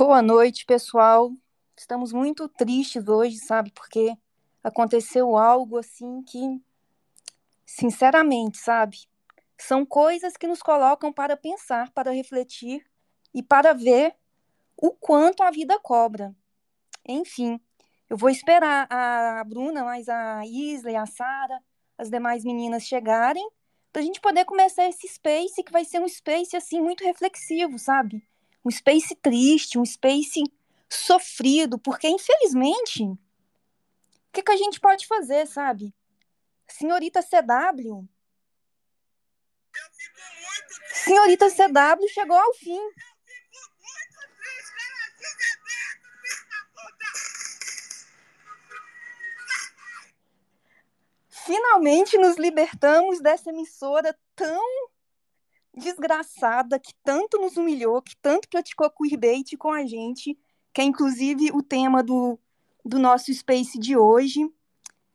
Boa noite, pessoal. Estamos muito tristes hoje, sabe? Porque aconteceu algo assim que, sinceramente, sabe? São coisas que nos colocam para pensar, para refletir e para ver o quanto a vida cobra. Enfim, eu vou esperar a Bruna, mais a Isla e a Sara, as demais meninas chegarem, para a gente poder começar esse space que vai ser um space assim muito reflexivo, sabe? Um space triste, um space sofrido, porque infelizmente, o que, que a gente pode fazer, sabe? Senhorita CW. Senhorita CW chegou ao fim. Finalmente nos libertamos dessa emissora tão desgraçada, que tanto nos humilhou, que tanto praticou queerbait com a gente, que é inclusive o tema do, do nosso Space de hoje.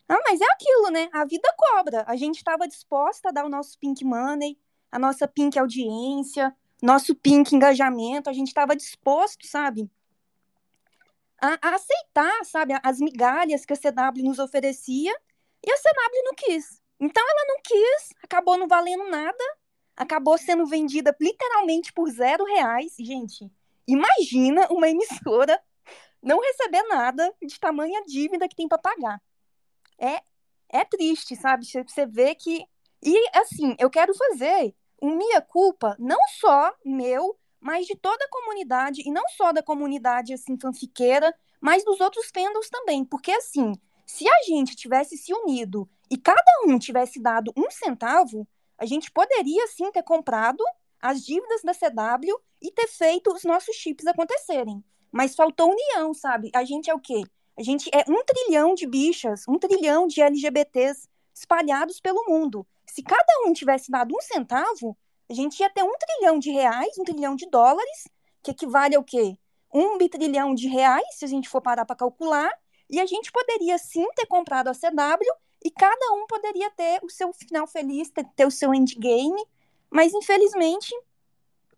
Ah, mas é aquilo, né? A vida cobra. A gente estava disposta a dar o nosso pink money, a nossa pink audiência, nosso pink engajamento, a gente estava disposto, sabe? A, a, aceitar, sabe, as migalhas que a CW nos oferecia e a CW não quis. Então ela não quis, acabou não valendo nada, acabou sendo vendida literalmente por zero reais. Gente, imagina uma emissora não receber nada de tamanha dívida que tem para pagar. É, é triste, sabe? Você vê que. E assim, eu quero fazer um minha culpa, não só meu, mas de toda a comunidade, e não só da comunidade assim, fanfiqueira, mas dos outros fandoms também. Porque assim, se a gente tivesse se unido e cada um tivesse dado um centavo, a gente poderia sim ter comprado as dívidas da CW e ter feito os nossos chips acontecerem. Mas faltou união, sabe? A gente é o quê? A gente é um trilhão de bichas, um trilhão de LGBTs espalhados pelo mundo. Se cada um tivesse dado um centavo, a gente ia ter um trilhão de reais, um trilhão de dólares, que equivale ao quê? Um bitrilhão de reais, se a gente for parar para calcular, e a gente poderia sim ter comprado a CW e cada um poderia ter o seu final feliz, ter, o seu endgame, mas infelizmente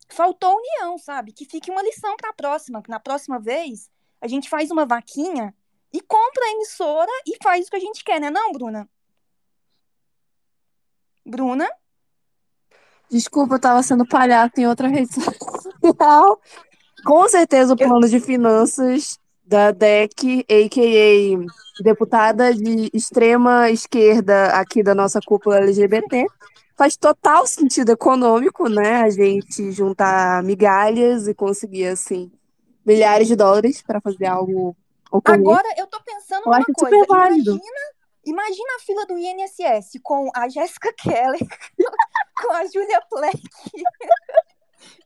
faltou união, sabe? Que fique uma lição para a próxima, que na próxima vez a gente faz uma vaquinha e compra a emissora e faz o que a gente quer, né, não, Bruna? Bruna? Desculpa, eu tava sendo palhaço em outra rede social. Com certeza o plano de finanças da DEC, a.k.a. deputada de extrema esquerda aqui da nossa cúpula LGBT. Faz total sentido econômico, né? A gente juntar migalhas e conseguir, assim, milhares de dólares para fazer algo ocorrer. Agora, eu tô pensando Eu numa coisa. Imagina, imagina a fila do INSS com a Jéssica Keller, com a Julia Plec.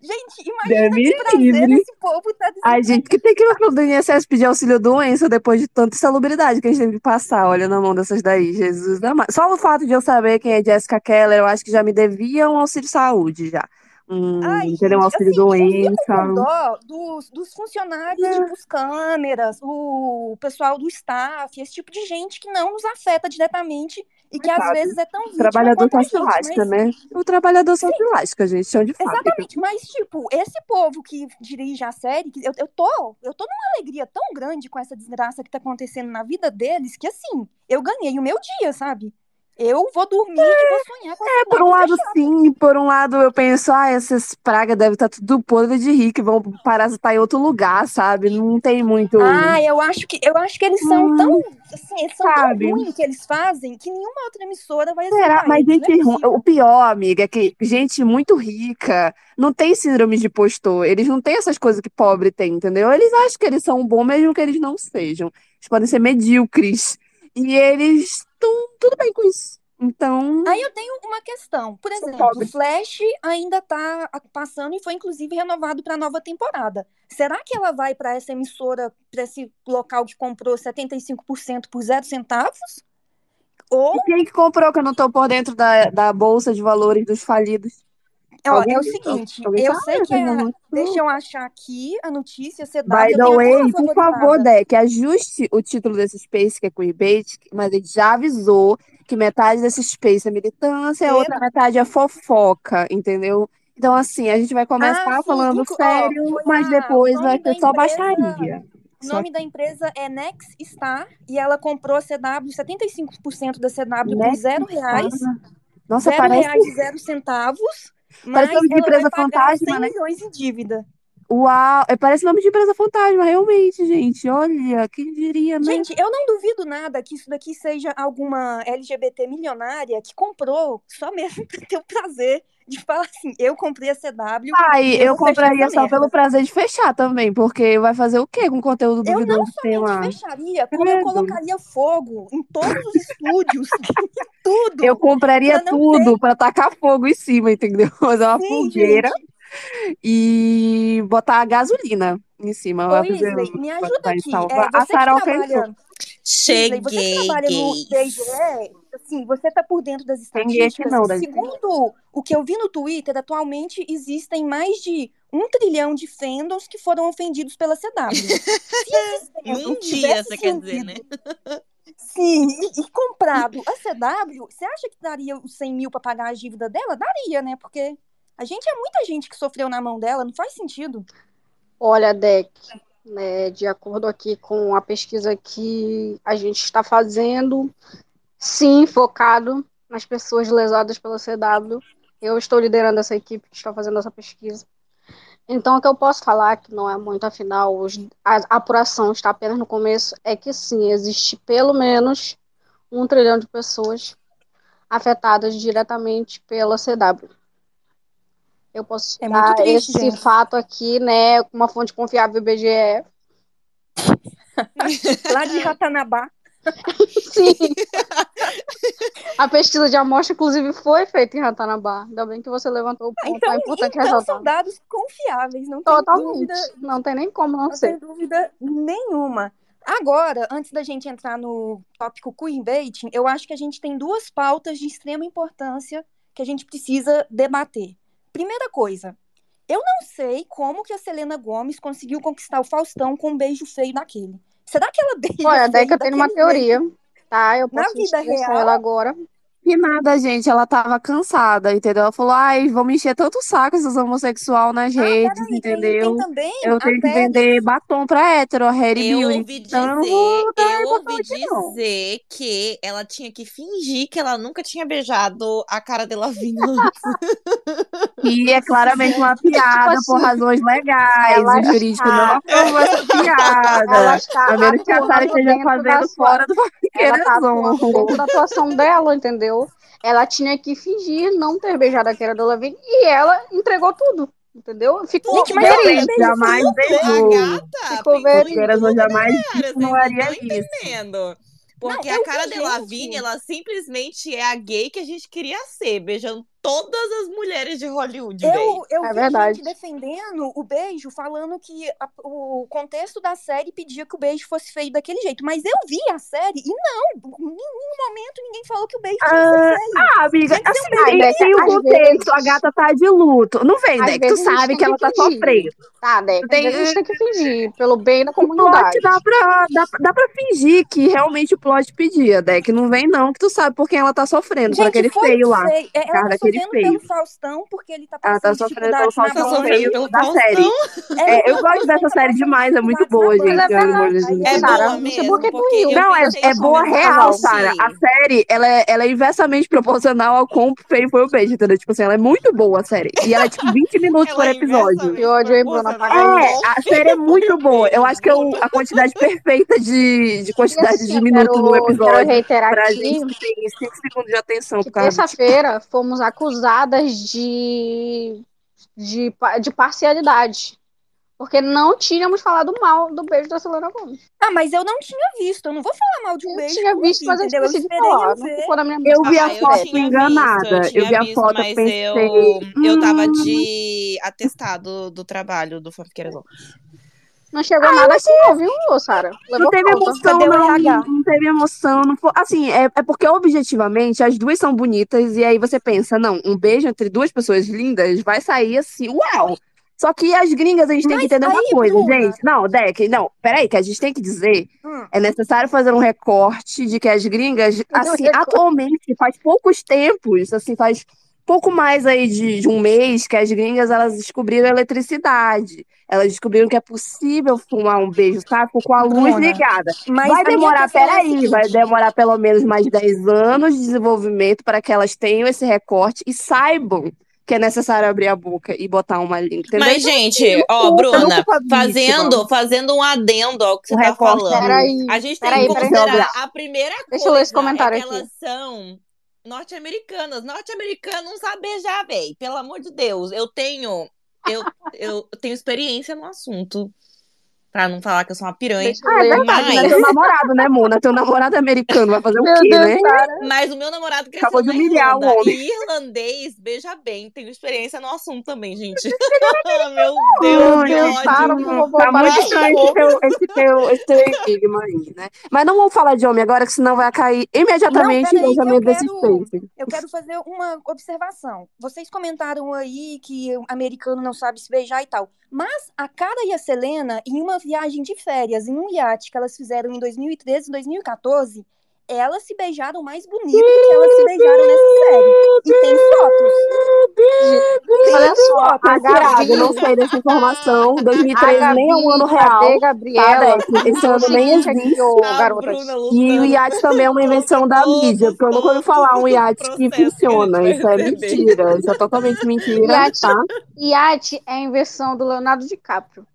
Gente, imagina Deve que prazer esse povo tá A gente que tem que ir pro INSS pedir auxílio doença depois de tanta insalubridade que a gente teve que passar, olha na mão dessas daí, Jesus. Só o fato de eu saber quem é Jessica Keller, eu acho que já me devia um auxílio saúde já. Um, Ai, entendeu? Um gente, auxílio assim, doença. dó dos, dos funcionários, É. tipo, os câmeras, o pessoal do staff, esse tipo de gente que não nos afeta diretamente e que às wises é tão vítima Trabalhador quanto a só se gente, lasca, mas... né? O trabalhador só se lasca, gente, chão de fábrica. Exatamente, mas tipo, esse povo que dirige a série, que eu, eu tô, eu tô numa alegria tão grande com essa desgraça que tá acontecendo na vida deles, que assim, eu ganhei o meu dia, sabe? Eu vou dormir e vou sonhar com É, por um lado sim, por um lado eu penso, ah, essas pragas devem estar tudo podre de rico, vão parasitar em outro lugar, sabe? Não tem muito. Ah, eu acho que eu acho que eles são Hum, tão, assim, eles são sabe? tão ruins que eles fazem que nenhuma outra emissora vai Será? Mas eles. É gente possível. O pior, amiga, é que gente muito rica não tem síndrome de impostor. Eles não têm essas coisas que pobre tem, entendeu? Eles acham que eles são bons mesmo que eles não sejam. Eles podem ser medíocres. E eles estão tudo bem com isso. Então, Aí eu tenho uma questão. Por exemplo, pobre. Flash ainda tá passando e foi inclusive renovado para a nova temporada. Será que ela vai para essa emissora, para esse local que comprou 75% por zero centavos? Ou, E quem que comprou que eu não tô por dentro da, da bolsa de valores dos falidos? Ó, Alguém, é o seguinte, eu sabe sei que é. Deixa eu achar aqui a notícia, CW, By eu the way, por favor. Deck, ajuste o título desse Space, que é Queerbait, mas ele já avisou que metade desse Space é militância e a outra metade é fofoca, entendeu? Então, assim, a gente vai começar Ah, sim, falando ó, sério, foi mas depois vai ser só empresa- baixaria. O Só nome da empresa é Nexstar e ela comprou a CW, 75% da CW por Next zero reais. Nossa, zero parece reais e zero centavos. Mas Parece nome de empresa fantasma, 100 né? milhões em dívida. Uau! é, Parece nome de empresa fantasma, realmente, gente. Olha, quem diria, né? Gente, eu não duvido nada que isso daqui seja alguma LGBT milionária que comprou só mesmo pra ter o prazer de falar assim, eu comprei a CW. Ai, eu fechar compraria só merda. pelo prazer de fechar também, porque vai fazer o quê com conteúdo Eu não somente lá? fecharia, como eu colocaria fogo em todos os estúdios, tudo. Eu compraria tudo pra tacar fogo em cima, entendeu? Fazer uma Sim, fogueira gente. e botar gasolina em cima. Ô, Isley, me ajuda aqui. É, A você que Sarah trabalha. Isley, você trabalha no gays. Assim, você tá por dentro das estatísticas. não, deve Segundo o que eu vi no Twitter, atualmente existem mais de um trilhão de fandoms que foram ofendidos pela CW. Se esses fandoms Num dia, você quer dizer, né? Sim, e, e comprado a CW, você acha que daria os 100 mil pra pagar a dívida dela? Daria, né? Porque a gente é muita gente que sofreu na mão dela, não faz sentido. Olha, Deck, né, de acordo aqui com a pesquisa que a gente está fazendo, sim, focado nas pessoas lesadas pela CW. Eu estou liderando essa equipe que está fazendo essa pesquisa. Então, o que eu posso falar, que não é muito, afinal, os- a, apuração está apenas no começo, é que sim, existe pelo menos um trilhão de pessoas afetadas diretamente pela CW. Eu posso É dar triste, esse gente. fato aqui, né, com uma fonte confiável IBGE. Lá de Ratanabá. Sim. A pesquisa de amostra, inclusive, foi feita em Ratanabá. Ainda bem que você levantou o ponto, Então, é importante então ressaltar. são dados confiáveis, não tem Totalmente. dúvida, Não tem nem como não não ser. tem dúvida nenhuma. Agora, antes da gente entrar no tópico queerbaiting, eu acho que a gente tem duas pautas de extrema importância que a gente precisa debater. Primeira coisa, eu não sei como que a Selena Gomes conseguiu conquistar o Faustão com um beijo feio daquele. Será que ela beija Olha, a Deca tem uma teoria, tá? Eu Na posso vida expressar real? ela agora. Que nada, gente. Ela tava cansada, entendeu? Ela falou, ai, vão me encher tanto o saco esses homossexual nas Ah, redes, peraí, tem, tem entendeu? também Eu a tenho que vender batom pra hétero, a Harry Eu Beauty. ouvi Então eu dizer, dar eu ouvi dizer que ela tinha que fingir que ela nunca tinha beijado a cara de Lavigne antes. E é claramente uma piada Tipo por assim, razões legais. ela O jurídico não aprovou essa Ela piada. está A menos que a Sara esteja fazendo sua... fora do Ela tá atuando dentro da atuação dela, entendeu? Ela tinha que fingir não ter beijado a cara da Lavigne e ela entregou tudo, entendeu? Ficou Gente, mas beijo Jamais A beijou. gata Ficou tudo, jamais estão isso. entendendo. Porque Não, a cara vi de gente. Lavigne, ela simplesmente é a gay que a gente queria ser, beijando todas as mulheres de Hollywood. Eu, eu É vi verdade. gente defendendo o beijo, falando que a- o contexto da série pedia que o beijo fosse feito daquele jeito. Mas eu vi a série e não, em nenhum momento ninguém falou que o beijo Ah, feio. ah, amiga, que ser um assim, beijo. Tem o contexto, a gata tá de luto. Não vem, Deck, tu gente sabe que ela que tá fingir. sofrendo. Tá, Deca, Tem- a gente tem que fingir, pelo bem da O plot comunidade. dá pra, dá, dá pra fingir que realmente o plot pedia, Deck. Não vem não, que tu sabe por quem ela tá sofrendo, por Gente, aquele foi feio lá. feio. É, Cara, tá daquele sofrendo pelo Faustão, porque ele tá Ela tá passando sofrendo pelo dificuldades na Faustão Tá sofrendo feio pelo da Faustão. série. É, tá eu gosto passando dessa série passando demais, é muito boa, gente. É pelo. É Sara, boa não sei mesmo, porque eu Não, é, é boa real, Sara. A série, ela é, ela é inversamente proporcional ao quão feio foi o beijo, entendeu? Tipo assim, ela é muito boa a série. E ela é tipo 20 minutos por é episódio. Que ódio, hein, Bruna? É, a série é muito boa. Eu acho que é a quantidade perfeita de, de E quantidade de eu minutos no episódio pra gente tem 5 segundos de atenção terça-feira fomos acusadas de, de, de parcialidade. Porque não tínhamos falado mal do beijo da Selena Gomes. Ah, mas eu não tinha visto. Eu não vou falar mal de um Eu beijo tinha eu visto, vi, mas eu entendeu? Eu esqueci de esperei falar. eu Não ver. ficou na minha Eu vi a Ah, eu foto tinha enganada. visto, eu Eu vi a tinha visto, foto, mas pensei. eu, eu tava "Hum, de atestado do trabalho do Fanfiqueirazão. Não chegou nada aqui, não, viu, Sara? Não teve falta. emoção, não. Não teve emoção. Não foi... Assim, é, é porque objetivamente as duas são bonitas, e aí você pensa, não, um beijo entre duas pessoas lindas vai sair assim, uau! Só que as gringas, a gente tem que Mas entender uma aí, coisa, Bruna- gente. Não, Deck, não, peraí, que a gente tem que dizer. Hum. É necessário fazer um recorte de que as gringas, assim, atualmente, faz poucos tempos, assim, faz pouco mais aí de, de um mês que as gringas elas descobriram a eletricidade. Elas descobriram que é possível fumar um beijo sáfico com a luz Bruna, ligada. Mas Vai demorar, é peraí, vai demorar pelo menos mais 10 anos de desenvolvimento para que elas tenham esse recorte e saibam que é necessário abrir a boca e botar uma língua, entendeu? Mas, Então, gente, ó, Bruna, fazendo, fazendo um adendo ao que você O tá recorte falando. Peraí, A gente tem peraí, que considerar a primeira Deixa eu ler esse coisa comentário é que aqui. elas são norte-americanas. Norte-americano não sabe beijar, véi. Pelo amor de Deus. Eu tenho, eu, eu tenho experiência no assunto. Pra não falar que eu sou uma piranha. Ah, é verdade, né? Mas- Teu namorado, né, Mona? Teu namorado é americano, vai fazer o Meu quê, Deus, né? cara. Mas o meu namorado cresceu Acabou de humilhar o homem. E irlandês, beija bem. Tenho experiência no assunto também, gente. meu Deus, que para, ódio. favor, Tá para muito de estranho esse teu, esse, teu, esse teu enigma aí, né? Mas não vamos falar de homem agora, que senão vai cair imediatamente Não, o peraí, desse quero-. Eu quero fazer uma observação. Vocês comentaram aí que o americano não sabe se beijar e tal. Mas a Cara e a Selena, em uma viagem de férias, em um iate que elas fizeram em 2013 e 2014, elas se beijaram mais bonito do que elas se beijaram nessa série. E tem fotos. Olha só, a Tá tirado, eu não Gabi, sei dessa informação. a 2013 nem é um ano Gabi, real. Cadê Gabriela? Tá? Esse ano nem existe. ô, A. Bruna E o iate também é uma invenção da mídia, porque eu nunca ouvi falar um iate que a funciona. Isso é mentira. Isso é totalmente mentira, Iate, tá? iate é a invenção do Leonardo DiCaprio.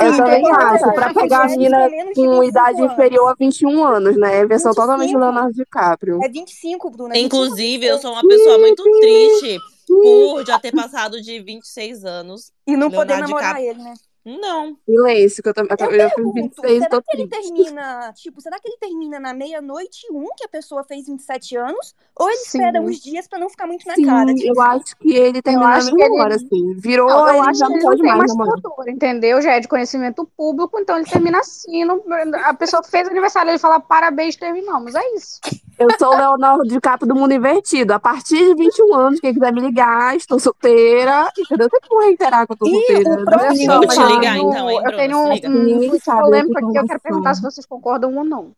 Eu Sim, também tem acho. outras Pra pegar a mulheres menina com 25 idade anos. inferior a 21 anos, né? É a invenção totalmente do 25? Leonardo DiCaprio. É 25, Bruna. 25 Inclusive, eu sou uma pessoa muito triste por já ter passado de 26 anos. E não poder Leonardo namorar DiCaprio. ele, né? Não. Silêncio, que eu também. Eu Eu já fiz pergunto, 26 e será tô que ele termina, tipo, será que ele termina na meia-noite um, que a pessoa fez 27 anos? Ou ele Sim. espera uns dias pra não ficar muito na Sim, cara? Tipo, eu acho que ele terminou na acho que mesma ele- assim. Virou, Não, eu ele acho já que não ele pode mais mais futuro, entendeu? Já é de conhecimento público, então ele termina assim. não- a pessoa fez aniversário, ele fala parabéns, terminamos. É isso. Eu sou o Leonardo DiCaprio do mundo invertido. A partir de 21 anos, quem quiser me ligar, estou solteira. Entendeu? Tem como reiterar que eu tô E solteira. o né? Vou te mas eu ligar, então, hein, Eu tenho um, um polêmico dessa aqui, eu quero perguntar se vocês concordam ou não.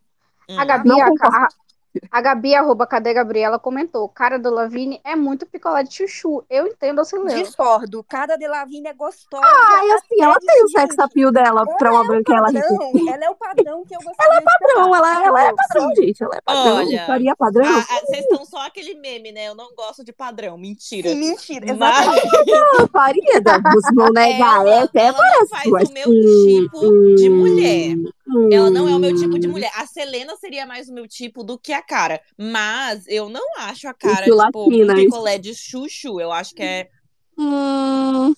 Hum. A Gabi, Não a, a, a Gabi, arroba Cadê Gabriela, comentou: cara do Lavigne é muito picolé de chuchu. Eu entendo a Selena. discordo. Cada Delavigne é gostosa. Ai, assim, ela tem o sex appeal dela pra uma branquela rica. Padrão, ela é o padrão que eu gostaria ela é Padrão, ela, ela é padrão, Sim. gente. Ela é padrão. Olha, Faria padrão? Ah, ah, Vocês estão só aquele meme, né? Eu não gosto de padrão. Mentira. Sim, mentira. Mas Exatamente. Não, faria. da- Vocês vão negar. ela, Essa é ela não faz o meu tipo de mulher. Hum, Ela não é o meu tipo de mulher. A Selena seria mais o meu tipo do que a cara. Mas eu não acho a cara, Isso, tipo, um picolé de chuchu. Eu acho que é. Hum,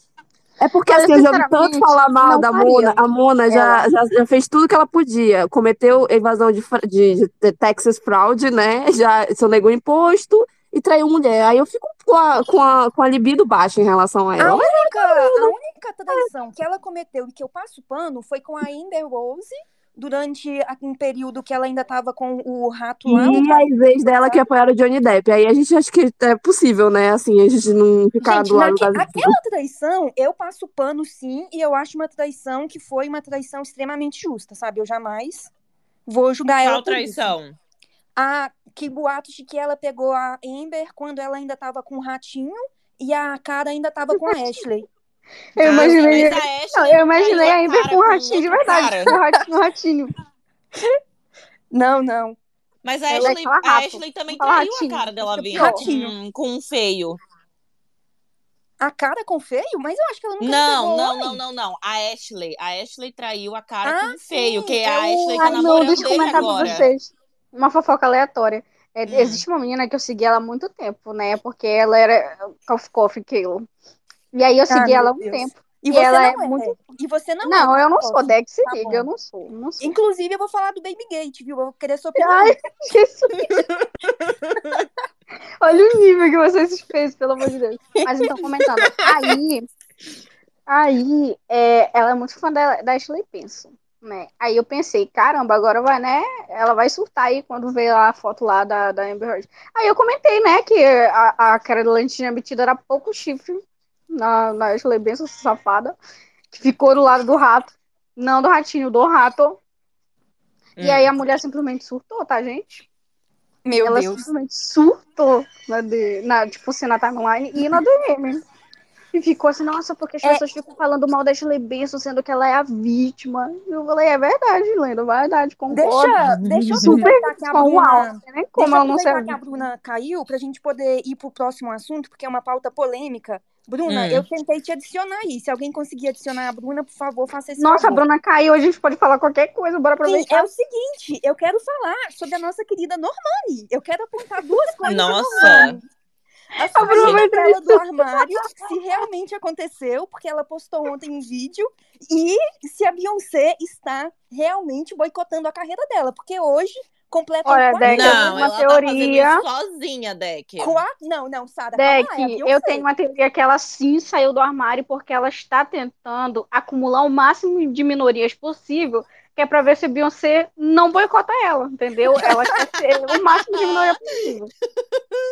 É porque Olha, assim, eu já ouvi tanto falar mal da faria. Mona. A Mona já, já, já fez tudo que ela podia. Cometeu evasão de, de, de Texas Fraud, né? Já sonegou imposto e traiu mulher. Aí eu fico com a, com a, com a libido baixa em relação a A ela. única, a única traição que ela cometeu e que eu passo pano foi com a Amber Rose durante a- um período que ela ainda tava com o rato lá. E ex dela que apoiaram o Johnny Depp. Aí a gente acha que é possível, né? Assim, a gente não ficar Gente, do lado naque- das aquela traição, eu passo pano sim, e eu acho uma traição que foi uma traição extremamente justa, sabe? Eu jamais vou julgar ela Qual por isso. traição? a que boatos de que ela pegou a Amber quando ela ainda tava com o ratinho e a cara ainda tava com a Ashley. Eu Ah, imaginei. Não, eu imaginei traiu a Amber cara com um ratinho de verdade. Com um ratinho, um ratinho. Não, não. Mas a Ela Ashley, a. Ashley também Fala traiu ratinho. a cara dela é pior. com, com um feio. A cara com feio? Mas eu acho que ela nunca Não, não, homem. não, não, não. A Ashley. A Ashley traiu a cara Ah, com feio, que é a Ashley tá não, namorando deixa eu dele comentar pra agora. vocês. Uma fofoca aleatória. É, Hum. Existe uma menina que eu segui ela há muito tempo, né? Porque ela era Coffee Coffee Kill. E aí eu segui Ah, ela há meu um Deus. tempo. E E você ela não é é, muito- E você não, Não, é. eu não sou Dex, se Tá liga, eu não sou. Não sou. Inclusive, eu vou falar do Baby Gate, viu? Eu vou querer sua opinião. Ai. Olha o nível que vocês fez, pelo amor de Deus. Mas então, comentando. Aí, aí é, ela é muito fã da, da Ashley Benson, né? Aí eu pensei, caramba, agora vai, né? Ela vai surtar aí quando vê lá a foto lá da, da Amber Heard. Aí eu comentei, né, que a, a Caroline tinha metido era pouco chifre na, na Ashley Benson, essa safada, que ficou do lado do rato. Não do ratinho, do rato. E Hum. aí a mulher simplesmente surtou, tá, gente? Meu ela Deus. simplesmente surtou na, de, na, tipo assim, na timeline e na DM. E ficou assim, nossa, porque as É. pessoas ficam falando mal da Shirley Benson, sendo que ela é a vítima. E eu falei, é verdade, Lenda, verdade, concordo. Deixa, deixa eu Super que a Bruna... nem como Deixa eu ela não ser a aproveitar que a. Bruna caiu pra gente poder ir pro próximo assunto, porque é uma pauta polêmica. Bruna, Hum. eu tentei te adicionar aí. Se alguém conseguir adicionar a Bruna, por favor, faça esse Nossa, a favor. Bruna caiu, a gente pode falar qualquer coisa, bora Sim, aproveitar. é o seguinte, eu quero falar sobre a nossa querida Normani. Eu quero apontar duas coisas Nossa. A Bruna vai dela do armário, se realmente aconteceu, porque ela postou ontem um vídeo, e se a Beyoncé está realmente boicotando a carreira dela, porque hoje completam Olha, Deck, eu Não, uma tá fazendo teoria. isso sozinha, Deck. Quatro? Não, não, Sara, Deck, lá, é a eu tenho uma teoria que ela sim saiu do armário porque ela está tentando acumular o máximo de minorias possível, que é pra ver se Beyoncé não boicota ela, entendeu? Ela quer ser o máximo de minoria possível.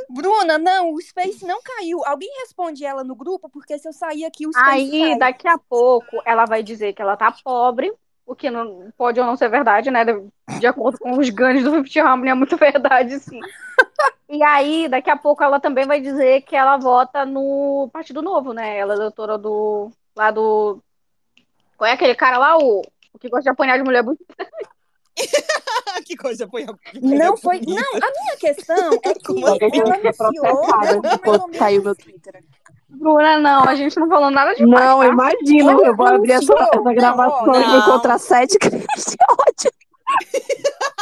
Bruna, não, o Space não caiu. Alguém responde ela no grupo, porque se eu sair aqui, o Space Aí, cai. daqui a pouco, ela vai dizer que ela tá pobre, o que não pode ou não ser verdade, né? De, de acordo com os ganhos do Fifty Harmony, é muito verdade, sim. E aí, daqui a pouco, ela também vai dizer que ela vota no Partido Novo, né? Ela é doutora do. lá do. Qual é aquele cara lá, o, o que gosta de apanhar de mulher bonita? que coisa foi Não foi. Não, a minha questão é que Como Logo a gente ela anunciou. menos- caiu meu Twitter. Bruna, não, a gente não falou nada demais. Não, tá? imagina, eu vou abrir essa, essa gravação Não, e vou não. encontrar sete crimes de ódio.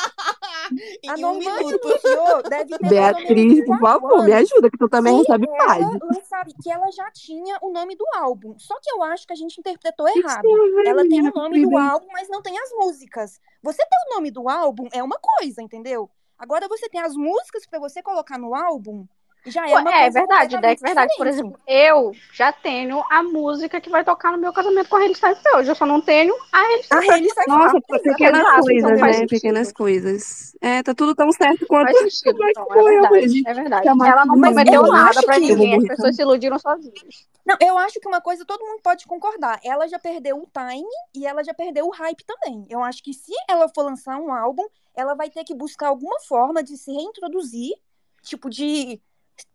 A em um minuto. anunciou, deve ter Beatriz, mais por favor, me ajuda, que tu também recebe ela paz. lançaria, que ela já tinha o nome do álbum. Só que eu acho que a gente interpretou errado. Ela tem o nome do álbum, mas não tem as músicas. Você ter o nome do álbum é uma coisa, entendeu? Agora você tem as músicas pra você colocar no álbum, já é Pô, uma É, coisa verdade, Deck, completamente verdade. Por exemplo, eu já tenho a música que vai tocar no meu casamento com a Hailey Styles hoje. Eu só não tenho a Hailey A Styles. Hailey Styles Nossa, fez, pequenas exato, coisas, né? sentido. Pequenas coisas. É, tá tudo tão certo quanto Faz sentido, então, é verdade, é verdade. Ela não prometeu eu nada acho pra ninguém, as pessoas se iludiram sozinhas. Não, eu acho que uma coisa todo mundo pode concordar. Ela já perdeu o time e ela já perdeu o hype também. Eu acho que se ela for lançar um álbum, ela vai ter que buscar alguma forma de se reintroduzir, tipo, de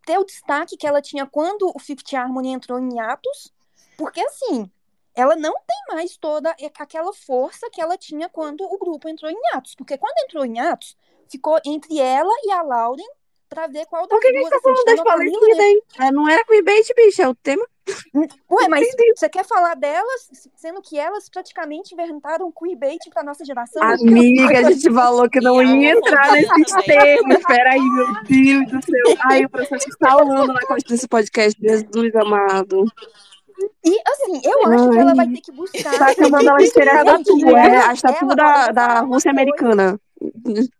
ter o destaque que ela tinha quando o Fifth Harmony entrou em atos, porque assim, ela não tem mais toda aquela força que ela tinha quando o grupo entrou em atos. Porque quando entrou em atos, ficou entre ela e a Lauren pra ver qual das Por que a gente duas tá falando das falecidas, hein? Não era clickbait, bicho, é o tema. Ué, mas você quer falar delas, sendo que elas praticamente inventaram queerbait pra nossa geração? Amiga, a gente falou que não ia entrar nesses termos. Peraí, meu Deus do céu. Ai, o processo está rolando na costa desse podcast, Jesus amado. E assim, eu acho que ela vai ter que buscar. Tá chamando ela de tatu, é a estatua da, da Rússia americana.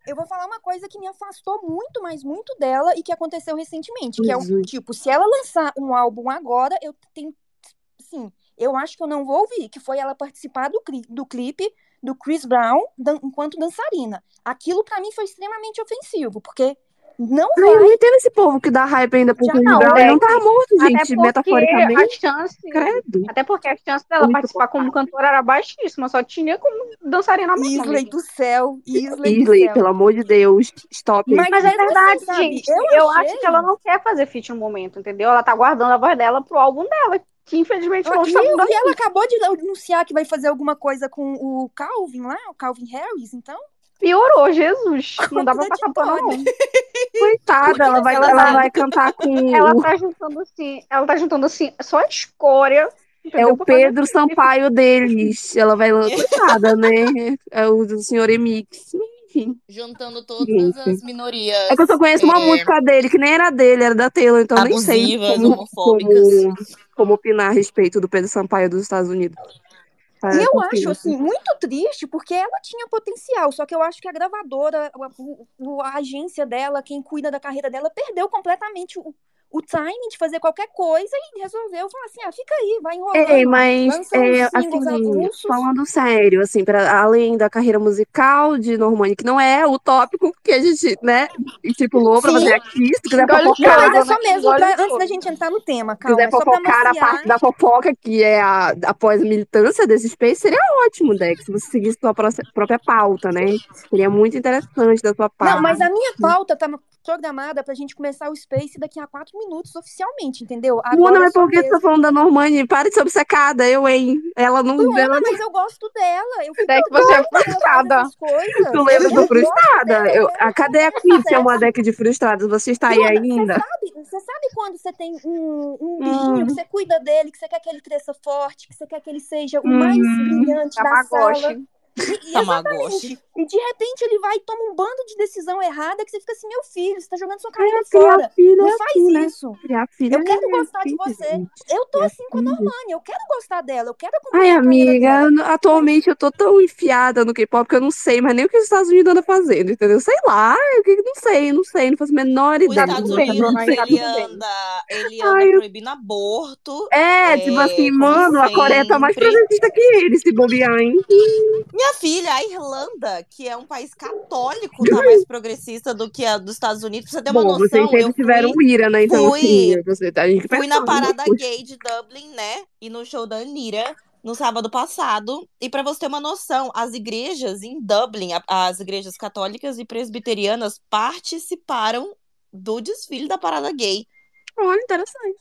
Eu vou falar uma coisa que me afastou muito, mas muito dela e que aconteceu recentemente. Que é o tipo, se ela lançar um álbum agora, eu tenho. Sim, eu acho que eu não vou ouvir, que foi ela participar do, cli- do clipe do Chris Brown dan- enquanto dançarina. Aquilo pra mim foi extremamente ofensivo, porque não Ai, eu vai. não entendo esse povo que dá hype ainda pro não, Brown. Ele não Beck. tá morto, gente, metaforicamente. a chance. Credo. Até porque a chance dela Muito participar como cantora era baixíssima, só tinha como dançarina mesmo. Isley do céu, Isley do Isley, céu. pelo amor de Deus, stop. Mas, Mas é verdade, sabe, gente. eu Eu, achei- acho que ela não quer fazer feat no momento, entendeu? Ela tá guardando a voz dela pro álbum dela, que infelizmente não está mudando. e ela acabou de anunciar que vai fazer alguma coisa com o Calvin lá, o Calvin Harris, então. Piorou, Jesus. Não dá pra passar pano, não. Coitada, ela vai, ela ela tá- vai cantar com Ela o, tá juntando assim, ela tá juntando assim, só a escória. é entendeu? o Pra fazer Pedro Sampaio deles. Ela vai coitada, né? É o do senhor Emix. Enfim. Juntando todas Gente. as minorias. É que eu só conheço uma é, música dele, que nem era dele, era da Taylor, então nem sei Abusivas, como, homofóbicas. como, como opinar a respeito do Pedro Sampaio dos Estados Unidos. E É, eu confio. acho, assim, muito triste, porque ela tinha potencial, só que eu acho que a gravadora, o- o- a agência dela, quem cuida da carreira dela, perdeu completamente o, o timing de fazer qualquer coisa e resolveu falar assim: ah, fica aí, vai enrolando. É, mas é, assim, avulsos. falando sério, assim, para além da carreira musical de Normani, que não é o tópico que a gente, né, estipulou pra Sim. fazer aqui, se quiser Engole Não, fofocar, mas é só mesmo pra, antes da gente entrar no tema, se calma. quiser É só pra fofocar a parte da fofoca, que é a, após a militância desse space, seria ótimo, Dex, se você seguisse sua pró- própria pauta, né? Seria muito interessante da sua parte. Não, mas a minha pauta tá programada pra gente começar o Space daqui a quatro minutos oficialmente, entendeu? Mona, Agora mas só por que você tá falando da Normani? Para de ser obcecada, eu, hein? Ela não. Luana, Ela... mas eu gosto dela. Eu fico Até que você é frustrada. Tu lembra Eu do Frustrada? Eu, a, cadê a Queen que chamou a Deck de Frustrados? Você está aí ainda? Você sabe, você sabe quando você tem um, um Hum. bichinho que você cuida dele, que você quer que ele cresça forte, que você quer que ele seja o mais Uhum. brilhante da sala. Tamagotchi. E, e Tamagotchi. exatamente. E de repente ele vai e toma um bando de decisão errada que você fica assim, meu filho, você tá jogando sua carreira fora. Não é faz isso. Criar filho Eu quero é gostar de assim, você. gente. Eu tô assim com a. Normani, eu quero gostar dela, eu quero Ai, amiga, atualmente eu tô tão enfiada no K-pop que eu não sei mais nem o que os Estados Unidos andam fazendo, entendeu? Sei lá, eu que- não sei, não sei, não faço a menor Os ideia. Tá Estados bem, Unidos, tá ele anda, ele anda Ai, eu- proibindo aborto. É, É, tipo assim, mano, a Coreia tá mais progressista que eles, se bobear, hein? Minha filha, a Irlanda, que é um país católico, tá mais progressista do que a dos Estados Unidos. Pra você ter uma Bom, vocês noção, sempre eu tiveram fui, ira, né? Então, fui- assim, você, a gente fui na pensando, parada gay de Dublin, né? E no show da Anira, no sábado passado. E pra você ter uma noção, as igrejas em Dublin, as igrejas católicas e presbiterianas participaram do desfile da parada gay. Olha, interessante.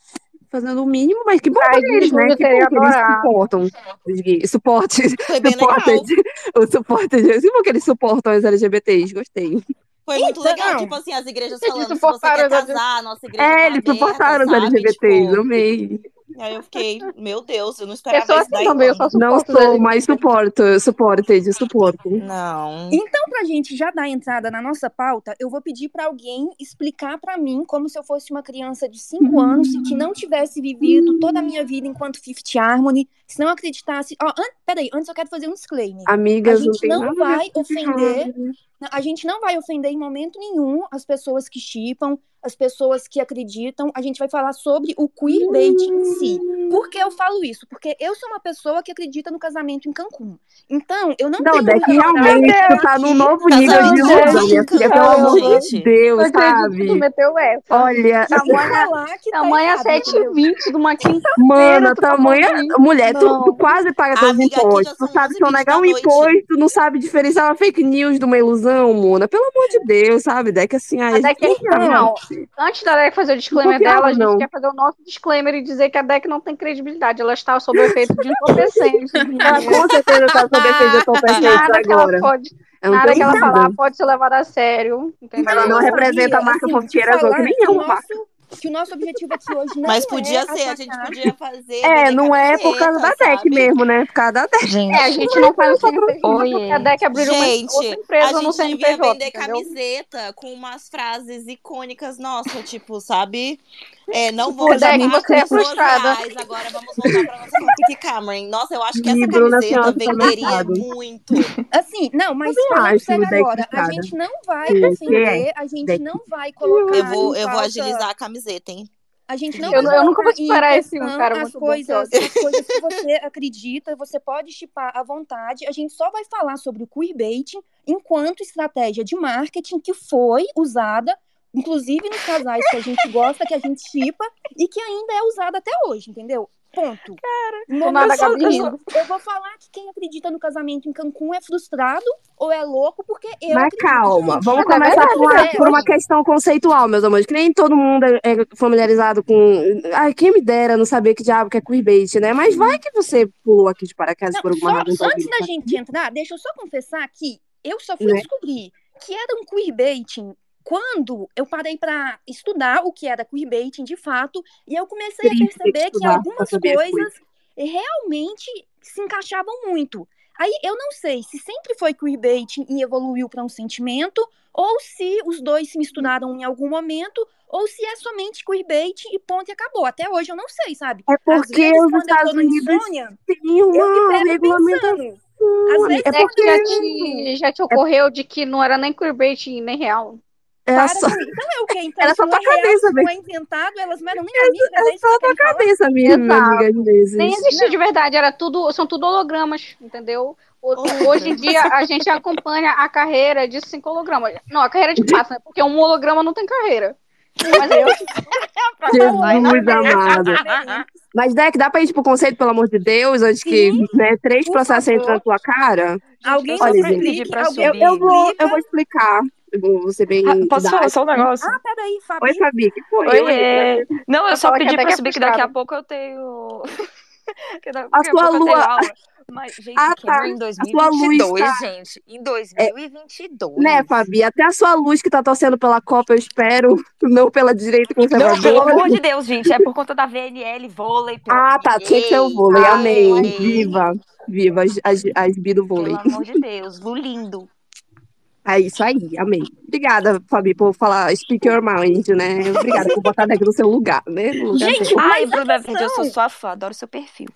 Fazendo o mínimo, mas que bom pra eles, né? Júlia, Que bom que eles suportam os gays. Suporte, Foi bem legal. supported, o supported. Que bom que eles suportam os LGBTs, gostei. Foi muito Então, legal. Tipo assim, as igrejas Eles falando, se você suportaram quer casar, a nossa igreja É, tá eles aberta, suportaram os? LGBTs, Tipo, amei. Aí eu fiquei, meu Deus, eu não Eu esperava sou isso assim da também, eu Não suporto os sou, mas LGBT. suporto, supported, suporto. Não. Então, pra gente já dar entrada na nossa pauta, eu vou pedir pra alguém explicar pra mim, como se eu fosse uma criança de 5 anos e que não tivesse vivido toda a minha vida enquanto Fifth Harmony, se não acreditasse. Ó, an... peraí, antes eu quero fazer um disclaimer. A Amigas, não gente tem não a ver vai ofender, Harmony. a gente não vai ofender em momento nenhum as pessoas que chipam, as pessoas que acreditam. A gente vai falar sobre o queerbait em si. Por que eu falo isso? Porque eu sou uma pessoa que acredita no casamento em Cancún. Então, eu não, Não, tenho Deck, muita coragem realmente tu tá num novo nível de ilusão, filha, pelo amor de. Deus, Não acredito que tu sabe? meteu essa. Olha, Eu Tamanha, que tá tamanha entendeu? 7h20 de uma quinta-feira. Mana, tu tá tamanha. Mulher, tu, Não. tu quase paga teus impostos. Tu são sabe que eu 11h20 negar um imposto, não sabe diferenciar uma fake news de uma ilusão, Mona. Pelo amor de Deus, sabe? Deck assim, ai, A a gente Deck é confiava. não. Antes da Deck fazer o disclaimer dela, a gente não. quer fazer o nosso disclaimer e dizer que a Deck não tem credibilidade. Ela está sob o efeito de entorpecentes. Ela com certeza tá sob efeito de perfeitos Nada que ela agora. pode, nada que ela dúvida. falar pode ser levado a sério. Entendeu? Ela não representa a marca assim, fofoqueira de Zô, que nem é uma marca. Que o nosso objetivo aqui hoje não Mas é podia ser, a gente atacar. podia fazer. É, vender não é por causa da Deck sabe? mesmo, né? Por causa da Deck. Gente, É, a gente não faz o CNPJ Oi, porque a Deck abriu uma Gente, outra a empresa no gente devia CNPJ, vender entendeu? camiseta com umas frases icônicas, nossa, tipo, sabe? É, não vou juntar você é frustrada. reais, agora vamos voltar pra nossa fanfic Cameron. Nossa, eu acho que essa Bruna, camiseta venderia supermercado. muito. Assim, não, mas falando acho sério agora, a gente não vai Sim, ofender, a gente não vai colocar Eu vou, eu vou agilizar a camiseta, hein? A gente não Eu eu nunca vou superar esse cara as coisas, que as coisas que você acredita, você pode chipar à vontade. A gente só vai falar sobre o queerbaiting enquanto estratégia de marketing que foi usada, inclusive nos casais que a gente gosta, que a gente chipa e que ainda é usada até hoje, entendeu? Ponto. Cara, do nada, eu, eu, eu vou falar que quem acredita no casamento em Cancún é frustrado ou é louco, porque eu Mas acredito. calma, vamos começar por uma, por uma questão conceitual, meus amores. Que nem todo mundo é é familiarizado com. Ai, quem me dera não saber que diabo que é queerbait, né? Mas vai que você pulou aqui de paraquedas Não, por alguma só- razão. antes da gente entrar, deixa eu só confessar que eu só fui Né? descobrir que era um queerbaiting quando eu parei pra estudar o que era queerbaiting de fato, e eu comecei a Sim, que perceber que estudar pra algumas coisas realmente se encaixavam muito. Aí eu não sei se sempre foi queerbaiting e evoluiu para um sentimento, ou se os dois se misturaram em algum momento, ou se é somente queerbaiting e ponto e acabou. Até hoje eu não sei, sabe? É Às porque vezes, os quando eu Estados tô na Unidos insônia, têm eu me uma pego regulamentação. Às vezes É porque já te, já te ocorreu de que não era nem queerbait nem real. É Para só. Então é o quê? Então Era só não é tua cabeça não mesmo. é inventado, elas não eram nem amigas, é é isso só a que tua cabeça, minha, minha Exato. amiga, às vezes. Nem existia de verdade, era tudo, são tudo hologramas, entendeu? Hoje em dia a gente acompanha a carreira de cinco hologramas. Não, a carreira de quatro, né? Porque um holograma não tem carreira. Mas eu, Jesus Vai na amado. Mas, Deck, dá pra ir pro conceito, pelo amor de Deus, antes que né, três por processos favor. entrem na tua cara? Alguém Olha, me gente, explique, pra alguém Eu, subir. eu, vou, eu vou explicar. Eu vou ser bem. Ah, posso falar só um negócio? Ah, peraí, Fabi. Oi, Fabi, que foi? Oi, Oi. é. Não, eu Vai só pedi pra que é subir que daqui a pouco eu tenho. A a sua eu lua- aula. Mas, gente, Ah, tá. Em A sua luz 2022, tá- gente. Em 2022. Né, Fabi? Até a sua luz que tá torcendo pela Copa, eu espero, não pela direita Não, pelo conservadora. amor de Deus, gente. É por conta da VNL, vôlei. Ah, tá. Tinha que ser o vôlei. Ai. Viva. Viva as, as, as bi do vôlei. Pelo amor de Deus, Lu lindo. É isso aí. Amém. Obrigada, Fabi, por falar speak your mind, né? Obrigada por botar daqui no seu lugar, né? Lugar Gente. Ai, Bruna Verde, eu sou sua fã, adoro seu perfil.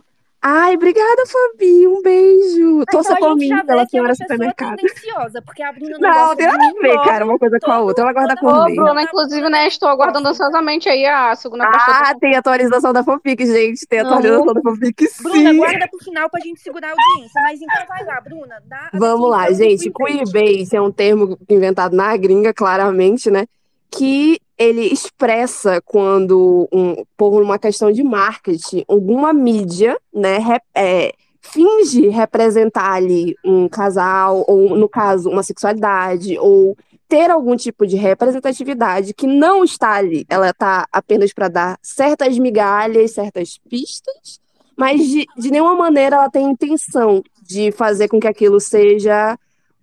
Ai, obrigada, Fabi. Um beijo. Torça então a por mim, pela é senhora pessoa supermercado. tendenciosa, porque a Bruna não, Não, tem nada a ver, cara. Uma coisa com a outra. Ela toda por ô mim. Bruna, inclusive, né, estou aguardando ansiosamente aí a segunda. Ah, tem atualização da fanfic, gente. Tem Não. atualização da fanfic, sim. Bruna, guarda pro final pra gente segurar a audiência. Mas então vai lá, Bruna. Dá Vamos lá, gente. Queerbait é um termo inventado na gringa, claramente, né? Que ele expressa quando, um, por uma questão de marketing, alguma mídia, né, é, finge representar ali um casal, ou, no caso, uma sexualidade, ou ter algum tipo de representatividade que não está ali. Ela está apenas para dar certas migalhas, certas pistas, mas de, de nenhuma maneira ela tem intenção de fazer com que aquilo seja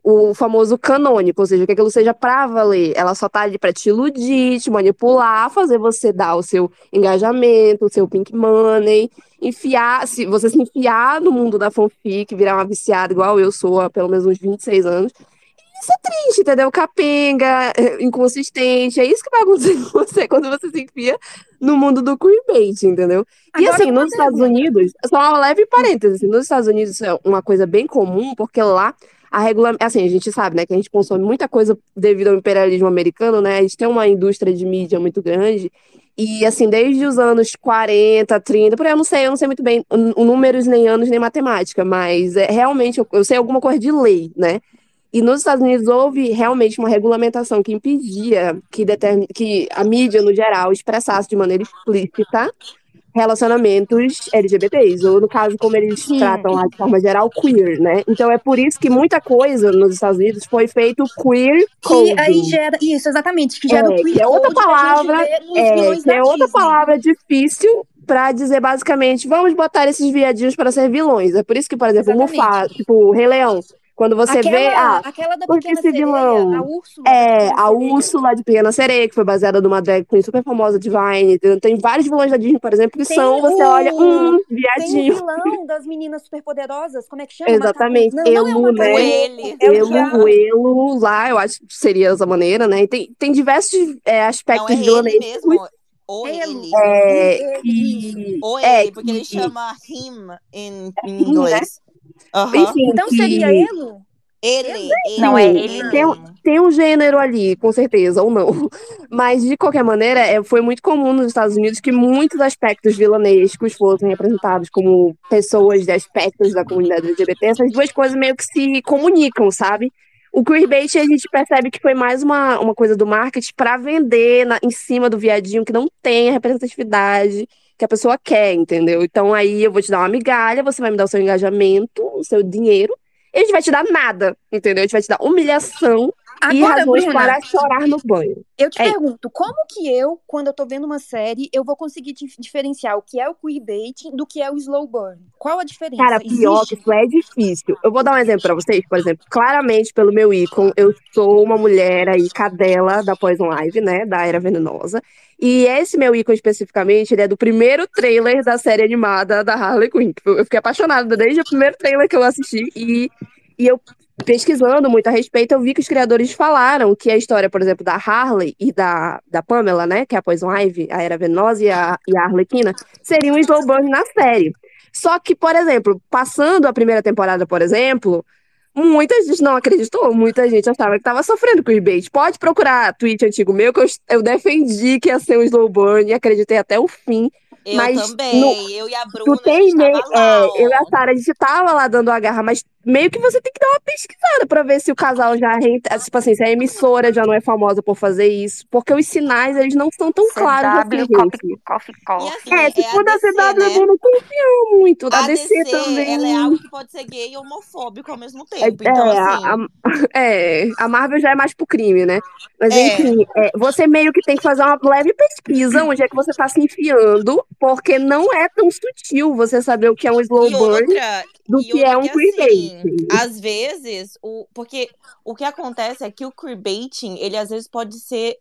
o famoso canônico, ou seja, que aquilo seja pra valer. Ela só tá ali pra te iludir, te manipular, fazer você dar o seu engajamento, o seu pink money, enfiar, se você se enfiar no mundo da fanfic, virar uma viciada igual eu sou há pelo menos uns 26 anos. E isso é triste, entendeu? Capenga, é, inconsistente, é isso que vai acontecer com você quando você se enfia no mundo do queerbait, entendeu? E Agora, assim, uma nos Estados. Unidos, só uma leve parêntese, assim, nos Estados Unidos isso é uma coisa bem comum, porque lá a regula... assim, a gente sabe, né, que a gente consome muita coisa devido ao imperialismo americano, né? A gente tem uma indústria de mídia muito grande. E assim, desde os anos 40, 30, por aí eu não sei, eu não sei muito bem números, nem anos, nem matemática, mas é, realmente eu, eu sei alguma coisa de lei, né? E nos Estados Unidos houve realmente uma regulamentação que impedia que, determin... que a mídia, no geral, expressasse de maneira explícita relacionamentos LGBTs, ou no caso, como eles Sim. tratam lá de forma geral, queer, né? Então é por isso que muita coisa nos Estados Unidos foi feito queer Que aí gera. Isso, exatamente. Que gera É, o queer que é outra code gente palavra, É, que é outra palavra difícil pra dizer basicamente, vamos botar esses viadinhos para ser vilões. É por isso que, por exemplo. Mufasa, tipo, o Rei Leão, quando você aquela, vê, ah, aquela da Pequena esse Sereia, vilão? a Úrsula. É, a. Úrsula de Pequena Sereia, que foi baseada numa drag queen super famosa de Vine. Tem- vários vilões da Disney, por exemplo, que Tem são, você o- olha, hum, Tem o viadinho. vilão das meninas superpoderosas, como é que chama? Exatamente. Não, não é Elu, o macaco, né? Ele. é o Elo, diabo. Elo, lá, eu acho que seria essa maneira, né? E tem, tem diversos é, Não, aspectos é ele vilanescos mesmo. Ou ele. é, Isso. que. Ou é, ele, porque ele chama him em, em né? inglês. Aham. Enfim, Então que seria Elo? Ele, ele. Não, é ele tem, um- tem um gênero ali, com certeza, ou não. Mas, de qualquer maneira, é, foi muito comum nos Estados Unidos que muitos aspectos vilanescos fossem representados como pessoas de aspectos da comunidade LGBT. Essas duas coisas meio que se comunicam, sabe? O queerbait a gente percebe que foi mais uma, uma coisa do marketing para vender na- em cima do viadinho que não tem a representatividade que a pessoa quer, entendeu? Então aí eu vou te dar uma migalha, você vai me dar o seu engajamento, o seu dinheiro, e a gente vai te dar nada, entendeu? A gente vai te dar humilhação e Agora, razões Bruna, para chorar no banho. eu te É. pergunto, como que eu, quando eu tô vendo uma série, eu vou conseguir dif- diferenciar o que é o queerbait do que é o slow burn? Qual a diferença? Cara, pior que Existe? isso é difícil. Eu vou dar um exemplo pra vocês, por exemplo. Claramente, pelo meu ícone, eu sou uma mulher aí, cadela da Poison Ivy, né? Da Era Venenosa. E esse meu ícone especificamente, ele é do primeiro trailer da série animada da Harley Quinn. Eu fiquei apaixonada desde o primeiro trailer que eu assisti. E, e eu, pesquisando muito a respeito, eu vi que os criadores falaram que a história, por exemplo, da Harley e da, da Pamela, né? Que é a Poison Ivy, a Era Venenosa e a, e a Arlequina, seria um slow burn na série. Só que, por exemplo, passando a primeira temporada, por exemplo, Muita gente não acreditou, muita gente achava que tava sofrendo queerbait. Pode procurar tweet antigo meu, que eu, eu defendi que ia ser um slow burn e acreditei até o fim. Eu Mas também. no- eu e a Bruna, Tu a tem gente tava lá, É, eu e a. Sara, a gente tava lá dando a garra, mas meio que você tem que dar uma pesquisada pra ver se o casal já. renta- Tipo assim, se a emissora já não é famosa por fazer isso. Porque os sinais, eles não são tão claros assim, CW, gente. Coffee, coffee, coffee. assim, É, é for a da DC, CW, né? eu não confio muito. Da A DC, DC, também. ela é algo que pode ser gay e homofóbico ao mesmo É, tempo. Então, é, a, assim, a- é, a Marvel já é mais pro crime, né? Mas É. enfim, é, você meio que tem que fazer uma leve pesquisa onde é que você tá se enfiando, porque não é tão sutil você saber o que é um slow E burn outra, do que outra é um que queerbait. Assim, às vezes, o, porque o que acontece é que o queerbaiting, ele às vezes pode ser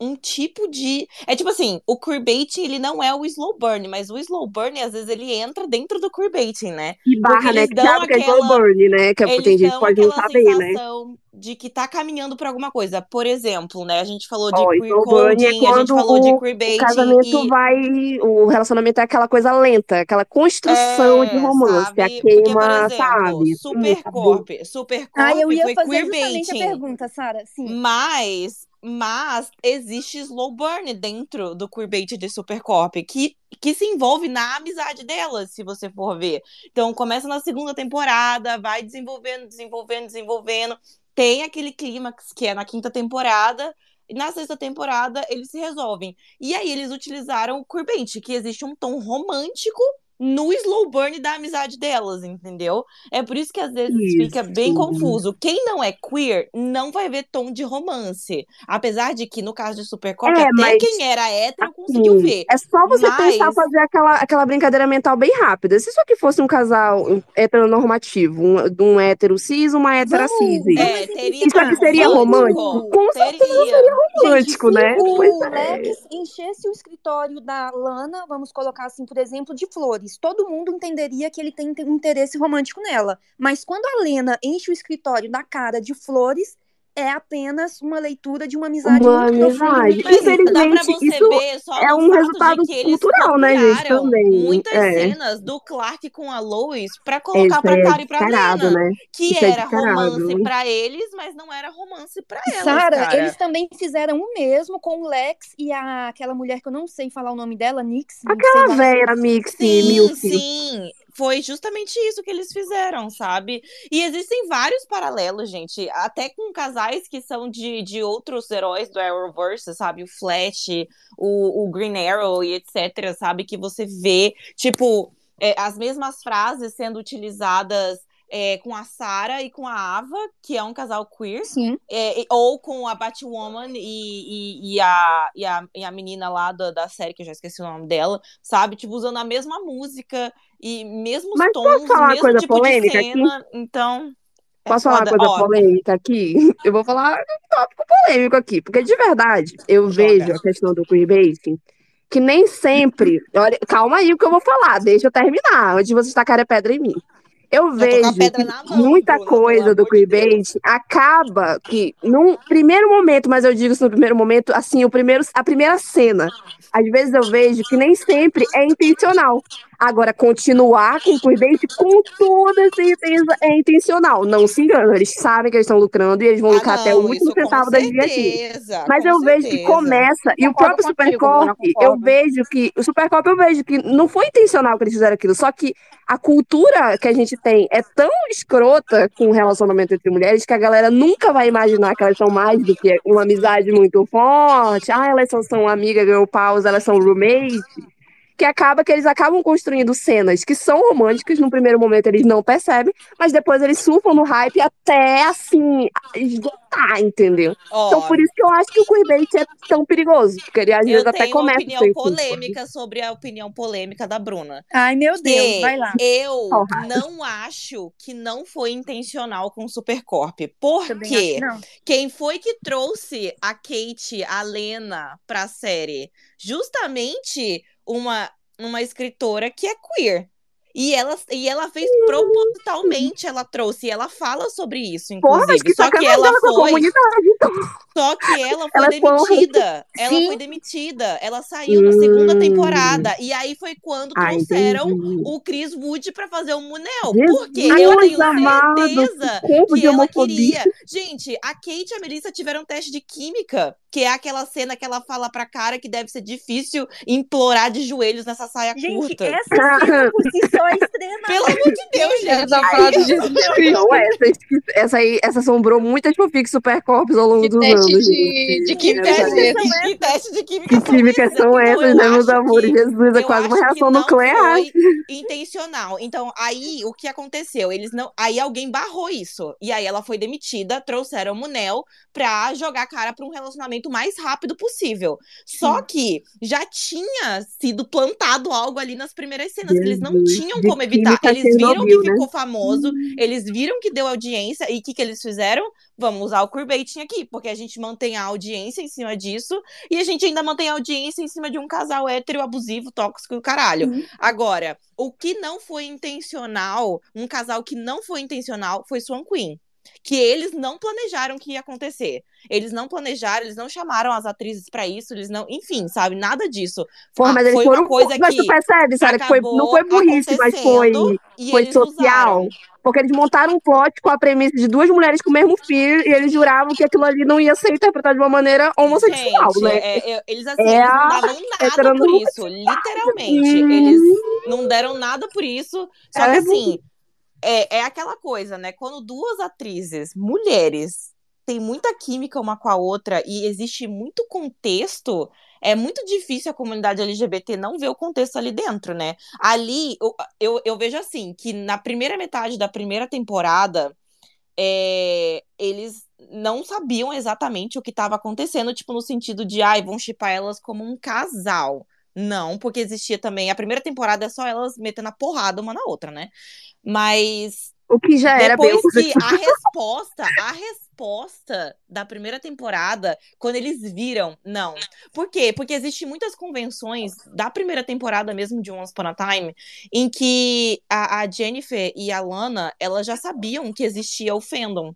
um tipo de. É tipo assim, o queerbaiting, ele não é o slow burn, mas o slow burn, às vezes, ele entra dentro do queerbaiting, né? E barra, né? eles Que dão sabe que é slow aquela- burn, né? Que é- Eles tem gente que pode não aquela saber, né? sensação de que tá caminhando pra alguma coisa. Por exemplo, né? A gente falou de Ó, queer burn é coding, a gente falou de o, o queerbaiting casamento e vai. O relacionamento é aquela coisa lenta, aquela construção de É, romance. sabe? A Porque, por queima, exemplo, sabe? Supercorp. Supercorp Ah, eu ia foi fazer justamente a queerbaiting. pergunta, Sara. Sim. Mas, mas existe slow burn dentro do queerbait de Supercorp, que, que se envolve na amizade delas, se você for ver. Então, começa na segunda temporada, vai desenvolvendo, desenvolvendo, desenvolvendo. Tem aquele clímax que é na quinta temporada. E na sexta temporada, eles se resolvem. E aí, eles utilizaram o queerbait, que existe um tom romântico no slow burn da amizade delas, entendeu? É por isso que às vezes fica bem Isso. confuso. Quem não é queer não vai ver tom de romance. Apesar de que, no caso de Supercop, É, até mas, quem era hétero conseguiu Sim, ver. É só você Mas- pensar fazer aquela, aquela brincadeira mental bem rápida. Se isso aqui fosse um casal heteronormativo, um, um hétero cis, uma hétera cis. É, teria Isso aqui seria romântico? Com Teria. Romântico, Gente, se né? o Pois é. Lex enchesse o escritório da Lana, vamos colocar assim, por exemplo, de flores, todo mundo entenderia que ele tem um interesse romântico nela. Mas quando a Lena enche o escritório da cara de flores, é apenas uma leitura de uma amizade Uma muito profunda, amizade. pra Infelizmente, você isso ver só é um resultado de que eles cultural, né, gente, também. muitas É. cenas do Clark com a Lois pra colocar Isso pra aí é Cara e Lena. né? Que Isso é era romance descarado. pra eles, mas não era romance pra elas, Sara, cara. eles também fizeram o mesmo com o Lex e a, aquela mulher que eu não sei falar o nome dela, Nix. Aquela lá. véia mix Sim, sim. Foi justamente isso que eles fizeram, sabe? E existem vários paralelos, gente. Até com casais que são de, de outros heróis do Arrowverse, sabe? O Flash, o, o Green Arrow e etc, sabe? Que você vê, tipo, é, as mesmas frases sendo utilizadas é, com a Sarah e com a Ava, que é um casal queer. É, ou com a Batwoman e, e, e, a, e, a, e a menina lá da, da série, que eu já esqueci o nome dela, sabe? Tipo, usando a mesma música e mesmos Mas tons, posso falar mesmo coisa tipo polêmica de aqui? cena. Então. é Posso falar uma coisa Ó, polêmica aqui? Eu vou falar um tópico polêmico aqui, porque de verdade, eu Joga. vejo a questão do queerbaiting que nem sempre. Olha, calma aí o que eu vou falar, deixa eu terminar, antes de vocês tacarem a pedra em mim. Eu Já vejo mão, muita coisa do de queerbait acaba que, num primeiro momento, mas eu digo isso no primeiro momento, assim, o primeiro, a primeira cena, às vezes eu vejo que nem sempre é intencional. Agora, continuar com o queerbait, com toda certeza, é intencional. Não se engana, eles sabem que eles estão lucrando e eles vão Ah, lucrar até o não, último centavo da dia aqui. certeza. Mas eu vejo que certeza. começa, e o próprio Supercorp, eu vejo que. O Supercorp eu vejo que não foi intencional que eles fizeram aquilo, só que a cultura que a gente tem é tão escrota com o relacionamento entre mulheres que a galera nunca vai imaginar que elas são mais do que uma amizade muito forte. Ah, elas são, são amigas, girl pals, elas são roommates. Que acaba que eles acabam construindo cenas que são românticas, no primeiro momento eles não percebem, mas depois eles surfam no hype até assim, esgotar, entendeu? Então Ó, por isso que eu acho que o queerbait é tão perigoso, porque ele às eu vezes até tenho uma começa opinião polêmica sobre a opinião polêmica da Bruna. Ai, meu Deus, Que vai lá. eu Porra. não acho que não foi intencional com o Supercorp. Por Também quê? acho que não. Quem foi que trouxe a Kate, a Lena, pra série? Justamente uma, uma escritora que é queer. E ela, e ela fez propositalmente, ela trouxe, e ela fala sobre isso, Porra, mas inclusive. que Só que ela foi. comunidade, então. Só que ela foi Ela é porra. demitida. Ela Sim. foi demitida. Ela saiu na segunda Hum. temporada. E aí foi quando trouxeram entendi. o Chris Wood pra fazer o Munel. Porque eu tenho amado, certeza que que ela queria. Gente, a Kate e a Melissa tiveram teste de química, que é aquela cena que ela fala pra cara que deve ser difícil implorar de joelhos nessa saia Gente, curta. essa cena por si só é extremamente. Pelo amor de Deus, gente. Essa frase de Jesus Cristo. Não, essa, essa aí, essa assombrou muitas fanfics supercorpos ao longo Que dos anos. de, gente. de Que química é teste, esse? que teste de química Que esses? são Então, essas, né, meus amores? Jesus, é quase uma reação nuclear. intencional. Então, aí o que aconteceu? Eles não. Aí alguém barrou isso. E aí ela foi demitida, trouxeram o Munel pra jogar a cara pra um relacionamento mais rápido possível. Só que já tinha sido plantado algo ali nas primeiras cenas, que eles não Jesus, tinham como evitar. Eles viram que né? ficou famoso, eles viram que deu audiência, e o que, que eles fizeram? Vamos usar o queerbaiting aqui, porque a gente mantém a audiência em cima disso, e a gente ainda mantém a audiência em cima de um casal hétero abusivo, tóxico e o caralho. Agora, o que não foi intencional, um casal que não foi intencional, foi Swan Queen. Que eles não planejaram que ia acontecer. Eles não planejaram, eles não chamaram as atrizes pra isso, eles não. Enfim, sabe? Nada disso. Porra, Ah, mas eles foi foram. uma coisa mas tu que percebe, Sara, que foi, não foi burrice, mas foi, foi social. usaram. Porque eles montaram um plot com a premissa de duas mulheres com o mesmo filho e eles juravam que aquilo ali não ia ser interpretado de uma maneira homossexual, Gente, né? é- é- eles assim, É eles não davam nada por isso, literalmente. Hum. Eles não deram nada por isso. Só É que assim, é, é aquela coisa, né? Quando duas atrizes, mulheres, têm muita química uma com a outra e existe muito contexto, é muito difícil a comunidade LGBT não ver o contexto ali dentro, né? Ali, eu, eu, eu vejo assim, que na primeira metade da primeira temporada, é, eles não sabiam exatamente o que estava acontecendo, tipo, no sentido de, ai, vão chipar elas como um casal. Não, porque existia também. A primeira temporada é só elas metendo a porrada uma na outra, né? Mas O que já era bem depois que a resposta, a resposta da primeira temporada, quando eles viram, não. Por quê? Porque existem muitas convenções da primeira temporada mesmo de Once Upon a Time, em que a, a Jennifer e a Lana, elas já sabiam que existia o fandom.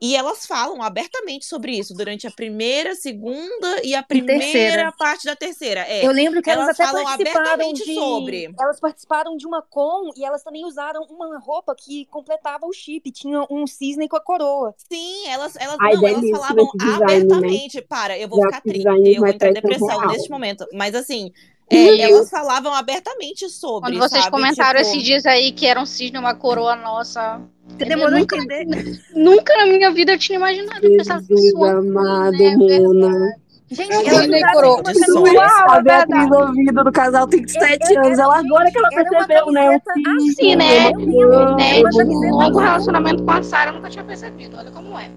E elas falam abertamente sobre isso durante a primeira, segunda e a primeira terceira. parte da terceira. É. Eu lembro que elas, Elas até falam participaram abertamente de. sobre. Elas participaram de uma com e elas também usaram uma roupa que completava o chip. Tinha um cisne com a coroa. Sim, elas, elas, Ai, não, elas falavam design, né? abertamente. Para, eu vou Já ficar triste, eu vou entrar em essa depressão neste momento. Mas assim, é, elas falavam abertamente sobre. Quando vocês sabe? comentaram Tipo, esses dias aí que era um cisne, uma coroa nossa. Você Eu demorou nunca- a entender? Nunca na minha vida eu tinha imaginado. Pensava que Jesus Swan amado, né? Mona. Gente, Eu né, usaram coroa. uma De a é Beatriz ouvido do casal tem 7 era- anos. Ela agora que ela percebeu, né? O assim, né? ela Eu lembro, Né? longo azul. relacionamento com a Sarah, eu nunca tinha percebido. Olha como é.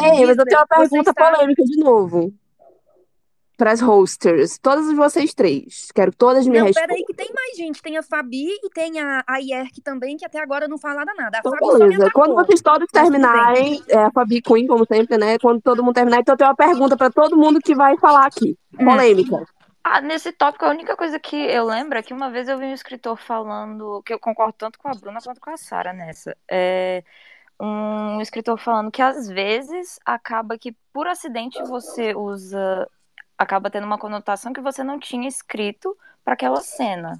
Ei, mas eu tenho uma pergunta polêmica de novo. Para as hosters. Todas vocês três. Quero todas me Não, respondam. peraí, que tem mais gente. Tem a Fabi e tem a, a Yerk também, que até agora não falaram nada. A Então, Fabi beleza. Quando vocês todos terminarem, é a Fabi Queen, como sempre, né? Quando todo mundo terminar, então eu tenho uma pergunta para todo mundo que vai falar aqui. Hum. Polêmica. Ah, nesse tópico, a única coisa que eu lembro é que uma vez eu vi um escritor falando, que eu concordo tanto com a Bruna quanto com a Sara nessa. É um escritor falando que às vezes acaba que por acidente você usa, acaba tendo uma conotação que você não tinha escrito para aquela cena.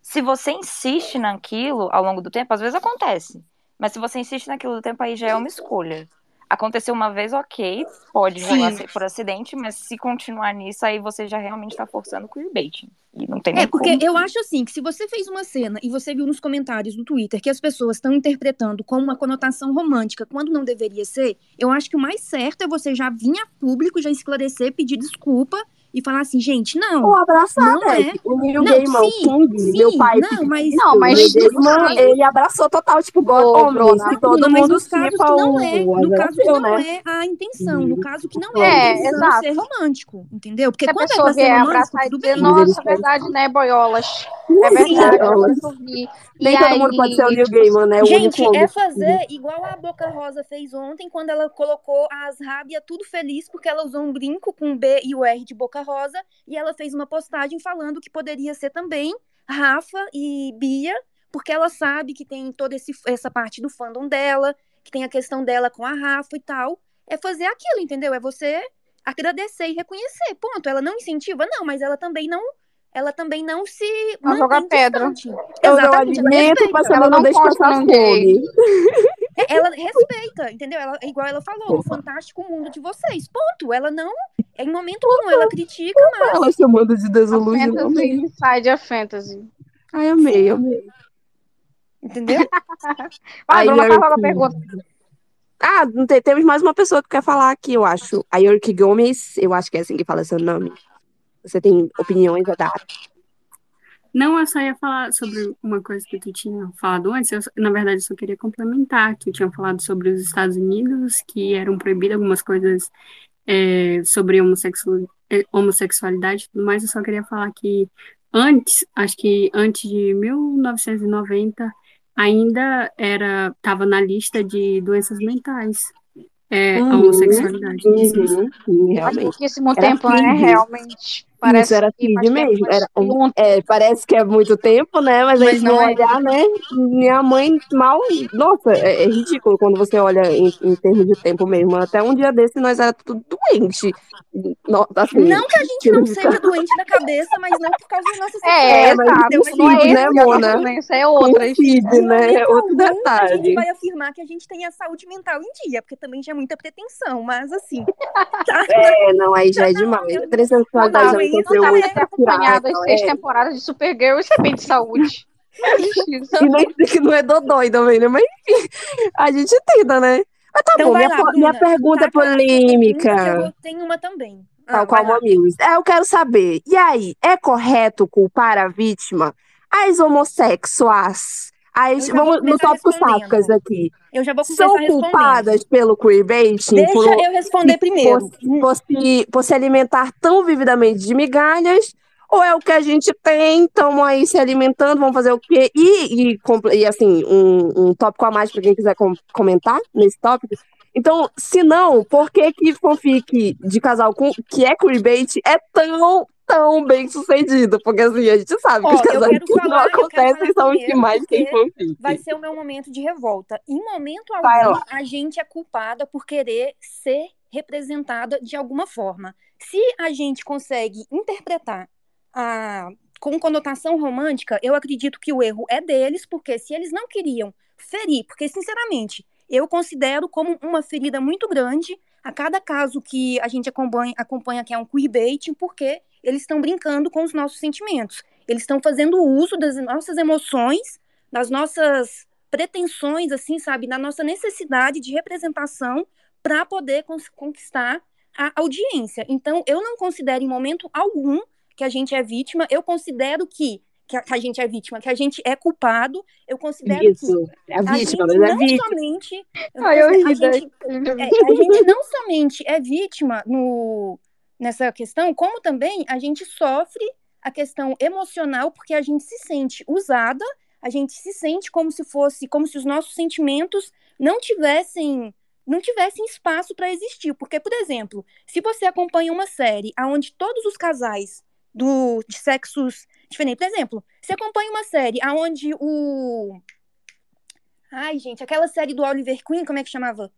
Se você insiste naquilo ao longo do tempo, às vezes acontece. Mas se você insiste naquilo do tempo, aí já é uma escolha. Aconteceu uma vez, ok, pode rolar Sim. por acidente, mas se continuar nisso, aí você já realmente está forçando o queerbaiting. E não tem É, porque como. eu acho assim, que se você fez uma cena e você viu nos comentários do Twitter que as pessoas estão interpretando como uma conotação romântica quando não deveria ser, eu acho que o mais certo é você já vir a público, já esclarecer, pedir desculpa e falar assim, gente, não. Ou abraçar, Não né? é. O Neil Não, Gaiman, o sim, King, sim, meu pai. não, mas- Não, mas- Gaiman, ele abraçou total, tipo, God Ô, Omnis, Bruna. que todo Bruna, mas mundo nos casos chipa que não o é, no caso que não né? é a intenção, Uhum. no caso que não é, É, a intenção exato. ser romântico, entendeu? Porque quando é pessoa pra ser vier romântico, abraçar e tudo bem. nossa, é verdade, né, boiolas? É verdade. Nem todo mundo pode ser o Neil tipo, Gaiman, né? Gente, é fazer igual a Boca Rosa fez ontem, quando ela colocou as rábias tudo feliz, porque ela usou um brinco com o B e o R de Boca Rosa, e ela fez uma postagem falando que poderia ser também Rafa e Bia porque ela sabe que tem toda esse, essa parte do fandom dela, que tem a questão dela com a Rafa e tal. É fazer aquilo, entendeu? É você agradecer e reconhecer. Ponto. Ela não incentiva, não, mas ela também não. Ela também não se. Não joga pedra. distante. Eu dou Exatamente, ela alimento Ela ela não não deixar posta passar fome. É, Ela respeita, entendeu? Ela, é igual ela falou, o fantástico mundo de vocês. Ponto. Ela não. Em momento algum, ela critica, mas. Ela chamando de A desilusão. inside a fantasy. Ai, amei, amei. Entendeu? Vai, Bruna, York- faz logo a pergunta. Ah, não tem- temos mais uma pessoa que quer falar aqui, eu acho. A York Gomes, eu acho que é assim que fala seu nome. Você tem opiniões a dar? Não, eu só ia falar sobre uma coisa que tu tinha falado antes. Eu, na verdade, eu só queria complementar. Tu tinha falado sobre os Estados Unidos, que eram proibidas algumas coisas é, sobre homossexu- eh, homossexualidade e tudo mais. Eu só queria falar que antes, acho que antes de 1990, ainda era, estava na lista de doenças mentais. É, a Uhum. homossexualidade. Isso, isso. Uhum, sim, Há realmente. pouquíssimo tempo, né? Realmente. Parece Isso era que feed tempo, mesmo. mas Era, um é, parece que é muito tempo, né? Mas, a Mas gente não não é. olhar, né? Minha mãe mal. Nossa, é, é ridículo quando você olha em, em termos de tempo mesmo. Até um dia desse nós era tudo doente. No- assim, Não que a gente não seja doente da cabeça, mas não por causa da nossa É, É, mas exato. entendeu? Isso não é feed, né, é Mona? doença, é com outras. feed, né? momento Outro algum, a gente detalhe. vai afirmar que a gente tem a saúde mental em dia, porque também já é muita pretensão, mas assim, tá? É, não, aí já é Não, demais. eu- A transexualidade não, não pra Ter acompanhado tirar. as seis É. temporadas de Supergirl, isso é bem de saúde. E nem que não é dodói também, né? Mas enfim, a gente tenta, né? Mas tá Então bom, vai minha, lá, po- minha Bruna, pergunta é sua polêmica. eu tenho uma também. Ah, Tal qual. Mamilos. É, eu quero saber. E aí, é correto culpar a vítima? As homossexuais? Vou vamos no tópico sáficas aqui. Eu já vou São começar respondendo. culpadas pelo queerbaiting? Deixa por, eu responder primeiro. por, por se, alimentar tão vividamente de migalhas? Ou é o que a gente tem, estamos aí se alimentando, vamos fazer o quê? E, e, e, assim, um, um tópico a mais para quem quiser com- comentar nesse tópico. Então, se não, por que que fanfic de casal com, que é queerbait é tão, tão bem sucedido? Porque assim, a gente sabe que Ó, os quero que não falar- quero acontecem são os que mais porque fanfic. Vai ser o meu momento de revolta. Em momento algum, a gente é culpada por querer ser representada de alguma forma. Se a gente consegue interpretar a, com conotação romântica, eu acredito que o erro é deles, porque se eles não queriam ferir, porque sinceramente, eu considero como uma ferida muito grande a cada caso que a gente acompanha, acompanha que é um queerbaiting, porque eles estão brincando com os nossos sentimentos. Eles estão fazendo uso das nossas emoções, das nossas pretensões, assim, sabe, da nossa necessidade de representação para poder conquistar a audiência. Então, eu não considero em momento algum que a gente é vítima, eu considero que, que, a, que a gente é vítima, que a gente é culpado, eu considero que Isso, é a a vítima, gente mas é não vítima. somente. Ai, a gente é, a gente não somente é vítima no, nessa questão, como também a gente sofre a questão emocional, porque a gente se sente usada, a gente se sente como se fosse, como se os nossos sentimentos não tivessem não tivessem espaço para existir. Porque, por exemplo, se você acompanha uma série onde todos os casais do, de sexos diferentes, por exemplo, você acompanha uma série onde o. Ai, gente, aquela série do Oliver Queen, como é que chamava?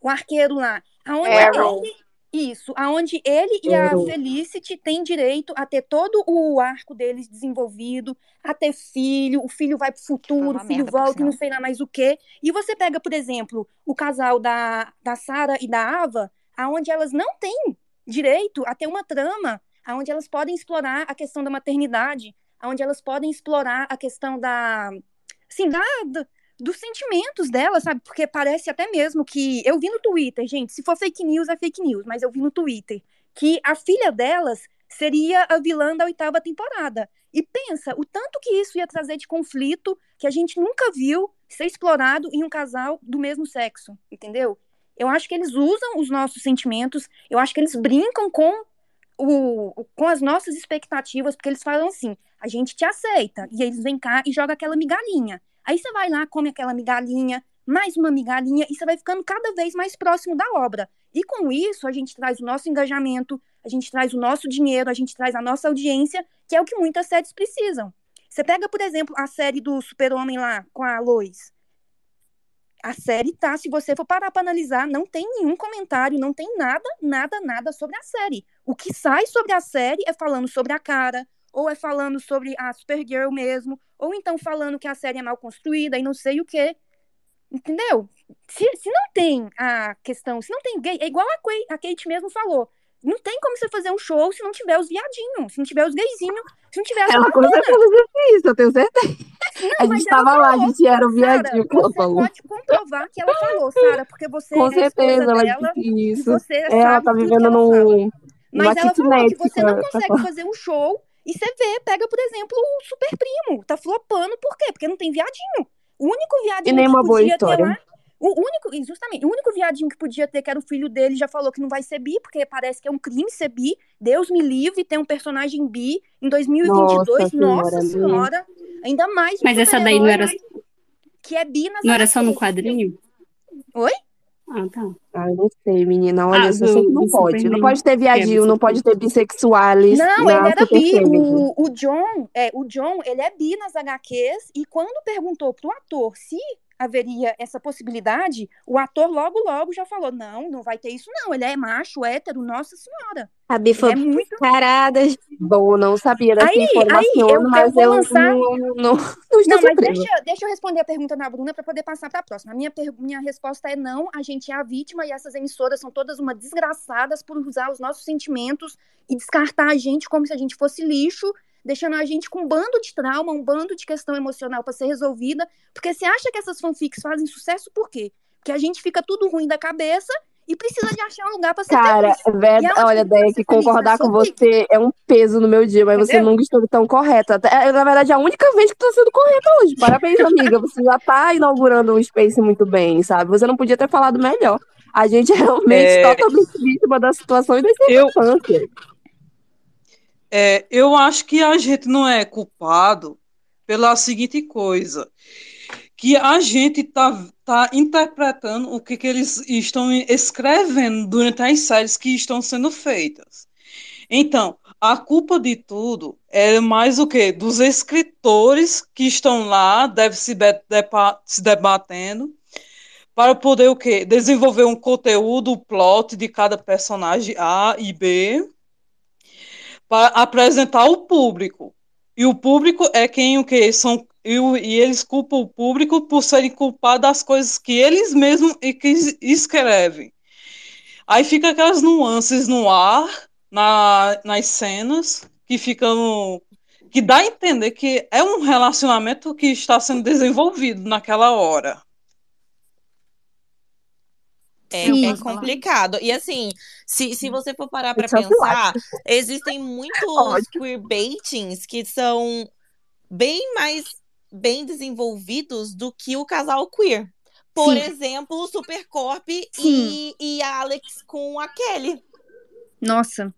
O arqueiro lá. Aonde Arrow. ele. Isso, aonde ele e a. Felicity têm direito a ter todo o arco deles desenvolvido, a ter filho, o filho vai pro futuro, o filho volta e não sei lá mais o quê. E você pega, por exemplo, o casal da, da Sarah e da Ava, aonde elas não têm direito a ter uma trama, aonde elas podem explorar a questão da maternidade, aonde elas podem explorar a questão da, assim, da, dos sentimentos dela, sabe? Porque parece até mesmo que eu vi no Twitter, gente, se for fake news é fake news, mas eu vi no Twitter que a filha delas seria a vilã da oitava temporada. E pensa o tanto que isso ia trazer de conflito que a gente nunca viu ser explorado em um casal do mesmo sexo, entendeu? Eu acho que eles usam os nossos sentimentos, eu acho que eles brincam com o, com as nossas expectativas, porque eles falam assim: a gente te aceita, e eles vêm cá e jogam aquela migalhinha. Aí você vai lá, come aquela migalhinha, mais uma migalhinha, e você vai ficando cada vez mais próximo da obra. E com isso, a gente traz o nosso engajamento, a gente traz o nosso dinheiro, a gente traz a nossa audiência, que é o que muitas séries precisam. Você pega, por exemplo, a série do Super-Homem lá, com a Lois. A série tá, se você for parar para analisar, não tem nenhum comentário, não tem nada, nada, nada sobre a série. O que sai sobre a série é falando sobre a cara, ou é falando sobre a Supergirl mesmo, ou então falando que a série é mal construída e não sei o quê. Entendeu? Se, se não tem a questão, se não tem gay, é igual a, Kay, a Kate mesmo falou. Não tem como você fazer um show se não tiver os viadinhos, se não tiver os gayzinhos, se não tiver as Ela com certeza disse isso, eu tenho certeza. a mas gente tava lá, a falou, gente era o viadinho ela você falou. pode comprovar que ela falou, Sara, porque você Com é a certeza, ela dela disse isso. você É, ela tá vivendo num, Mas ela falou que você não pra consegue fazer um show e você vê, pega, por exemplo, o Super Primo. Tá flopando, por quê? Porque não tem viadinho. O único E viadinho nem que uma boa podia ter história. lá. O único, e justamente, o único viadinho que podia ter, que era o filho dele, já falou que não vai ser bi, porque parece que é um crime ser bi. Deus me livre, ter um personagem bi em 2022. Nossa Nossa senhora, senhora. Ainda mais um Mas essa daí não era, que é bi nas não era só no quadrinho? Oi? Ah, tá. Ah, eu não sei, menina. Olha, Ah, só sei que não pode. Não Superman, pode ter viadinho, é não pode ter bissexuais. Não, na ele era bi. O, o John, é, o John, ele é bi nas HQs e quando perguntou pro ator se haveria essa possibilidade, o ator logo logo já falou: "Não, não vai ter isso não. Ele é macho, hétero, nossa senhora". A Bi foi É muito caradas. Bom, não sabia dessa Aí- aí, informação, eu- eu mas vou eu, lançar- não, não, não Não, mas deixa, deixa eu responder a pergunta da Bruna para poder passar para a próxima. A minha, per- minha resposta é não, a gente é a vítima e essas emissoras são todas uma desgraçadas por usar os nossos sentimentos e descartar a gente como se a gente fosse lixo, deixando a gente com um bando de trauma, um bando de questão emocional para ser resolvida. Porque você acha que essas fanfics fazem sucesso por quê? Porque a gente fica tudo ruim da cabeça e precisa de achar um lugar para ser Cara, E aonde olha, que você ser feliz? concordar com você é um peso no meu dia, mas você Entendeu? nunca esteve tão correta. Até- Na verdade, é a única vez que tá sendo correta hoje. Parabéns, amiga. Você já tá inaugurando um Space muito bem, sabe? Você não podia ter falado melhor. A gente é realmente É. totalmente vítima da situação e das Eu, circunstâncias. É, eu acho que a gente não é culpado pela seguinte coisa, que a gente tá, tá interpretando o que, que eles estão escrevendo durante as séries que estão sendo feitas. Então, a culpa de tudo é mais o quê? Dos escritores que estão lá, devem se, se debatendo, para poder o quê? Desenvolver um conteúdo, o plot de cada personagem A e B, para apresentar ao público. E o público é quem o que são e, o- e eles culpam o público por serem culpados das coisas que eles mesmos e que es- escrevem. Aí fica aquelas nuances no ar, na, nas cenas, que ficam que dá a entender que é um relacionamento que está sendo desenvolvido naquela hora. É, é complicado. E assim, se, se você for parar pra also pensar, existem muitos queerbaitings que são bem mais bem desenvolvidos do que o casal queer. Por Sim. exemplo, o Supercorp e, e a Alex com a Kelly. Nossa.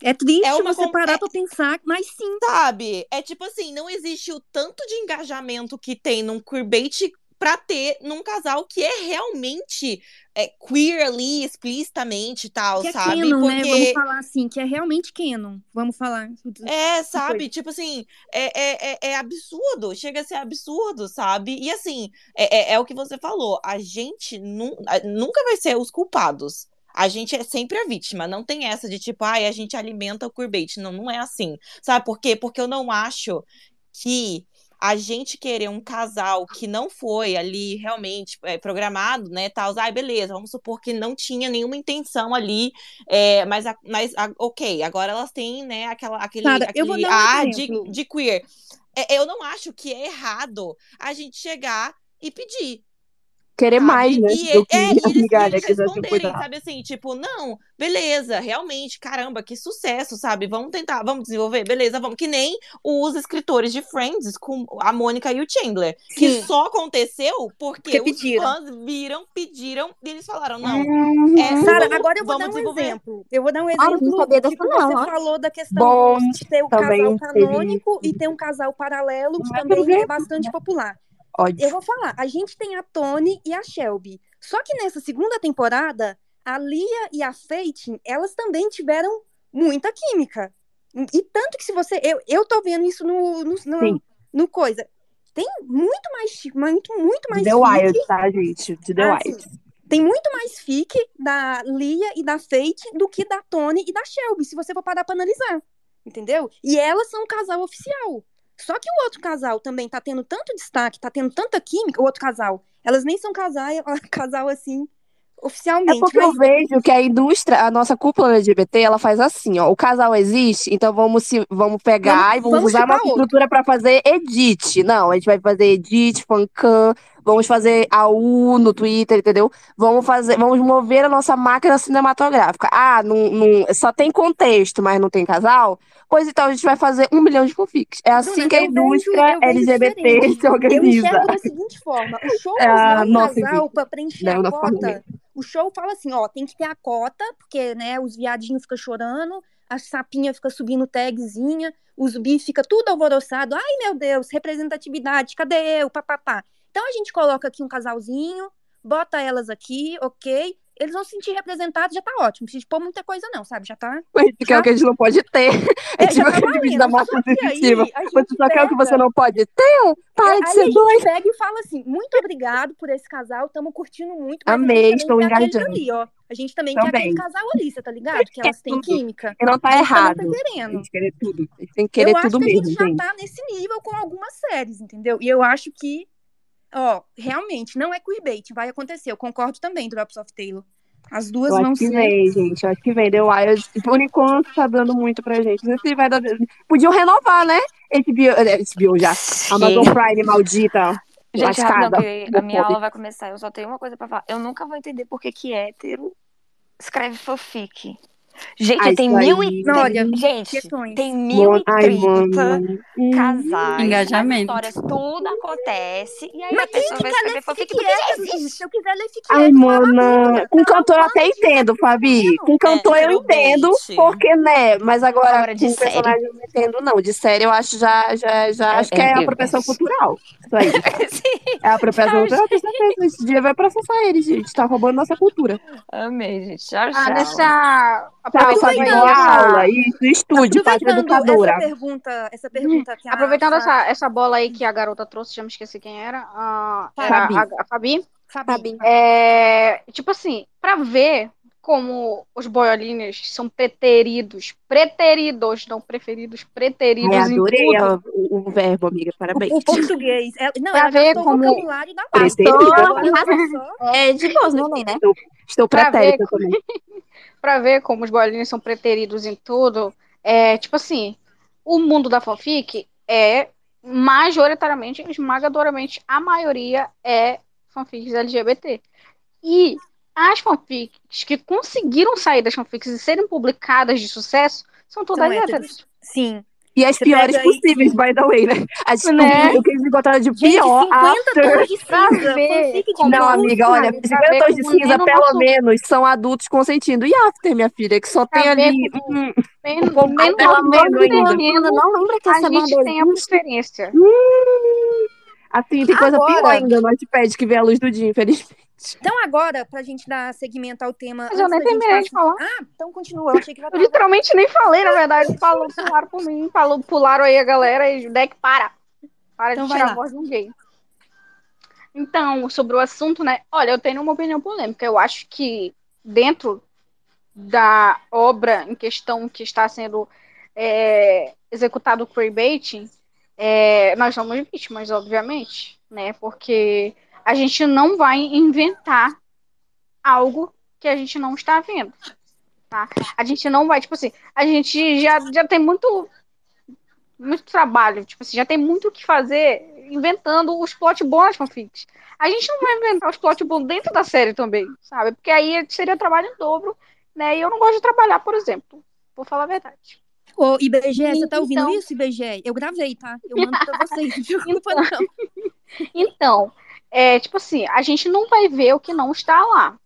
É triste É uma você parar é- pra pensar, mas sim. Sabe? É tipo assim, não existe o tanto de engajamento que tem num queerbait pra ter num casal que é realmente é, queer ali, explicitamente e tal, Que é sabe? canon, né? Vamos Porque falar assim, que é realmente canon. Vamos falar. É, sabe? Tipo assim, é, é, é, é absurdo. Chega a ser absurdo, sabe? E assim, é, é, é o que você falou. A gente nu- nunca vai ser os culpados. A gente é sempre a vítima. Não tem essa de tipo, ai, a gente alimenta o queerbait. Não, não é assim. Sabe por quê? Porque eu não acho que a gente querer um casal que não foi ali realmente é, programado, né, tal, ai, beleza, vamos supor que não tinha nenhuma intenção ali, é, mas, a- mas a- ok, agora elas têm, né, aquela, aquele, Cara, aquele um ar de, de queer. É, eu não acho que é errado a gente chegar e pedir, Querer sabe? mais, né? E, do que é, e a eles, migalha eles que já tinha responderem, cuidado. sabe assim, tipo, não, beleza, realmente, caramba, que sucesso, sabe? Vamos tentar, vamos desenvolver, beleza, vamos. Que nem os escritores de Friends com a Mônica e o Chandler. Que Sim. só aconteceu porque, Porque os pediram. fãs viram, pediram, e eles falaram, não, Uhum. é, Sara, agora eu vou vamos dar um exemplo. Eu vou dar um Ah, não exemplo sabia de dessa que não, você ó. falou da questão Bond de ter o casal teve canônico e ter um casal paralelo que Não é também é bastante popular. Eu vou falar, a gente tem a Tony e a Shelby. Só que nessa segunda temporada, a Lia e a Fate, elas também tiveram muita química. E tanto que se você. Eu, eu tô vendo isso no, no, no- no coisa. Tem muito mais, muito, muito mais The fic. Wild, tá, gente? De The Ah, Wild. Tem muito mais fic da Lia e da Fate do que da Tony e da Shelby, se você for parar pra analisar. Entendeu? E elas são um casal oficial. Só que o outro casal também tá tendo tanto destaque, tá tendo tanta química, o outro casal. Elas nem são casal, casal assim, É oficialmente. porque eu mas vejo que a indústria, a nossa cúpula LGBT, ela faz assim, ó. O casal existe, então vamos se vamos pegar Vamos- e vamos, vamos usar a chupar nossa outro. estrutura pra fazer edit. Não, a gente vai fazer edit, fancam, vamos fazer AU no Twitter, entendeu? Vamos fazer, vamos mover a nossa máquina cinematográfica. Ah, não, não- só tem contexto, mas não tem casal? Pois então a gente vai fazer um milhão de fanfics. É assim Bruna, que a eu indústria eu vejo LGBT diferente. se Eu organiza. enxergo da seguinte forma: o show É a não um casal pra preencher Não, a cota. O show fala assim: ó, tem que ter a cota, porque né, os viadinhos ficam chorando, a sapinha fica subindo tagzinha, os bi fica tudo alvoroçado. Ai, meu Deus, representatividade, cadê eu? Papapá. Então a gente coloca aqui um casalzinho, bota elas aqui, ok. Eles vão se sentir representados, já tá ótimo. Não precisa pôr muita coisa, não, sabe? Já tá. Mas isso que é o que a gente não pode ter. É É, tipo tá aquele vídeo da massa que sensitiva. gente Você só quer o que você não pode ter? Para É, de ser a gente doido. pega e fala assim, muito obrigado por esse casal, estamos curtindo muito, Amei, gente estou quer engajando. ali, ó. A gente também quer Também. aquele casal ali, você tá ligado? Que elas têm química. E não tá a gente errado. tá querendo. gente querer tudo. Gente tem que querer eu acho tudo que a mesmo, gente já gente. tá nesse nível com algumas séries, entendeu? E eu acho que, ó, realmente, não é queerbait, vai acontecer. Eu concordo também, Drops of Taylor. As duas Eu vão acho que ser... vem, gente. Eu acho que vem. The Wild, por enquanto, tá dando muito pra gente. Não sei se vai dar. Podiam renovar, né? HBO, eh, HBO já. Amazon Prime, maldita. Gente, lascada. não, a minha homofóbica. aula vai começar. Eu só tenho uma coisa pra falar. Eu nunca vou entender por que que hétero escreve fanfic. Gente, Ah, tem mil e... Olha, Gente, questões. tem mil e trinta casais. As Engajamento. histórias, tudo acontece. E aí Mas a pessoa vai escrever fanfic porque já existe. Se eu quiser ler fic Ai, mana. Com cantor eu até entendo, Fabi. Com cantor eu Hétero entendo, porque, né? Mas agora, Agora, de com série? personagem eu não entendo, não. De série eu acho já, já, já É, acho que é é, a eu- apropriação cultural. Isso aí. É a apropriação cultural, com certeza. Esse dia vai processar eles, gente. Tá roubando nossa cultura. amei, gente. Tchau, Ah, tchau. nessa. Tchau, Aproveitando Fabi. aí Boa essa, aula. Isso, Aproveitando educadora. essa pergunta, essa pergunta que a aproveitando essa, essa bola aí que a garota trouxe, já me esqueci quem era. era Fabi. a, a Fabi. Fabi, É, tipo assim, pra ver como os boiolinhas são preteridos, preteridos, não preferidos, preteridos em adorei tudo. a- o, o verbo, amiga. Parabéns. O, o português. Ela, não, Pra ela ver como- o vocabulário da. É de boas, não nem, né? Estou Pra pretérita ver também. Pra ver como os boiolinhas são preteridos em tudo, é tipo assim, o mundo da fanfic é majoritariamente, esmagadoramente, a maioria é fanfics LGBT. E as fanfics que conseguiram sair das fanfics e serem publicadas de sucesso são todas São héteros. héteros. Sim. E as Você piores aí- possíveis, by the way, né? As, Né? que eles encontraram de Gente, pior 50 after. tons de Pra cinza. de Não, amiga, olha, sabe? Pra 50 ver tons de cinza, no pelo nosso- menos, são adultos consentindo. E after, minha filha, que só tem ali. como- hum, Men- Um menos pelo menos ainda. feminino, não lembra que a essa gente banda tem a existe? preferência. hum. Assim, tem coisa Agora- pior ainda no Notepad que vê a luz do dia, infelizmente. Então agora, pra gente dar segmento ao tema... Mas eu nem terminei de passar- falar. Ah, então continua. Eu achei que já Eu literalmente nem falei, na verdade. Falou, pularam por mim, falou, pularam aí a galera e o deck para. Para Então de tirar lá. a voz de um gay. Então, sobre o assunto, né? Olha, eu tenho uma opinião polêmica. Eu acho que dentro da obra em questão que está sendo é, executado o queerbaiting, é, nós somos vítimas, obviamente, né? Porque a gente não vai inventar algo que a gente não está vendo. Tá? A gente não vai, tipo assim, a gente já, já tem muito muito trabalho, tipo assim, já tem muito o que fazer inventando os plot bons nas fanfics. A gente não vai inventar os plot bons dentro da série também, sabe? Porque aí seria trabalho em dobro, né? E eu não gosto de trabalhar, por exemplo. Vou falar a verdade. Ô, IBGE, você tá ouvindo Então- isso, IBGE? Eu gravei, tá? Eu mando pra vocês. Não preocupa, não. Então, é tipo assim, a gente não vai ver o que não está lá,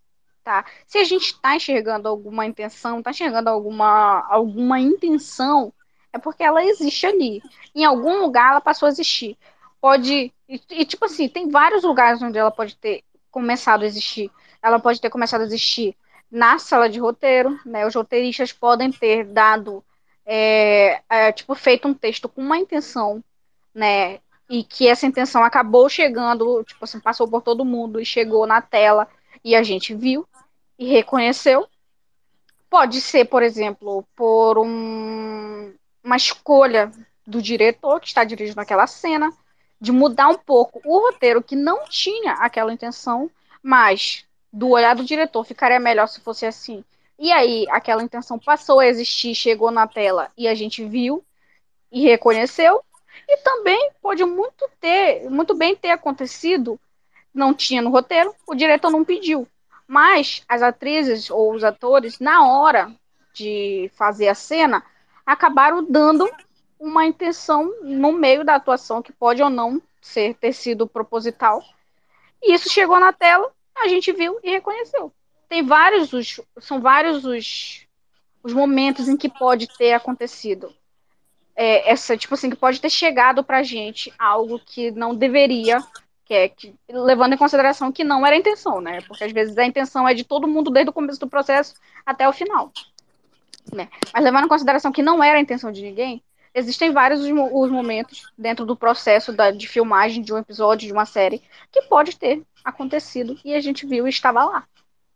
tá? Se a gente está enxergando alguma intenção, está enxergando alguma, alguma intenção, é porque ela existe ali. Em algum lugar ela passou a existir. Pode. E, e, tipo assim, tem vários lugares onde ela pode ter começado a existir. Ela pode ter começado a existir na sala de roteiro, né? Os roteiristas podem ter dado, é, é, tipo, feito um texto com uma intenção, né? e que essa intenção acabou chegando, tipo assim, passou por todo mundo e chegou na tela e a gente viu e reconheceu. Pode ser, por exemplo, por um, uma escolha do diretor que está dirigindo aquela cena, de mudar um pouco o roteiro que não tinha aquela intenção, mas do olhar do diretor ficaria melhor se fosse assim. E aí aquela intenção passou a existir, chegou na tela e a gente viu e reconheceu. E também pode muito ter, muito bem ter acontecido, não tinha no roteiro, o diretor não pediu. Mas as atrizes ou os atores, na hora de fazer a cena, acabaram dando uma intenção no meio da atuação que pode ou não ser ter sido proposital. E isso chegou na tela, a gente viu e reconheceu. Tem vários os, são vários os, os momentos em que pode ter acontecido. É, essa, tipo assim, que pode ter chegado pra gente algo que não deveria, que é que, levando em consideração que não era a intenção, né? Porque às vezes a intenção é de todo mundo desde o começo do processo até o final. Né? Mas levando em consideração que não era a intenção de ninguém, existem vários os, os momentos dentro do processo da, de filmagem de um episódio, de uma série, que pode ter acontecido e a gente viu e estava lá.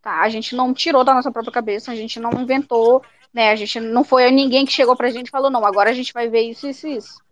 Tá? A gente não tirou da nossa própria cabeça, a gente não inventou, né? A gente não foi ninguém que chegou pra gente e falou, não, agora a gente vai ver isso, isso, isso.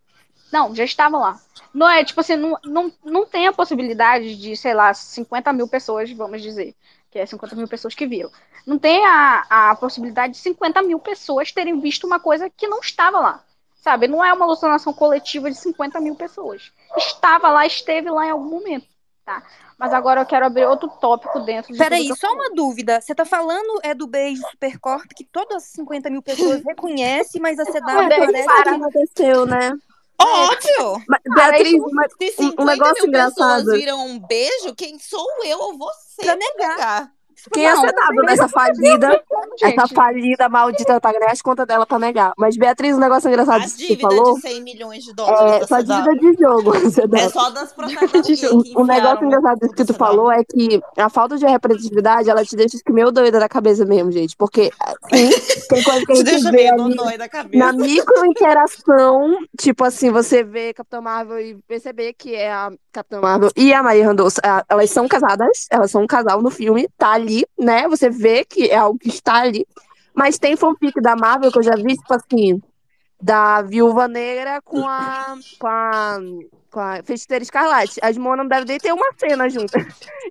Não, já estava lá. Não é, tipo assim, não, não, não tem a possibilidade de, sei lá, 50 mil pessoas, vamos dizer, que é 50 mil pessoas que viram. Não tem a, a possibilidade de 50 mil pessoas terem visto uma coisa que não estava lá. Sabe? Não é uma alucinação coletiva de 50 mil pessoas. Estava lá, esteve lá em algum momento. Tá? Mas agora eu quero abrir outro tópico dentro de Peraí, só uma dúvida. Você tá falando é do beijo Supercorp que todas as 50 mil pessoas reconhecem, mas a CW parece isso que aconteceu, né? Óbvio! Mas, Cara, Beatriz, isso- mas Se um, 50 um negócio mil pessoas engraçado. viram um beijo, quem sou eu ou você Pra pra negar. Quem é Não, CW dessa falida, como, essa gente. falida maldita, tá ganhando as contas dela pra negar. Mas, Beatriz, um negócio engraçado A que você dívida falou. de 100 milhões de dólares É, só dívida de jogo. É só das O, negócio no engraçado que tu falou é que a falta de representatividade, ela te deixa meio doida da cabeça mesmo, gente. Porque, sim, tem coisa que a Te gente deixa vê meio ali na micro-interação, tipo assim, você vê Capitã Marvel e perceber que é a Capitã Marvel e a Maria Randolph, elas são casadas, elas são um casal no filme, tá ali, né? Você vê que é algo que está ali. Mas tem fanfic da Marvel que eu já vi, tipo assim, da Viúva Negra com a, com a, com a Feiticeira Escarlate. As Mona não devem ter uma cena juntas.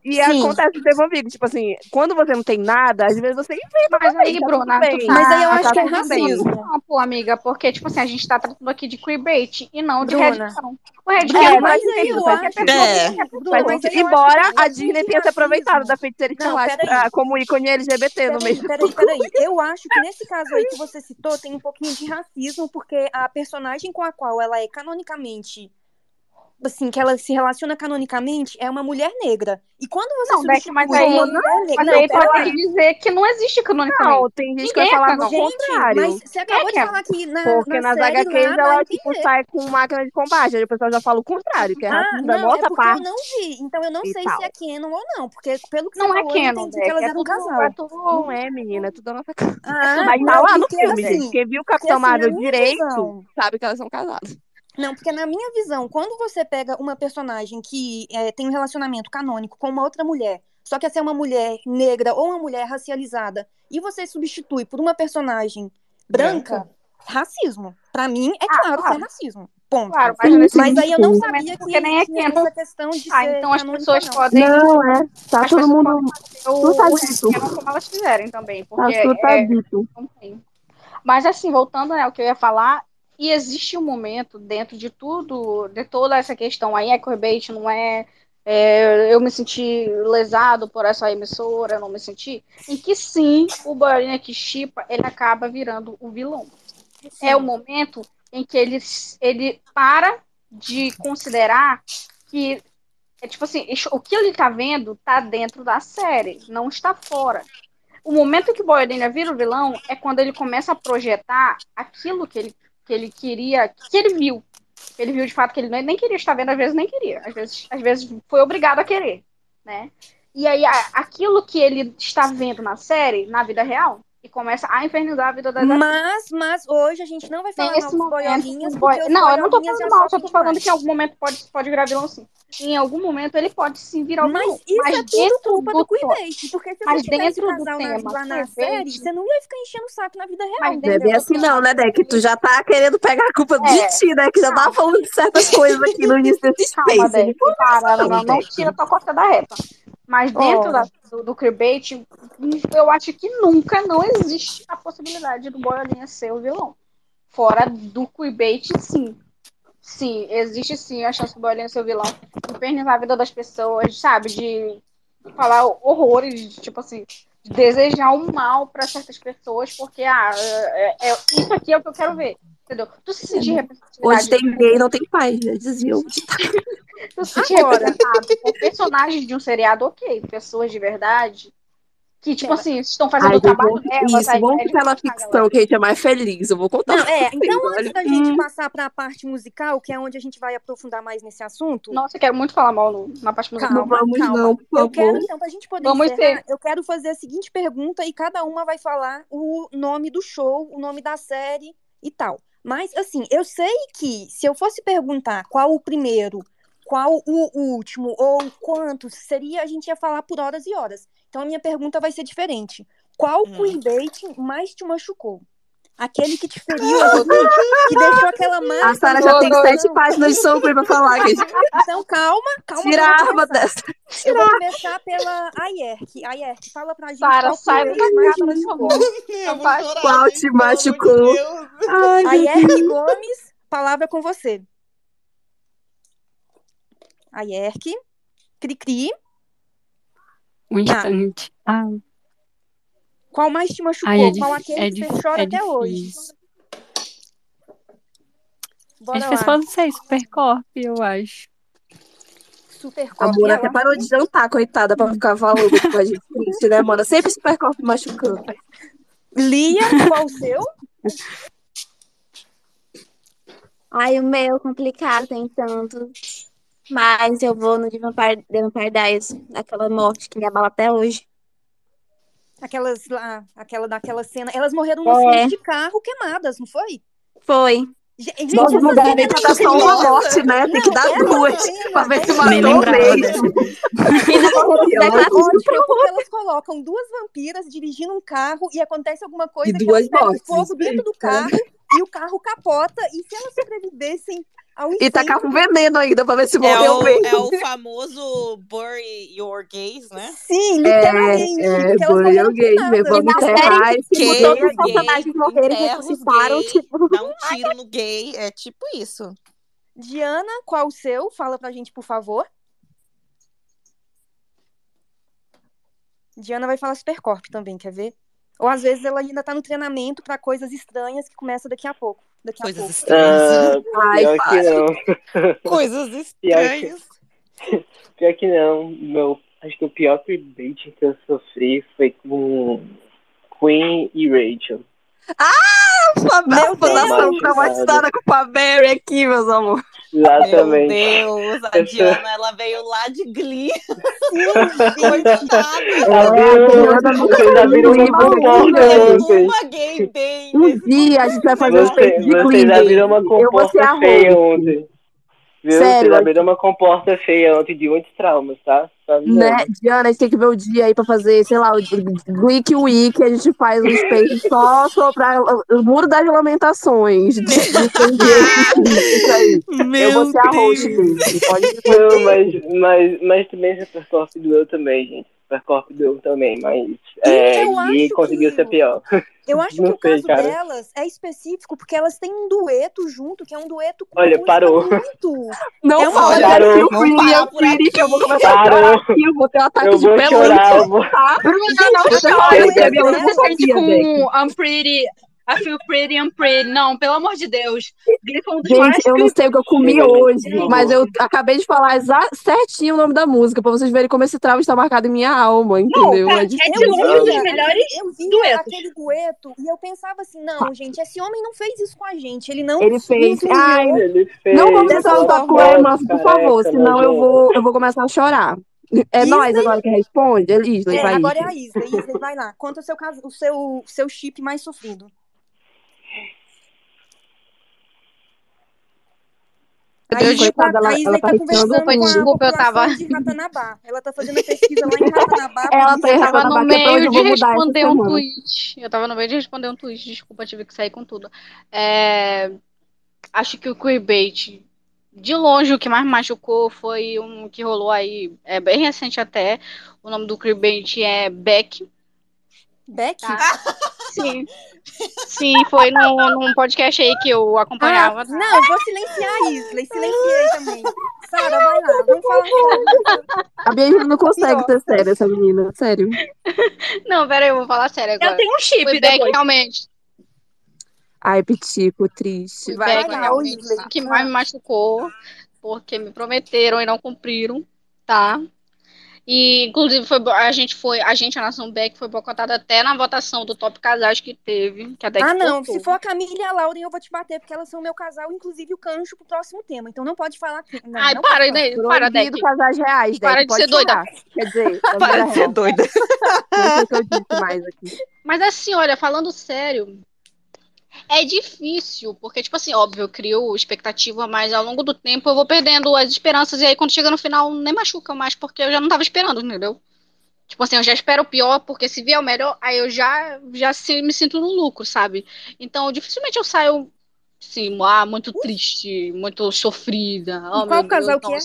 E Sim. acontece de ter fanfic, tipo assim, quando você não tem nada, às vezes você inventa Mas aí, tá Bruna, tá- Mas aí eu Mas acho tá que é racismo. Não, pô, amiga, porque, tipo assim, a gente tá tratando aqui de queerbait e não de. Redcon. O Bruna, É, é mas aí eu acho. sentido. É. Mas eu Embora que a Disney tenha se aproveitado da feiticeira escarlate pra- como ícone LGBT no meio. peraí, peraí. Eu acho que nesse caso aí que você citou tem um pouquinho de racismo, porque a personagem com a qual ela é canonicamente. Assim, que ela se relaciona canonicamente é uma mulher negra. E quando você Não, Beck, substitui mas uma aí- mulher negra. Mas Não, aí pode peraí. dizer que não existe canonicamente. Não, tem gente que vai falar é do canon. Gente, contrário. mas você acabou de que é? falar que na, Porque na nas HQs dá a ela, tipo, sai com máquina de combate. Aí o pessoal já fala o contrário, que é Ah, da não, é nossa porque parte. eu não vi. Então eu não e sei tal. se é canon ou não. Porque pelo que Não você é falou, eu canon, entendi Beck. que elas É eram um tudo, casal. é tudo... Não é, menina, é tudo da nossa cara. Ah, Mas tá não, lá no filme, assim, gente. Quem viu o Capitão assim, Marvel direito sabe que elas são casadas. Não, porque na minha visão, quando você pega uma personagem que é, tem um relacionamento canônico com uma outra mulher, só que essa é uma mulher negra ou uma mulher racializada, e você substitui por uma personagem branca, racismo. Pra mim, é Ah, claro, que é racismo. Ponto. Claro, mas Sim, nesse Mas aí eu não sim. sabia que Porque nem é canon. essa questão de Ah, ser então as pessoas não. podem... Não, é. Tá As todo mundo. o, Tudo tá dito. Como elas quiserem também, Tá porque tudo tá é, dito. Mas assim, voltando né, ao que eu ia falar, e existe um momento dentro de tudo, de toda essa questão aí, é queerbait, não é, é, eu me senti lesado por essa emissora, não me senti, em que sim, o Bolinha que chipa, ele acaba virando o vilão. É o momento em que ele, ele para de considerar que é tipo assim, o que ele tá vendo tá dentro da série, não está fora. O momento que o Boyodenia vira o vilão é quando ele começa a projetar aquilo que ele, que ele queria, que ele viu. Ele viu de fato que ele nem queria estar vendo, às vezes nem queria. Às vezes, às vezes foi obrigado a querer, né? E aí aquilo que ele está vendo na série, na vida real, que começa a infernizar a vida das Mas, mas hoje a gente não vai falar mal Nesse dos momento, boiolinhas, boy- Não, eu não tô falando já mal, só tô falando demais. que em algum momento pode, pode virar vilão sim. Em algum momento ele pode sim virar um Mas vilão. isso Mas é tudo culpa do do queerbait. Porque se Mas você tivesse dentro do casal na, tema lá na queerbait- série, você não ia ficar enchendo o saco na vida real, Mas Não é entendeu? bem assim não, né, Deck? Tu já tá querendo pegar a culpa de É. ti, né? Que já tava falando de certas coisas aqui no início desse Calma. Deck, para, não, tira tua costa da reta. Mas dentro Ó. da- do, do eu acho que nunca não existe a possibilidade do Boiolinha ser o vilão. Fora do queerbait, sim. Sim, existe sim a chance do Boiolinha ser o vilão. Infernizar a vida das pessoas, sabe? De falar horrores, de, tipo assim, de desejar o mal para certas pessoas, porque, ah, é, é- isso aqui é o que eu quero ver. Entendeu? Tu se sentir representatividade Hoje tem gay, não tem pai. Já dizia o sentir Agora. por personagens de um seriado, ok. Pessoas de verdade. Que, tipo assim, estão fazendo Ai, o trabalho delas. Isso, vamos é difícil, ficção, que a gente é mais feliz. Eu vou contar. Não, é, então Olha. antes da gente passar para a parte musical, que é onde a gente vai aprofundar mais nesse assunto, Nossa, eu quero muito falar mal no- na parte musical. Calma, Não vamos calma. não, por eu favor. quero, então, pra gente poder Vamos encerrar, ter. eu quero fazer a seguinte pergunta e cada uma vai falar o nome do show, o nome da série e tal. Mas, assim, eu sei que se eu fosse perguntar qual o primeiro, qual o último ou quantos seria, a gente ia falar por horas e horas. Então, a minha pergunta vai ser diferente. Qual Hum. queerbait mais te machucou? Aquele que te feriu, que deixou aquela marca. A Sara já tem sete páginas de sombra pra falar. Gente Então, calma, calma. tira a arma dessa. Eu vou começar pela Ayerk. Ayerk, fala pra gente qual sai te casa, por machucou. favor. Qual te machucou? Ayerk Gomes, palavra com você. Ayerk, Cri-Cri, Um instante. Ah, qual mais te machucou? ai, é, qual aquele é, que você chora é até hoje? difícil. É Bora difícil lá. falar, não sei, Supercorp, eu acho. Super A. Mona até parou de jantar, coitada, pra ficar falando com a gente né, mano? Sempre super corpo machucando. Lia, qual o seu? Ai, o meu complicado, tem tanto. Mas eu vou no Vampire, The Vampire Diaries, aquela morte que me abala até hoje. Aquelas lá, aquela daquela cena. Elas morreram no É. de carro queimadas, não foi? Foi. Ge- Gente, Nós não dá nem é pra dar só uma morte, né? Tem que dar essa duas. cena Pra ver se é matou mesmo. É elas colocam duas vampiras dirigindo um carro e acontece alguma coisa E que duas elas mortes. fogo dentro do carro e o carro capota. E se elas sobrevivessem E tacar um veneno ainda pra ver se É morreu o, mesmo. é o famoso bury your gays, né? Sim, literalmente. É, elas foi morreram alguém, queimadas. né? Vamos enterrar esse Que todos os personagens morreram e ressuscitaram, gay, tipo- dá um tiro no gay, é tipo isso. Diana, qual o seu? Fala pra gente, por favor. Diana vai falar Supercorp também, quer ver? Ou às vezes ela ainda tá no treinamento pra coisas estranhas que começa daqui a pouco. Daqui a Coisas pouco. estranhas. Ah, Ai, pior que pai. não. Coisas Pior estranhas. Pior que não. Meu, acho que o pior clickbait que eu sofri foi com Queen e Rachel. Meu Deus! nação traumatizada com a Barry aqui, meus amores. Lá Meu também. Deus, a Diana, ela veio lá de Glee. Coitada. Ela viu uma gay bem Um dia a gente vai fazer um Você, space de vocês Green Day. abriram uma Eu vou ser comporta a feia ontem. Viu? Sério, Vocês abriram uma comporta feia ontem de muitos traumas, tá? Tá. Né, Diana, a gente tem que ver o dia aí pra fazer, sei lá, o Week Week, a gente faz um space só sobre o muro das lamentações. De, de aí. Eu vou ser a host dele. Pode Não, mas, mas, mas também Supercorp doeu também, gente. Supercorp doeu também, mas é, eu acho conseguiu que- ser pior. Eu acho Não que o sei, caso cara. delas é específico porque elas têm um dueto junto, que é um dueto com Olha, parou. muito. Não É fala Parou. Vamos Free, parar por que eu vou começar a Parou. chorar aqui, eu vou ter um ataque Eu de vou chorar, eu vou... tá? Bruna, não Não eu não I'm Pretty, I Feel Pretty, I'm Pretty. Não, pelo amor de Deus. Gente, eu não sei o que eu comi hoje, mas eu acabei de falar certinho o nome da música, pra vocês verem como esse trauma está marcado em minha alma, entendeu? cara, É é de longe um dos melhores eu via duetos. aquele dueto e eu pensava assim, não, gente, esse homem não fez isso com a gente. Ele não Ele fez. incluiu. Ai, Ele fez não vamos papo com Emma, por favor, Careca, senão eu nojento. vou, eu vou começar a chorar. É Isley? nós agora que responde? Isley, É, vai. agora é a Isley. Isley. Isley, vai lá. Conta o seu, cas- o seu, seu chip mais sofrido. Meu A Deus, Isley tá, coitada, ela- tá tá riscando conversando tudo. com a Desculpa, eu tava- de Ratanabá. Ela tá fazendo a pesquisa lá em Ratanabá. Ela tá em tava no é meio de responder um semana. tweet. Eu tava no meio de responder um tweet, desculpa, tive que sair com tudo. É, Acho que o queerbait, de longe, o que mais machucou foi um que rolou aí, é bem recente até. O nome do queerbait é Beck. Beck? Tá. Sim. Sim, foi num, num podcast aí que eu Ah, acompanhava. tá? não, vou silenciar a Isley. Silenciei também. Sara, vai lá. Vamos falar. A Bia não consegue ser séria, essa menina. Sério. Não, pera aí, eu vou falar sério agora. Eu tenho um chip Foi Beck depois. realmente. Ai, Pitico, triste. Foi Vai Beck lá, realmente o que mais me machucou, porque me prometeram e não cumpriram, tá? E, inclusive, foi, a gente foi, a gente, a Nação Beck, foi boicotada até na votação do top casais que teve, que a Deck Ah, não. Se for a Camila e a Lauren, eu vou te bater, porque elas são meu casal, inclusive o cancho pro próximo tema. Então não pode falar que. Não, Ai, não para, daí, para, Deck. Casais reais, Para Deck, de ser doida. Quer dizer, Para de ser doida. Não sei o que eu disse mais aqui. Mas assim, olha, falando sério, é difícil, porque, tipo assim, óbvio, eu crio expectativa, mas ao longo do tempo eu vou perdendo as esperanças, e aí quando chega no final, nem machuca mais, porque eu já não tava esperando, entendeu? Tipo assim, eu já espero o pior, porque se vier o melhor, aí eu já, já se- me sinto no lucro, sabe? Então, dificilmente eu saio, assim, ah, muito triste, muito sofrida. Oh, qual casal Deus, que é?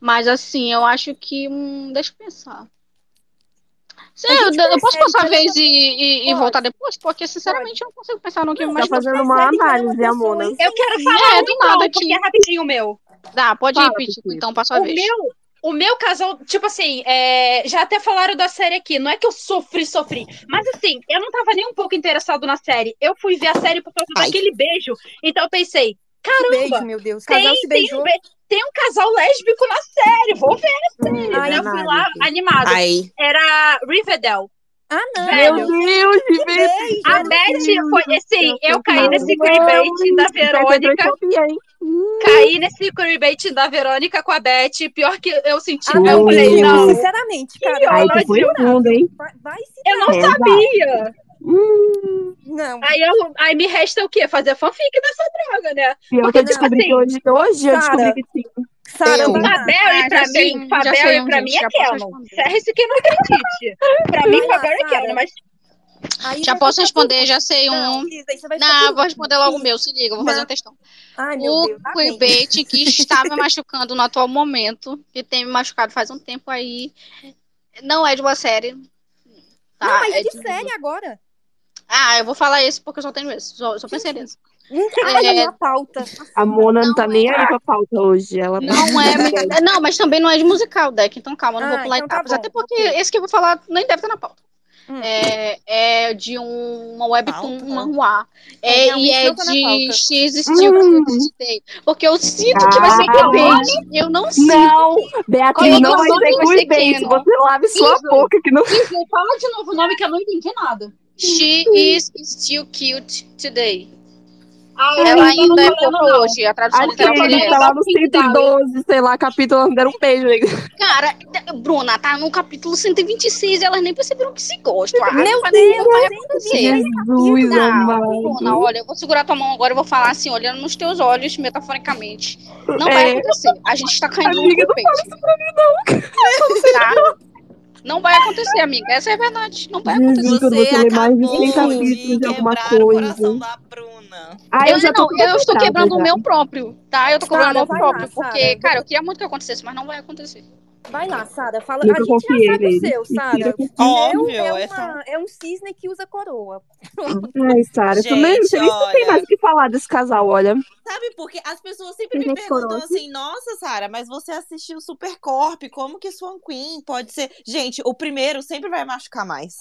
Mas assim, eu acho que. Hum, deixa eu pensar. Sim, eu, eu posso passar a vez e, e- e voltar depois? Porque, sinceramente, eu não consigo pensar no que Não, mais. Tá fazendo uma análise, Amona. Eu quero falar É, um do então, nada porque aqui. é rapidinho o meu. Dá, pode Fala, ir, então passa a O vez. meu, o meu casal, tipo assim, é, já até falaram da série aqui. Não é que eu sofri, sofri. Mas assim, eu não tava nem um pouco interessado na série. Eu fui ver a série por causa Ai. daquele beijo. Então eu pensei, caramba, beijo, meu Deus. O casal tem, se tem, beijou. um, be- tem um casal lésbico na série. Vou ver a série. Ai, né? eu fui lá animado. Ai, Era Riverdale. Ah, não. Velho. Meu Deus, Beijo. A Beth foi assim, eu caí nesse queerbait da Vai ser Verônica. Caí nesse queerbait da Verônica com a Beth. Pior que eu senti. Ah, eu não, falei, não, sinceramente, cara. Tu foi fundo, hein? Vai, vai se eu não Exato. sabia. Hum, Não. Aí, eu, aí me resta o quê? Fazer fanfic dessa droga, né? Porque, que eu tipo descobri que assim, hoje, hoje eu descobri que tinha. Sara, Eu. Fabel Ah, pra mim, Fabel um, pra mim é já posso canon. responder. Ferre-se que não acredite. Pra mim, Fabel é canon, mas Aí Já posso por responder, já sei Não, um. Não, vou responder logo o Sim. meu, se liga, vou fazer Não. um textão. Ai, meu O Deus. queerbait que está me machucando no atual momento, que tem me machucado faz um tempo aí, não é de uma série. Tá? Não, mas é de série agora. Ah, eu vou falar esse porque eu só tenho esse. Só, só pensei nesse. Ai, É. a pauta. A Mona não tá Não nem é. aí pra pauta hoje. Ela tá Não é, mas- não, mas também não é de musical, Deck, então calma, não Ah, vou pular então tá etapas. bom, Até porque ok. esse que eu vou falar nem deve estar na pauta. Hum. É, é de um, uma webtoon, um manhwa. É, É, e é tá de. X Steel Hum. Day. Porque eu sinto que vai ser Ah. clickbait. Eu não sinto. Não, Beatriz, não vai ser clickbait. Canon. Você lave sua Isso. boca que não. Isley, fala de novo o nome que eu não entendi nada. She is still cute today. Ah, Ela ainda não é fofa não. hoje. A tradução literal ele seria tá lá no 112, sei lá, capítulo, elas deram um beijo. aí. Cara, Bruna, tá no capítulo 126 e elas nem perceberam que se gostam. Ah, Meu não vai, Deus, não vai. Jesus Não, amado. Bruna, olha, eu vou segurar tua mão agora e vou falar assim, olhando nos teus olhos, metaforicamente. Não vai É. acontecer. A gente tá caindo no Amiga, não clickbait. Tá? Não vai acontecer, amiga. Essa é a verdade. Não vai acontecer. Você você lê mais de acabou 100 de capítulos de alguma o coisa. da Bruna. Ah, Eu, eu já tô não, eu estou quebrando o já. meu próprio, tá? Eu tô quebrando o meu próprio. porque, cara, eu queria muito que acontecesse, mas não vai acontecer. Vai lá, Sara. Fala. Nunca A gente já sabe o seu, Sara. O Óbvio, é, é só- uma- é um cisne que usa coroa. Ai, Sara, nem não tem olha. mais o que falar desse casal, olha. Sabe, porque as pessoas sempre me perguntam coroa. assim, nossa, Sara, mas você assistiu Super Corp, como que Swan Queen pode ser... Gente, o primeiro sempre vai machucar mais.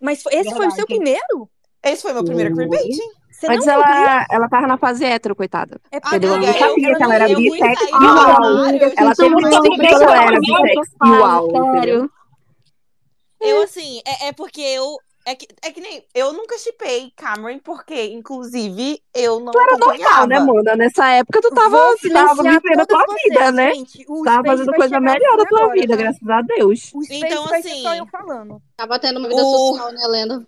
Mas foi- esse foi o seu primeiro? Esse foi meu primeiro Foi. queerbait. Você viu ela, ela tava na fase hétero, coitada. É porque? Ela não eu- sabia eu que ela era eu bissexual. eu Ela teve tinha- descobrir que ela era bissexual? Sério. Eu, assim, é, é porque eu, É que, é que nem. Eu nunca chipei Cameron, porque, inclusive, eu não Era normal, né, Mona? Nessa época tu tava, tu tava vivendo a tua todas vida, vocês, né? gente. Tava fazendo coisa melhor da tua agora, vida, tá? graças a Deus. O Space Então, assim, só eu falando. Tava tendo uma vida O- social, né, Lenda?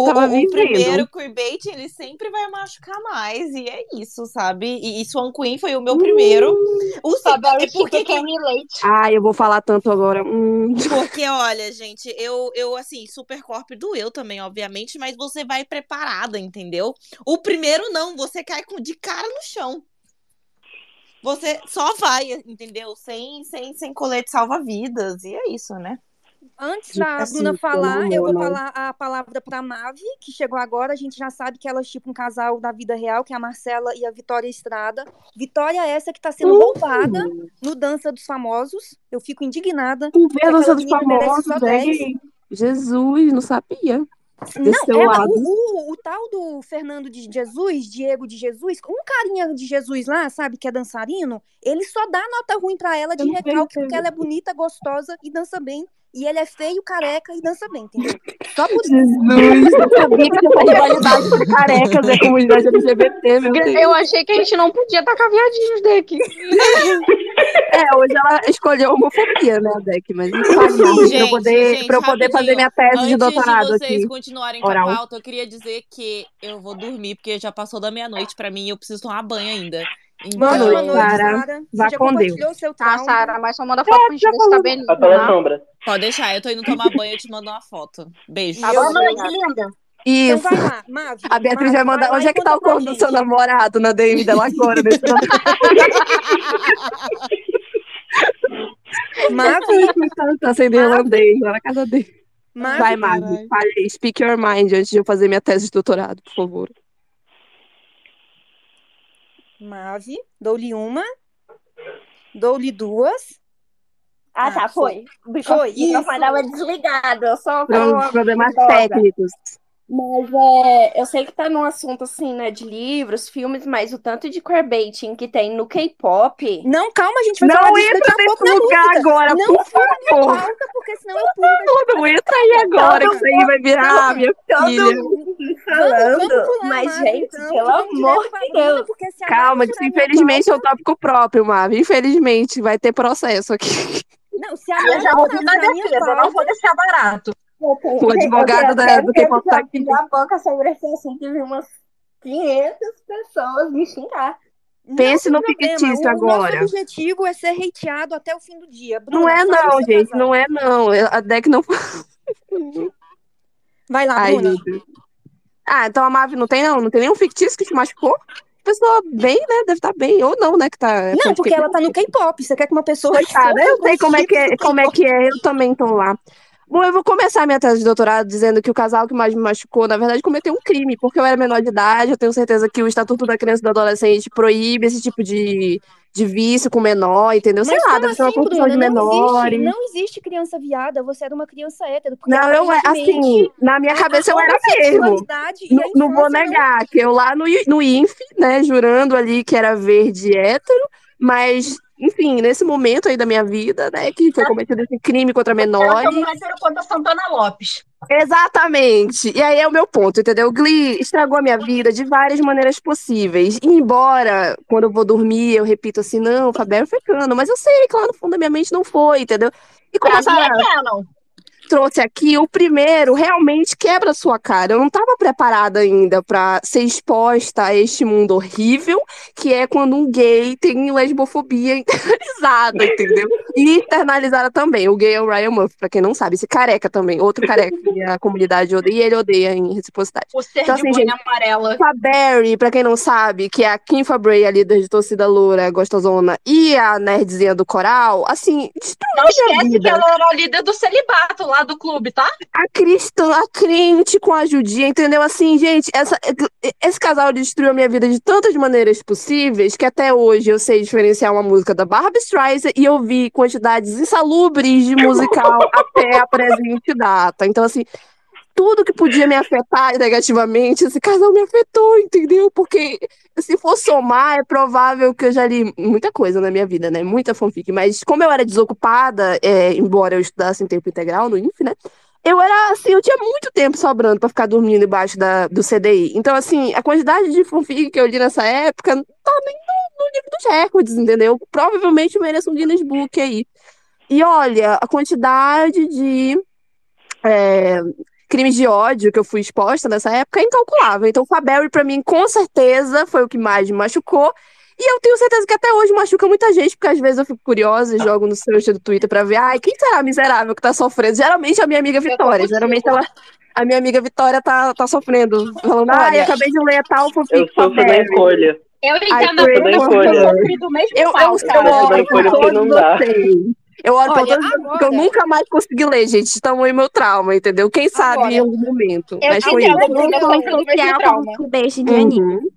O, Tava o- o primeiro queerbait, ele sempre vai machucar mais, e é isso, sabe? E, e Swan Queen foi o meu Hum. primeiro. O se- Fabiola é porque, Leite. Ai, eu vou falar tanto agora. Hum. porque, olha, gente, eu, eu assim, super corp doeu também, obviamente, mas você vai preparada, entendeu? O primeiro não, você cai com, de cara no chão. Você só vai, entendeu? Sem, sem, sem colete salva-vidas, e é isso, né? Antes da assim, Bruna falar, eu vou amor, falar a palavra pra Mavi, que chegou agora. A gente já sabe que elas tipo um casal da vida real, que é a Marcela e a Vitória Estrada. Vitória é essa que tá sendo roubada no Dança dos Famosos. Eu fico indignada. Tu vê a dança dos famosos, é 10. gay. Jesus, não sabia. Não, ela, lado. o, o, o tal do Fernando de Jesus, Diego de Jesus, um carinha de Jesus lá, sabe, que é dançarino, ele só dá nota ruim pra ela de não recalque porque ela é bonita, gostosa e dança bem. E ele é feio, careca e dança bem, entendeu? Só por isso. Jesus, não sabia que tinha essa rivalidade com carecas a comunidade LGBT, meu Deus. Eu achei que a gente não podia tacar viadinhos daqui. É, hoje ela escolheu homofobia, né, Deck? Mas parte pra eu poder, gente, pra eu poder fazer minha tese de Antes doutorado de vocês aqui. continuarem com a pauta, eu queria dizer que eu vou dormir, porque já passou da meia-noite pra mim e eu preciso tomar banho ainda. Boa Então, noite, Sara. Sara. Vá Você já com compartilhou seu Tá. Sara, mas só manda foto pra gente ver se tá bem. Vai pela sombra. pode deixar, eu tô indo tomar banho, eu te mando uma foto. Beijo. Tá Boa bom, noite, linda. Então Isso. vai lá, Mavi. A Beatriz Mavi, vai mandar. lá Onde e é que tá o corpo do seu namorado na DM dela agora? momento? Mavi, tá sendo irlandês lá na casa dele. Mavi, Vai, Mavi. Fale, speak your mind antes de eu fazer minha tese de doutorado, por favor. Mavi, dou-lhe uma, dou-lhe duas. Ah, Ah, tá, foi. foi. O microfone isso. tava desligado. Eu só Problemas técnicos. Mas é, eu sei que tá num assunto assim, né, de livros, filmes, mas o tanto de queerbaiting que tem no K-pop. Não, calma, a gente vai falar Não disso entra daqui a pouco nesse na lugar música. agora, Não por favor. pauta, porque senão eu pulo Não entra aí agora, que isso aí vai virar minha filha. Todo mundo Vamos, falando. vamos pular, Mas, Mavi, gente, então, pelo amor de Deus. porque se a Calma, que infelizmente é pauta- o tópico próprio, Mavi. Infelizmente, vai ter processo aqui. Não, se a Eu já ouvi tirar na minha defesa, eu não pauta, vou deixar barato. Eu tenho- O advogado eu da- do até K-pop tá aqui. a boca sobre esse assunto e vi umas 500 pessoas me xingar. não Pense tem no fictício o agora. nosso objetivo é ser hateado até o fim do dia. Bruna, Não é não, gente. Não é não. A Deck não... Vai lá, Ai, Bruna. Deus. Ah, então a Mavi não tem não? Não tem nenhum fictício que te machucou? Pessoa bem, né? Deve estar bem. Ou não, né? Que tá, é Não, porque ela tá no K-pop. Você quer que uma pessoa. Coitada, eu sei como é que é, como é que é, eu também tô lá. Bom, eu vou começar minha tese de doutorado dizendo que o casal que mais me machucou, na verdade, cometeu um crime, porque eu era menor de idade, eu tenho certeza que o Estatuto da Criança e do Adolescente proíbe esse tipo de, de vício com menor, entendeu? Sei Mas lá, como deve ser uma assim, confusão Bruna? de Não existe, não existe criança viada. Você era uma criança hétero. Não, eu, aparentemente, assim, na minha cabeça eu era mesmo. Não, não vou infância não- negar que eu lá no, no INF, né, jurando ali que era verde hétero, mas, enfim, nesse momento aí da minha vida, né, que foi cometido esse crime contra Ela menores. tem um hétero quanto a Santana Lopes. Exatamente. E aí é o meu ponto, entendeu? Glee estragou a minha vida de várias maneiras possíveis. E embora, quando eu vou dormir, eu repito assim, não, Fabio foi cano, mas eu sei que lá no fundo da minha mente não foi, entendeu? E como Pra a mim é canon. Trouxe aqui, o primeiro realmente quebra a sua cara. Eu não estava preparada ainda para ser exposta a este mundo horrível, que é quando um gay tem lesbofobia internalizada, entendeu? E internalizada também. O gay é o Ryan Murphy, pra quem não sabe, esse careca também, outro careca que a comunidade odeia e ele odeia em reciprocidade. O ser Então, assim, gente, amarela. Faberry, pra quem não sabe, que é a Kim Fabray, a líder de torcida loura, gostosona, e a nerdzinha do coral, assim, destruiu Não esquece que ela era a líder do celibato lá do clube, tá? a cristã, a crente com a judia, entendeu? Assim, gente, essa, esse casal destruiu a minha vida de tantas maneiras possíveis que até hoje eu sei diferenciar uma música da Barbra Streisand e ouvir quantidades insalubres de musical até a presente data. Então, assim, tudo que podia me afetar negativamente, esse casal me afetou, entendeu? Porque se for somar, é provável que eu já li muita coisa na minha vida, né? Muita fanfic. Mas como eu era desocupada, é, embora eu estudasse em tempo integral no INF, né? eu era assim, eu tinha muito tempo sobrando pra ficar dormindo embaixo da, do CDI. Então, assim, a quantidade de fanfic que eu li nessa época não tá nem no, no livro dos recordes, entendeu? Provavelmente eu mereço um Guinness Book aí. E olha, a quantidade de é, crimes de ódio que eu fui exposta nessa época é incalculável. Então, Faberry, pra mim, com certeza, foi o que mais me machucou. E eu tenho certeza que até hoje machuca muita gente, porque às vezes eu fico curiosa e jogo no search do Twitter pra ver, ai, quem será a miserável que tá sofrendo? Geralmente é a minha amiga Vitória. Geralmente ela, a minha amiga Vitória tá, tá sofrendo. Falando, ai, acabei de ler tal Eu fanfic sofro da Faberry. encolha. Eu Ai, entendo a Bruna porque eu sofri do mesmo Eu, eu, mal, eu. Eu sou não. Eu eu agora- nunca mais consegui ler, gente. Tamanho meu trauma, entendeu? Quem sabe Agora, em algum momento. eu Mas foi isso. Eu influenciar trauma. com beijo de anime. Uhum.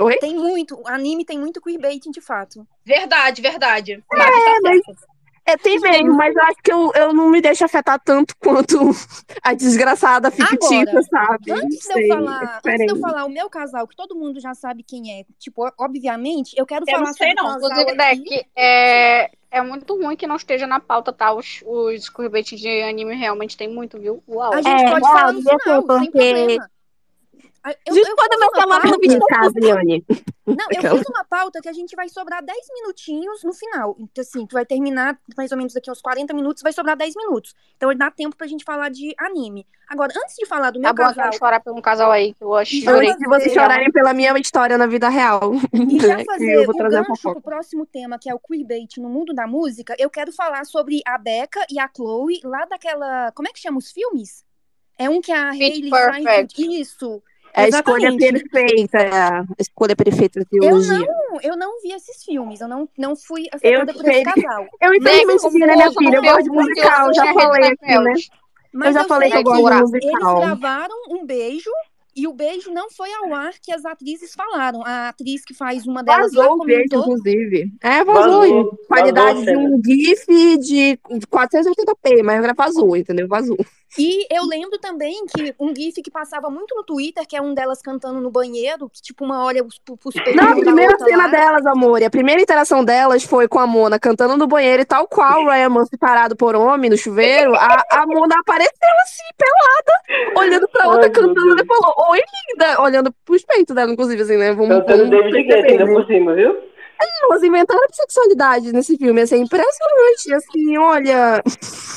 Oi? Tem muito, anime tem muito queerbaiting de fato. Verdade, verdade. Mavi tá certa. É, tem mesmo, mas eu acho que eu, eu não me deixo afetar tanto quanto a desgraçada fictícia, Agora, sabe? Antes de, eu é falar, antes de eu falar o meu casal, que todo mundo já sabe quem é, tipo, obviamente, eu quero Eu falar não sei, sobre não. o casal Inclusive, aqui. Deck, é, é muito ruim que não esteja na pauta, tá? Os, os de anime realmente tem muito, viu? Uau. A gente É, pode real, falar no final, sem porque- problema. A- Eu, Justo eu uma falar do pauta, vídeo No caso, Liane. não, eu Aquela. fiz uma pauta que a gente vai sobrar 10 minutinhos no final. Então, assim, que vai terminar mais ou menos daqui uns 40 minutos, vai sobrar 10 minutos. Então, dá tempo pra gente falar de anime. Agora, antes de falar do meu Tá bom, eu casal quero chorar por um casal aí que eu acho E jurei. Antes de vocês chorarem pela minha história na vida real. E já fazer eu vou o gancho pro próximo tema, que é o queerbait no mundo da música, eu quero falar sobre a Becca e a Chloe, lá daquela. Como é que chama os filmes? É um que a Pitch Hailey Perfect. Isso. É a escolha perfeita. é A escolha perfeita da Eu trilogia. não, eu não vi esses filmes, eu não, não fui Eu afetada por esse casal. Eu infelizmente vi, né, minha filha? Eu eu gosto de musical, o já Rede falei aqui, né? Mas já eu falei que eu gosto de eles musical. gravaram um beijo e o beijo não foi ao ar que as atrizes falaram. A atriz que faz uma delas lá Vazou o beijo, comentou. inclusive. É, vazou. Vazou, Qualidade vazou de um GIF de 480p, mas vazou, entendeu? Vazou. E eu lembro também que um GIF que passava muito no Twitter, que é um delas cantando no banheiro, que tipo uma olha os, pros peitos Não, a primeira cena lá. delas, amor, e a primeira interação delas foi com a Mona cantando no banheiro e tal qual o Ryan Murphy parado por homem no chuveiro, a, a Mona apareceu assim, pelada, olhando pra outra Ai, cantando e falou, oi, linda, olhando pros peitos dela, inclusive, assim, né? Vamos, Cantando vamos David Guetta ainda né? por cima, viu? Elas inventaram bissexualidade nesse filme, assim, impressionante, assim, olha,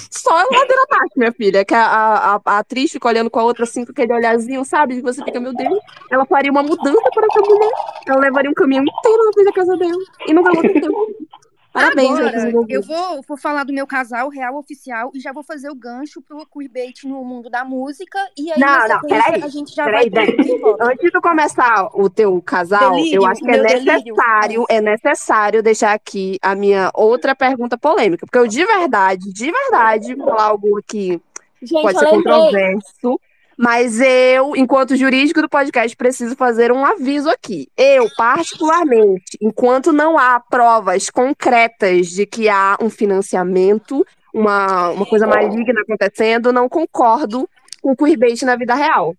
só ladeira abaixo, minha filha, que a, a, a atriz fica olhando com a outra assim, com aquele olharzinho, sabe, que você fica, meu Deus, ela faria uma mudança para essa mulher, ela levaria um caminhão inteiro na frente da casa dela, e aconteceu. Parabéns, aí, pros Agora, eu vou, vou falar do meu casal real oficial e já vou fazer o gancho pro queerbait no mundo da música. E aí, Não, não, peraí, a gente já Peraí, vai. K-pop. Antes de começar o teu casal, Delírio, eu acho que é delírio. necessário, é necessário deixar aqui a minha outra pergunta polêmica, porque eu de verdade, de verdade, vou falar algo aqui Gente, pode ser lembrei. controverso, mas eu, enquanto jurídico do podcast, preciso fazer um aviso aqui. Eu, particularmente, enquanto não há provas concretas de que há um financiamento, uma, uma coisa maligna acontecendo, não concordo com o queerbait na vida real.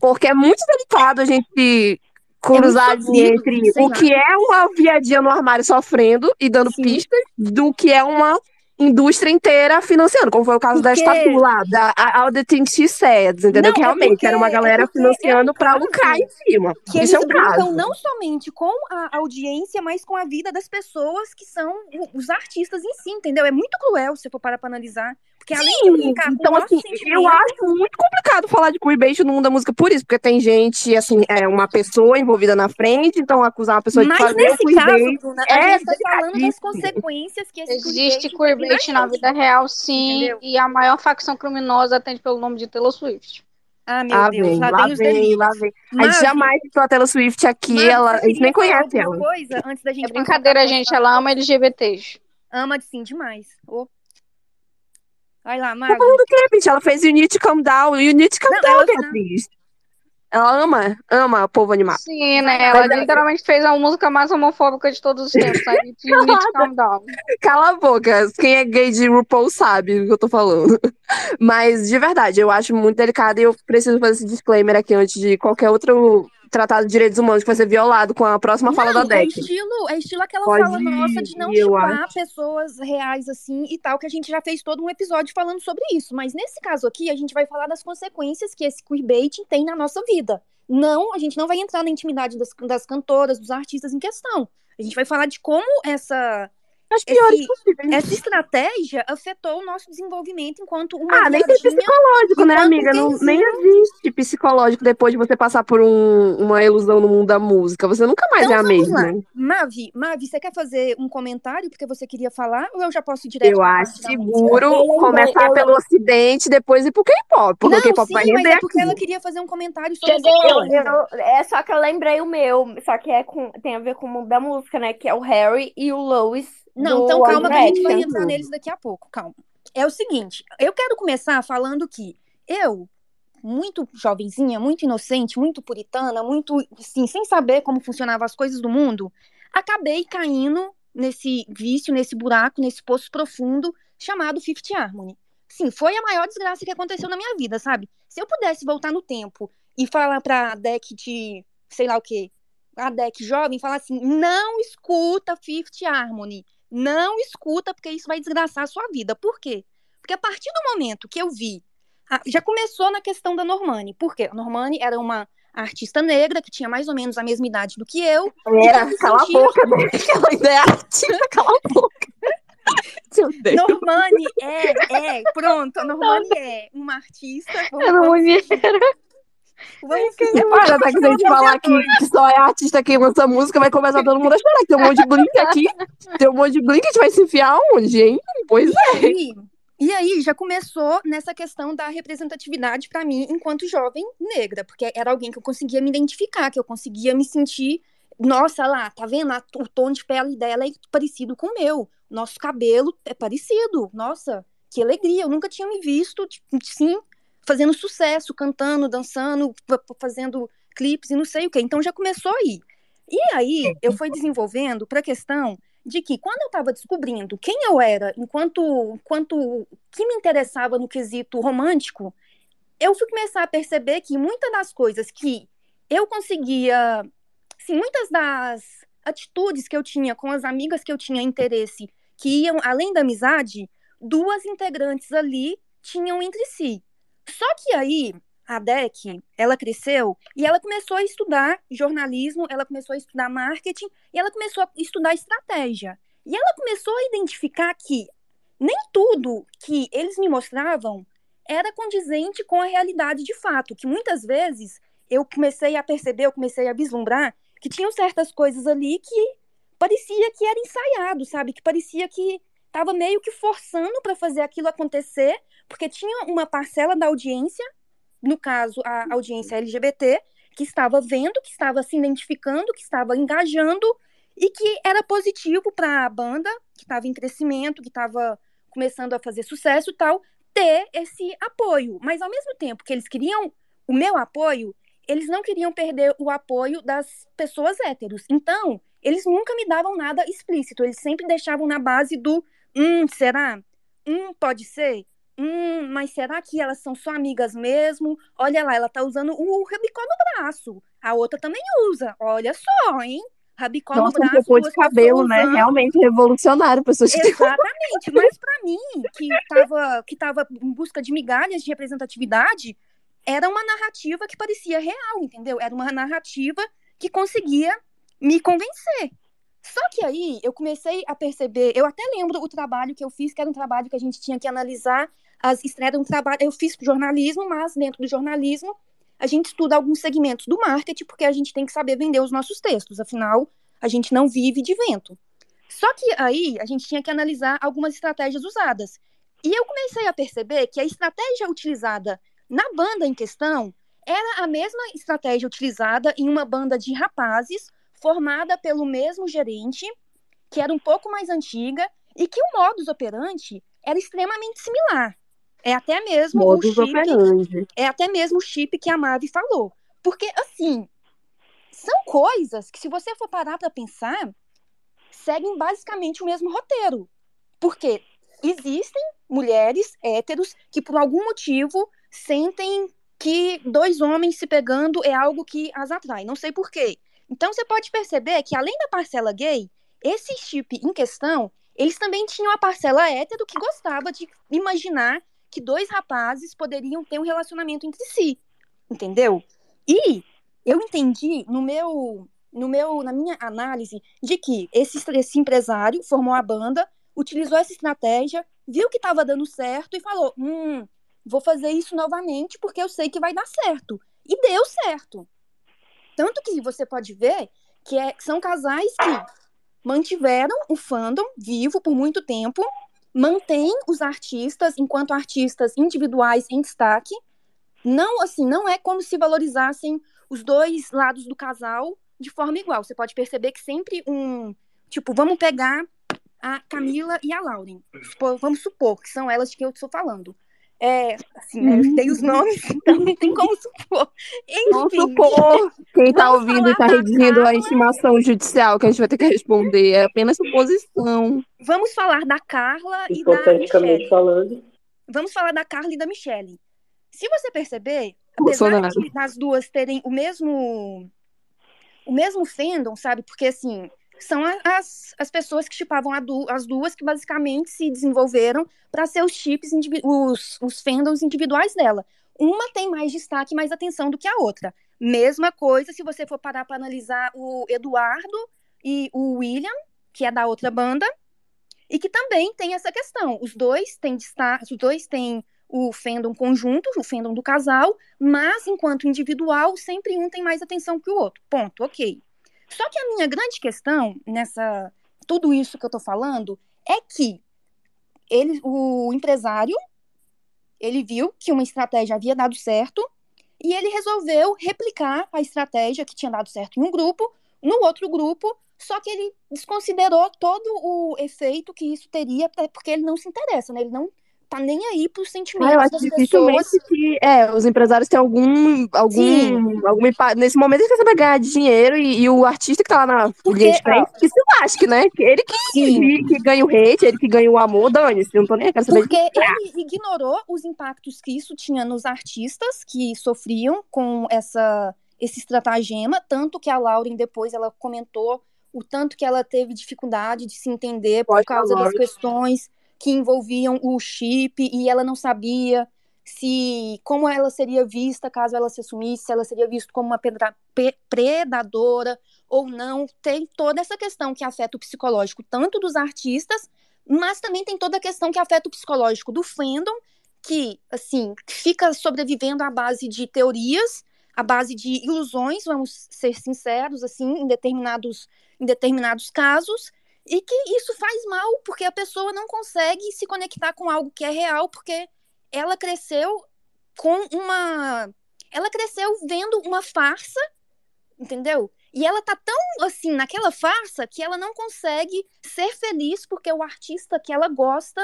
Porque é muito delicado a gente cruzar muito sofrido, entre o que é uma viadinha no armário sofrendo e dando Sim. pistas do que é uma indústria inteira financiando, como foi o caso da Porque- Statu lá, da a- All the Things She Said, entendeu? Não, que é realmente porque- era uma é galera é financiando pra caso lucrar em cima. Que Isso eles é brincam não somente com a audiência, mas com a vida das pessoas que são os artistas em si, entendeu? É muito cruel se for parar pra analisar. Porque além de Sim, brincar com então o nosso assim, eu sentimento, acho muito complicado falar de queerbait no mundo da música por isso, porque tem gente, assim, é uma pessoa envolvida na frente, então acusar uma pessoa de Mas fazer o nesse caso, Bruna, a é gente tá falando das consequências que esse Existe queerbait na gente. vida real, sim. Entendeu? E a maior facção criminosa atende pelo nome de Taylor Swift. Ah, meu Lá Deus, vem, lá lá vem vem, lá vem. A gente Mavi, jamais citou a Taylor Swift aqui, Mavi, ela, a gente nem falar conhece ela. coisa antes da gente É passar pra brincadeira, gente. Ela ama LGBTs. Ama sim, demais. Ô. Vai lá, Tá Mavi. falando do quê, bicho? Ela fez You Need to Calm Down, You Need to Calm Não, Down, ela- Beatriz. Ela ama, ama o povo animado. Sim, né? Ela Mas é- literalmente fez a música mais homofóbica de todos os tempos. Né? You need to calm down. Cala a boca, quem é gay de RuPaul sabe o que eu tô falando. Mas, de verdade, eu acho muito delicado e eu preciso fazer esse disclaimer aqui antes de qualquer outro tratado de direitos humanos que vai ser violado com a próxima fala da Não, é estilo, é estilo aquela Pode fala nossa de não ir, eu chipar acho. pessoas reais assim e tal, que a gente já fez todo um episódio falando sobre isso. Mas nesse caso aqui, a gente vai falar das consequências que esse queerbaiting tem na nossa vida. Não, a gente não vai entrar na intimidade das, das cantoras, dos artistas em questão. A gente vai falar de como essa, As piores esse- possíveis. essa estratégia afetou o nosso desenvolvimento enquanto uma Ah, nem tem psicológico, né, amiga? Não, nem existe psicológico depois de você passar por um- uma ilusão no mundo da música. Você nunca mais Então é a mesma. lá. Mavi, Mavi, você quer fazer um comentário porque você queria falar ou eu já posso ir direto Eu acho seguro começar eu pelo ocidente e depois ir pro K-pop. Porque o K-pop sim, vai mas render é porque aqui. ela queria fazer um comentário sobre essa Eu, eu- é só que eu lembrei o meu, só que é com, tem a ver com o mundo da música, né? Que é o Harry e o Lois Não, então calma que a gente vai entrar neles daqui a pouco, calma. É o seguinte, eu quero começar falando que eu, muito jovenzinha, muito inocente, muito puritana, muito, assim, sem saber como funcionavam as coisas do mundo, acabei caindo nesse vício, nesse buraco, nesse poço profundo chamado Fifth Harmony. Sim, foi a maior desgraça que aconteceu na minha vida, sabe? Se eu pudesse voltar no tempo e falar pra Deck de, sei lá o quê, a Deck jovem, falar assim, não escuta Fifth Harmony, não escuta, porque isso vai desgraçar a sua vida. Por quê? Porque a partir do momento que eu vi, já começou na questão da Normani. Por quê? A Normani era uma artista negra que tinha mais ou menos a mesma idade do que eu. Era, me cala sentia- a boca, né? Ela ainda é artista, cala a boca. Normani é, é, pronto, a Normani é uma artista. Vamos, Eu não vamos, me vamos Olha, tá que a gente falar que, que só é artista que lança música, vai começar todo mundo a chorar. que Tem um monte de blink aqui. Tem um monte de blink, a gente vai se enfiar onde, hein? Pois é. aí, e aí já começou nessa questão da representatividade pra mim enquanto jovem negra, porque era alguém que eu conseguia me identificar, que eu conseguia me sentir, nossa lá, tá vendo? O tom de pele dela é parecido com o meu, nosso cabelo é parecido, nossa, que alegria, eu nunca tinha me visto, tipo, sim, fazendo sucesso, cantando, dançando, fa- fa- fazendo clipes e não sei o que. Então já começou aí. E aí eu fui desenvolvendo para a questão de que quando eu estava descobrindo quem eu era enquanto, enquanto que me interessava no quesito romântico, eu fui começar a perceber que muitas das coisas que eu conseguia, assim, muitas das atitudes que eu tinha com as amigas que eu tinha interesse, que iam além da amizade, duas integrantes ali tinham entre si. Só que aí a Deck, ela cresceu e ela começou a estudar jornalismo, ela começou a estudar marketing e ela começou a estudar estratégia. E ela começou a identificar que nem tudo que eles me mostravam era condizente com a realidade de fato, que muitas vezes eu comecei a perceber, eu comecei a vislumbrar que tinham certas coisas ali que parecia que era ensaiado, sabe? Que parecia que estava meio que forçando para fazer aquilo acontecer, porque tinha uma parcela da audiência, no caso a audiência LGBT, que estava vendo, que estava se identificando, que estava engajando e que era positivo para a banda, que estava em crescimento, que estava começando a fazer sucesso e tal, ter esse apoio. Mas ao mesmo tempo que eles queriam o meu apoio, eles não queriam perder o apoio das pessoas héteros. Então, eles nunca me davam nada explícito, eles sempre deixavam na base do hum, será? Hum, pode ser? Hum, mas será que elas são só amigas mesmo? Olha lá, ela tá usando o rabicó no braço. A outra também usa. Olha só, hein? Rabicó Nossa, no braço, duas de cabelo, né? usando. Realmente revolucionário. Pessoas que Exatamente, mas para mim, que estava que tava em busca de migalhas de representatividade, era uma narrativa que parecia real, entendeu? Era uma narrativa que conseguia me convencer. Só que aí eu comecei a perceber, eu até lembro o trabalho que eu fiz, que era um trabalho que a gente tinha que analisar as estreias, um trabalho, eu fiz jornalismo, mas dentro do jornalismo a gente estuda alguns segmentos do marketing, porque a gente tem que saber vender os nossos textos, afinal, a gente não vive de vento. Só que aí a gente tinha que analisar algumas estratégias usadas. E eu comecei a perceber que a estratégia utilizada na banda em questão era a mesma estratégia utilizada em uma banda de rapazes formada pelo mesmo gerente, que era um pouco mais antiga e que o modus operandi era extremamente similar. É até mesmo modus o chip, operandi. é até mesmo o chip que a Mavi falou. Porque, assim, são coisas que, se você for parar para pensar, seguem basicamente o mesmo roteiro. Porque existem mulheres héteros que, por algum motivo, sentem que dois homens se pegando é algo que as atrai. Não sei por quê. Então você pode perceber que além da parcela gay, esse chip em questão, eles também tinham a parcela hétero que gostava de imaginar que dois rapazes poderiam ter um relacionamento entre si, entendeu? E eu entendi no meu, no meu, na minha análise de que esse, esse empresário formou a banda, utilizou essa estratégia, viu que estava dando certo e falou: hum, vou fazer isso novamente porque eu sei que vai dar certo. E deu certo. Tanto que você pode ver que é, são casais que mantiveram o fandom vivo por muito tempo, mantém os artistas enquanto artistas individuais em destaque. Não, assim, não é como se valorizassem os dois lados do casal de forma igual. Você pode perceber que sempre um, tipo, vamos pegar a Camila e a Lauren. Vamos supor que são elas de que eu estou falando. É, assim, né, eu tenho os nomes, então não tem como supor. Enfim, Vamos supor. Quem tá ouvindo e tá falar da redigindo a Carla. intimação judicial que a gente vai ter que responder. É apenas suposição. vamos falar da Carla e da Hipoteticamente Michelle. falando. Vamos falar da Carla e da Michelle. Se você perceber, apesar de das duas terem o mesmo o mesmo fandom, sabe? Porque assim, são as, as pessoas que chipavam as duas que basicamente se desenvolveram para ser os chips, os, os fandoms individuais dela. Uma tem mais destaque, mais atenção do que a outra. Mesma coisa se você for parar para analisar o Eduardo e o William, que é da outra banda, e que também tem essa questão. Os dois têm destaque, os dois têm o fandom conjunto, o fandom do casal, mas enquanto individual, sempre um tem mais atenção que o outro. Ponto, ok. Só que a minha grande questão nessa tudo isso que eu tô falando é que ele, o empresário, ele viu que uma estratégia havia dado certo e ele resolveu replicar a estratégia que tinha dado certo em um grupo, no outro grupo, só que ele desconsiderou todo o efeito que isso teria, porque ele não se interessa, né? Ele não tá nem aí pros Ah, sentimentos eu acho das pessoas. que é, os empresários têm algum, algum, Sim. algum nesse momento eles querem saber ganhar dinheiro e, e o artista que tá lá na Porque, frente que se lasque, né? Ele que, Sim. que, que ganha o hate, ele que ganha o amor, dane-se, não tô nem quero saber Porque ele ignorou os impactos que isso tinha nos artistas que sofriam com essa, esse estratagema, tanto que a Lauren depois ela comentou o tanto que ela teve dificuldade de se entender por Pode causa das questões que envolviam o chip e ela não sabia se como ela seria vista caso ela se assumisse, se ela seria vista como uma pedra- pe- predadora ou não. Tem toda essa questão que afeta o psicológico tanto dos artistas mas também tem toda a questão que afeta o psicológico do fandom, que, assim, fica sobrevivendo à base de teorias, à base de ilusões, vamos ser sinceros, assim, em determinados, em determinados casos, e que isso faz mal, porque a pessoa não consegue se conectar com algo que é real, porque ela cresceu com uma. Ela cresceu vendo uma farsa, entendeu? E ela tá tão assim naquela farsa que ela não consegue ser feliz porque o artista que ela gosta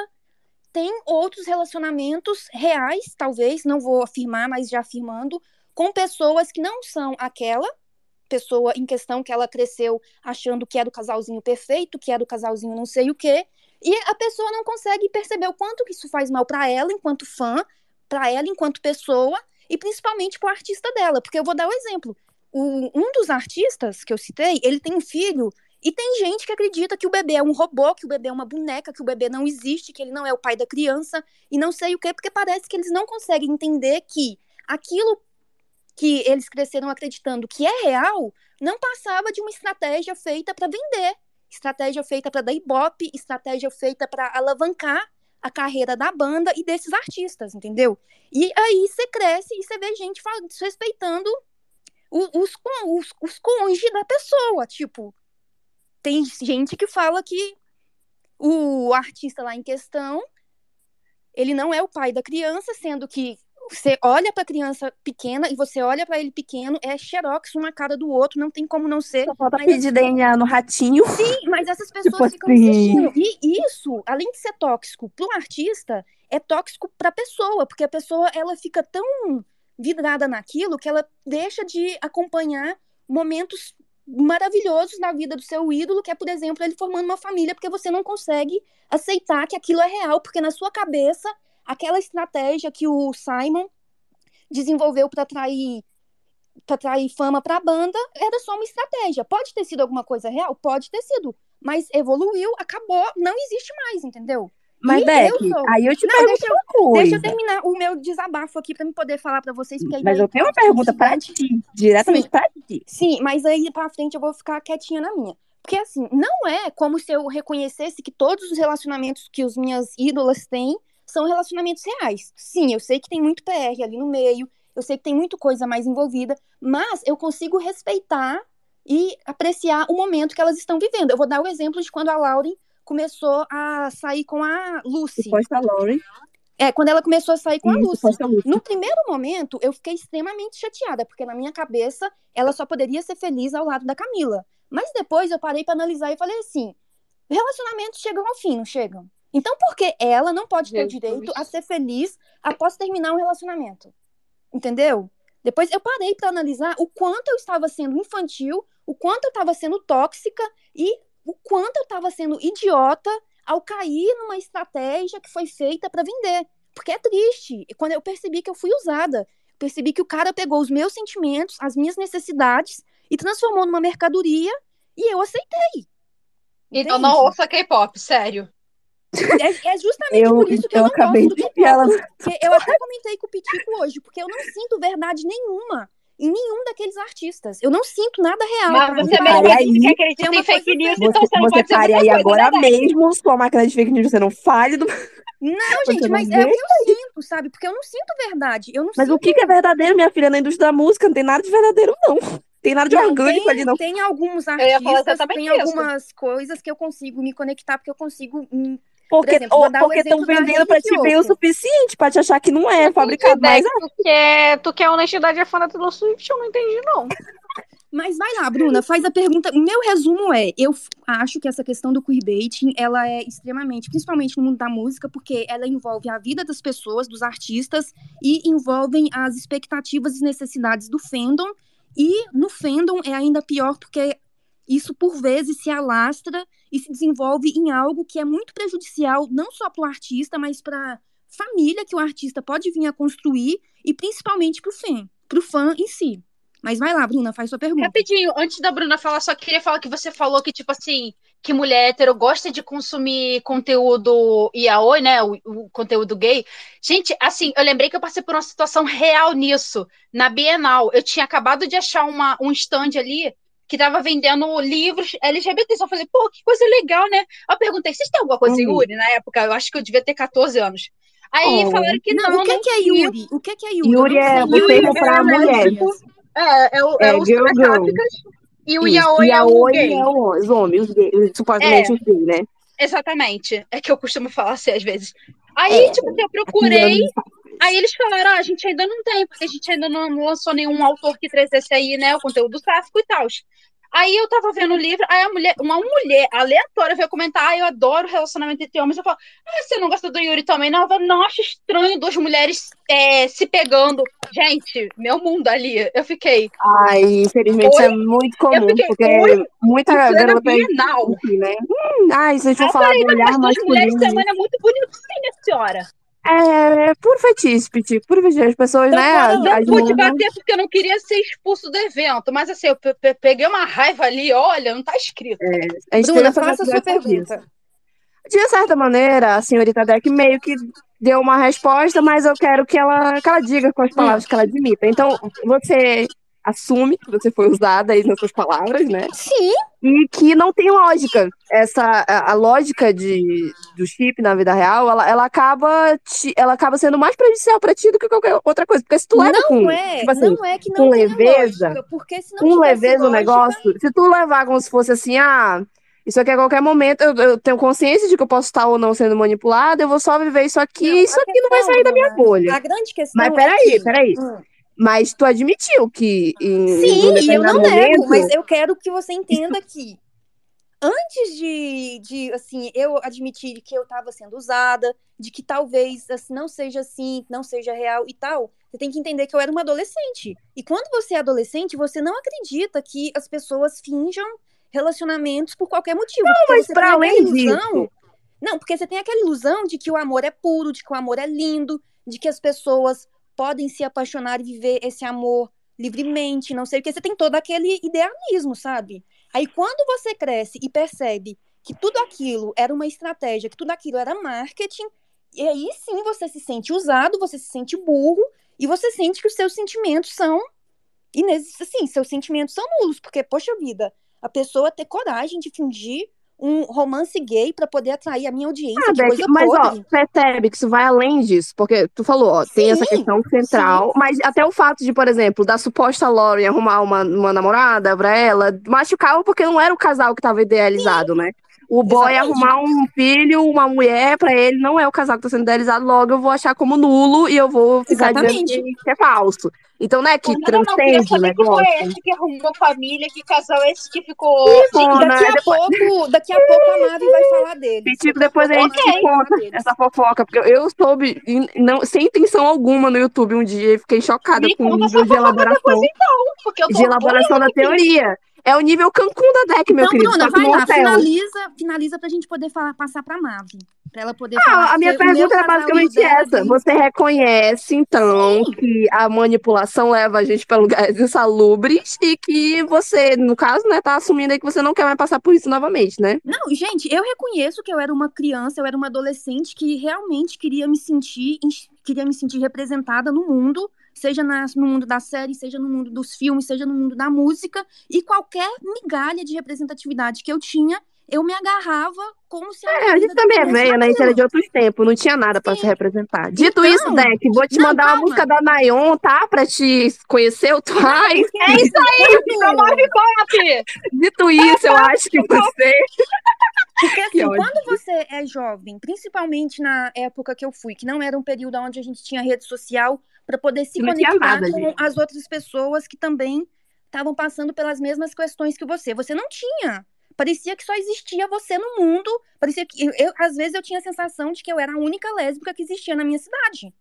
tem outros relacionamentos reais, talvez, não vou afirmar, mas já afirmando, com pessoas que não são aquela pessoa em questão que ela cresceu achando que era o casalzinho perfeito, que era o casalzinho não sei o quê, e a pessoa não consegue perceber o quanto que isso faz mal para ela enquanto fã, para ela enquanto pessoa e principalmente para o artista dela, porque eu vou dar um exemplo. O, um dos artistas que eu citei, ele tem um filho e tem gente que acredita que o bebê é um robô, que o bebê é uma boneca, que o bebê não existe, que ele não é o pai da criança e não sei o quê, porque parece que eles não conseguem entender que aquilo que eles cresceram acreditando que é real não passava de uma estratégia feita para vender, estratégia feita para dar ibope, estratégia feita para alavancar a carreira da banda e desses artistas, entendeu? E aí você cresce e você vê gente desrespeitando os, os, os, os cônjuges da pessoa, tipo, tem gente que fala que o artista lá em questão ele não é o pai da criança, sendo que você olha para a criança pequena e você olha para ele pequeno, é xerox uma cara do outro, não tem como não ser. Só falta pedir DNA no ratinho. Sim, mas essas pessoas Tipo ficam assim. insistindo. E isso, além de ser tóxico para o artista, é tóxico para a pessoa, porque a pessoa ela fica tão vidrada naquilo que ela deixa de acompanhar momentos maravilhosos na vida do seu ídolo, que é, por exemplo, ele formando uma família, porque você não consegue aceitar que aquilo é real, porque na sua cabeça, aquela estratégia que o Simon desenvolveu para atrair para atrair fama para a banda, era só uma estratégia. Pode ter sido alguma coisa real? Pode ter sido. Mas evoluiu, acabou, não existe mais, entendeu? Mas, E Beck, eu aí eu te Não, pergunto deixa eu-. Deixa eu terminar o meu desabafo aqui para me poder falar para vocês, porque aí Mas eu tenho uma pergunta pra conseguir- ti, diretamente pra ti. Sim, mas aí pra frente eu vou ficar quietinha na minha. Porque assim, não é como se eu reconhecesse que todos os relacionamentos que os minhas ídolas têm são relacionamentos reais. Sim, eu sei que tem muito PR ali no meio, eu sei que tem muita coisa mais envolvida, mas eu consigo respeitar e apreciar o momento que elas estão vivendo. Eu vou dar o exemplo de quando a Lauren começou a sair com a Lucy. Suposta Lauren. É, quando ela começou a sair com a Lucy. Lucy. No primeiro momento, eu fiquei extremamente chateada, porque na minha cabeça ela só poderia ser feliz ao lado da Camila. Mas depois eu parei pra analisar e falei assim: relacionamentos chegam ao fim, não chegam? Então por que ela não pode ter Jesus. direito a ser feliz após terminar um relacionamento? Entendeu? Depois eu parei pra analisar o quanto eu estava sendo infantil, o quanto eu estava sendo tóxica e o quanto eu estava sendo idiota ao cair numa estratégia que foi feita pra vender. Porque é triste. E Quando eu percebi que eu fui usada, percebi que o cara pegou os meus sentimentos, as minhas necessidades e transformou numa mercadoria e eu aceitei. Então Entende? não ouça K-pop, sério. É, é justamente Eu, por isso que eu, eu não acabei gosto do ver ela. Porque eu até comentei com o Pitico hoje, porque eu não sinto verdade nenhuma em nenhum daqueles artistas. Eu não sinto nada real. Mas você mesmo pare disse que aí. acredita em fake news, então Você, você não você pode aí agora mesmo, sua máquina de fake news, você não fale do. Não, Você gente, não mas é o vê? que eu sinto, sabe? Porque eu não sinto verdade. Eu não Mas o sinto que que é verdadeiro, minha filha, na indústria da música? Não tem nada de verdadeiro, não. Tem nada de Não, orgânico ali, tem, não. tem alguns artistas, tem isso. algumas coisas que eu consigo me conectar, porque eu consigo. Porque exemplo, vou dar o porque estão vendendo pra Rei ti bem o suficiente pra te achar que não é fabricado. Mas Beck, tu quer, tu quer honestidade e fã da Taylor Swift? Eu não entendi, não. Mas vai lá, Bruna, faz a pergunta. O meu resumo é: eu acho que essa questão do queerbaiting, ela é extremamente, principalmente no mundo da música, porque ela envolve a vida das pessoas, dos artistas, e envolvem as expectativas e necessidades do fandom. E no fandom é ainda pior, porque isso por vezes se alastra e se desenvolve em algo que é muito prejudicial, não só para o artista, mas para família que o artista pode vir a construir e principalmente para o fã, para o fã em si. Mas vai lá, Bruna, faz sua pergunta. Rapidinho, antes da Bruna falar, só queria falar que você falou que, tipo assim, que mulher hétero gosta de consumir conteúdo yaoi, né? O, o conteúdo gay. Gente, assim, eu lembrei que eu passei por uma situação real nisso, na Bienal. Eu tinha acabado de achar uma, um stand ali que tava vendendo livros LGBT. Só falei, pô, que coisa legal, né? Eu perguntei, vocês têm alguma coisa em Uhum. Yuri? Na época, eu acho que eu devia ter 14 anos. Aí Oh. falaram que não, Não, o que, não que é. Yuri? O que, que é Yuri? Yuri é o Yuri termo pra é, né, mulher. tipo, é, é, o, é, É os girl, girl. e o Isso. yaoi é a o Oi gay. é o- os homens, os gays, supostamente É. os gays, né? Exatamente. É que eu costumo falar assim às vezes. Aí, É. tipo eu procurei, aí eles falaram, ah, a gente ainda não tem, porque a gente ainda não lançou nenhum autor que trouxesse aí, né, o conteúdo do tráfico e tal. Aí eu tava vendo o livro, aí a mulher, uma mulher aleatória veio comentar, ah, eu adoro relacionamento entre homens. Eu falo, ah, você não gosta do Yuri também? Não, eu falo, não, acho estranho duas mulheres é, se pegando. Gente, meu mundo ali, eu fiquei, Ai, infelizmente isso é muito comum, fiquei, porque oi? muita garota, Bienal. enfim, né? Hum, ai, vocês vão eu falar falei, do olhar mas duas mulheres masculino. semana é muito minha senhora. É, é puro fetiche, puro fetiche. As pessoas, Então, né? as Não pude bater porque eu não queria ser expulso do evento, mas assim, eu pe- pe- peguei uma raiva ali, olha, não tá escrito. a gente Bruna, faça a sua pergunta. De certa maneira, a senhorita Deck meio que deu uma resposta, mas eu quero que ela, que ela diga com as palavras que ela admita. Então, você assume que você foi usada aí nas suas palavras, né? Sim, E que não tem lógica. Essa, a, a lógica de, do chip na vida real, ela, ela, acaba te- ela acaba sendo mais prejudicial pra ti do que qualquer outra coisa. Porque se tu leva não com, é, tipo assim, não é que não com leveza, lógica, porque se não com leveza o lógica, negócio, se tu levar como se fosse assim, ah, isso aqui a qualquer momento, eu, eu tenho consciência de que eu posso estar ou não sendo manipulada, eu vou só viver isso aqui, Não, isso aqui não vai questão, sair da minha Bruna, bolha. a grande questão Mas é peraí, que... peraí. Hum. Mas tu admitiu que em, Sim, eu não nego, momento. mas eu quero que você entenda que antes de, de assim, eu admitir que eu estava sendo usada, de que talvez assim, não seja assim, não seja real e tal, você tem que entender que eu era uma adolescente. E quando você é adolescente, você não acredita que as pessoas finjam relacionamentos por qualquer motivo. porque mas aquela além ilusão. disso- Não, porque você tem aquela ilusão de que o amor é puro, de que o amor é lindo, de que as pessoas podem se apaixonar e viver esse amor livremente, não sei o que. Você tem todo aquele idealismo, sabe? Aí quando você cresce e percebe que tudo aquilo era uma estratégia, que tudo aquilo era marketing, e aí sim você se sente usado, você se sente burro e você sente que os seus sentimentos são inex... assim, seus sentimentos são nulos, porque poxa vida, a pessoa ter coragem de fingir um romance gay pra poder atrair a minha audiência, Ah, mas ó, podre. percebe que isso vai além disso, porque tu falou, ó, tem essa Sim, questão central, sim. mas até o fato de, por exemplo, da suposta Lauren arrumar uma, uma namorada pra ela, machucava porque não era o casal que tava idealizado, né? O boy Exatamente. arrumar um filho, uma mulher pra ele, não é o casal que tá sendo idealizado, logo eu vou achar como nulo e eu vou ficar dizendo Exatamente. que, que é falso. Então, né, que Não, não, não, transcende o saber que foi negócio. esse que arrumou família, que casal é esse que ficou. Gente, Mona, daqui a depois, pouco, daqui a pouco a Mavi vai falar deles. E, tipo, depois a gente falar conta essa fofoca, porque eu soube, não, sem intenção alguma, no YouTube um dia e fiquei chocada Me com o nível essa de fofoca depois elaboração, então, porque eu tô de elaboração da boiando aqui. É o nível Cancún da deck, meu Então, querido, Bruna, que vai lá, hotel. finaliza, finaliza pra gente poder falar, passar pra Mavi. Pra ela poder falar, Ah, a minha pergunta é basicamente essa. gay. Você reconhece, então, Sim, que a manipulação leva a gente para lugares insalubres e que você, no caso, né, tá assumindo aí que você não quer mais passar por isso novamente, né? Não, gente, eu reconheço que eu era uma criança, eu era uma adolescente que realmente queria me sentir, queria me sentir representada no mundo, seja na- no mundo da série, seja no mundo dos filmes, seja no mundo da música, e qualquer migalha de representatividade que eu tinha, eu me agarrava como se a É, a gente também é velha, né? A gente era de outros tempos, não tinha nada pra se representar. Dito isso, Então, Deck, vou te não, mandar uma calma. música da Nayon, tá? Pra te conhecer o Twice. É isso aí, promove pop! Dito isso, eu acho que você. Porque assim, quando você é jovem, principalmente na época que eu fui, que não era um período onde a gente tinha rede social para poder se não conectar nada, com gente. as outras pessoas que também estavam passando pelas mesmas questões que você. Você não tinha. Parecia que só existia você no mundo. Parecia que eu, eu- às vezes eu tinha a sensação de que eu era a única lésbica que existia na minha cidade.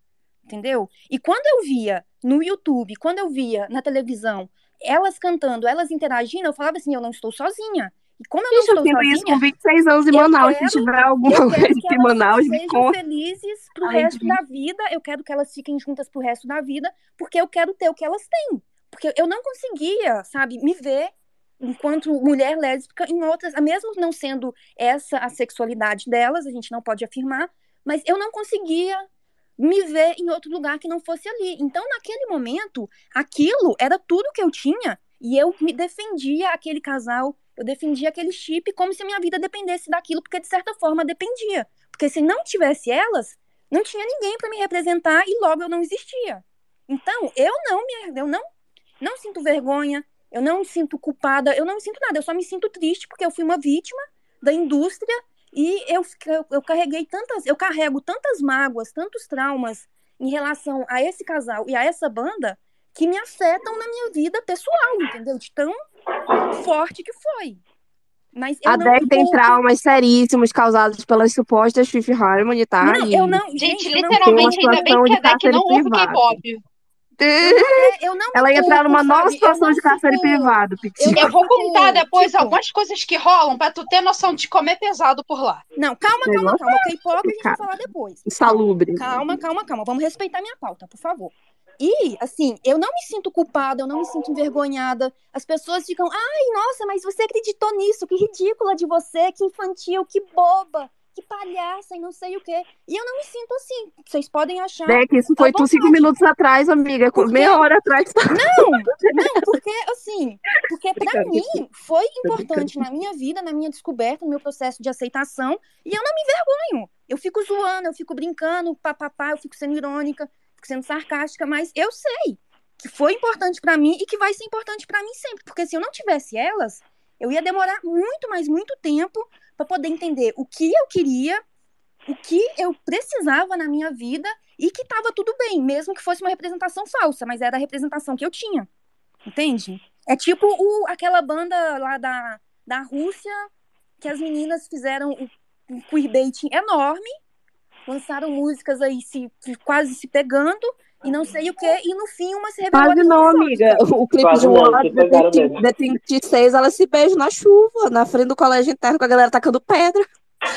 Entendeu? E quando eu via no YouTube, quando eu via na televisão, elas cantando, elas interagindo, eu falava assim, eu não estou sozinha. E como eu não eu estou sinto isso sozinha, com 26 anos em Manaus. quero- Se tiver alguma coisa em Manaus, me conta. felizes pro Ai, resto da vida. Eu quero que elas fiquem juntas pro resto da vida, porque eu quero ter o que elas têm. Porque eu não conseguia, sabe, me ver enquanto mulher lésbica em outras, mesmo não sendo essa a sexualidade delas, a gente não pode afirmar, mas eu não conseguia me ver em outro lugar que não fosse ali. Então, naquele momento, aquilo era tudo que eu tinha e eu me defendia aquele casal, eu defendia aquele chip como se a minha vida dependesse daquilo, porque de certa forma dependia. Porque se não tivesse elas, não tinha ninguém para me representar e logo eu não existia. Então, eu não me eu não não sinto vergonha, eu não me sinto culpada, eu não me sinto nada, eu só me sinto triste porque eu fui uma vítima da indústria e eu, eu, eu carreguei tantas, eu carrego tantas mágoas, tantos traumas em relação a esse casal e a essa banda que me afetam na minha vida pessoal, entendeu? De tão forte que foi. Mas eu A não Deck tem culpo- traumas seríssimos causados pelas supostas Fifth Harmony, tá? Não, E- eu não, Gente, gente, eu não literalmente, Tem uma ainda bem situação que de a Deck não ouve. K-pop. É, eu não Ela ia entrar numa nova sabe? Situação não de cárcere fico- privado, eu Eu vou contar Tipo, depois tipo- algumas coisas que rolam pra tu ter noção de como é pesado por lá. Não, calma, calma, calma. O K-pop a gente vai falar depois. Insalubre. Calma, calma, calma. Vamos respeitar minha pauta, por favor. E, assim, eu não me sinto culpada, eu não me sinto envergonhada. As pessoas ficam, ai, nossa, mas você acreditou nisso, que ridícula de você, que infantil, que boba, que palhaça e não sei o quê. E eu não me sinto assim. Vocês podem achar. Deck, isso à foi tu cinco minutos atrás, amiga. Por quê? Meia hora atrás. tá? Não, não, porque assim, porque pra Brincando. mim foi importante na minha vida, na minha descoberta, no meu processo de aceitação, e eu não me envergonho. Eu fico zoando, eu fico brincando, papapá, eu fico sendo irônica, sendo sarcástica, mas eu sei que foi importante pra mim e que vai ser importante pra mim sempre, porque se eu não tivesse elas, eu ia demorar muito, mas muito tempo pra poder entender o que eu queria, o que eu precisava na minha vida e que tava tudo bem, mesmo que fosse uma representação falsa, mas era a representação que eu tinha. Entende? É tipo o, aquela banda lá da, da Rússia, que as meninas fizeram o, um queerbaiting enorme, lançaram músicas aí se, quase se pegando, e não sei o que, e no fim uma se revelou Quase não, amiga. O clipe Quase de mesmo. da 36, ela se beija na chuva, na frente do colégio interno, com a galera tacando pedra.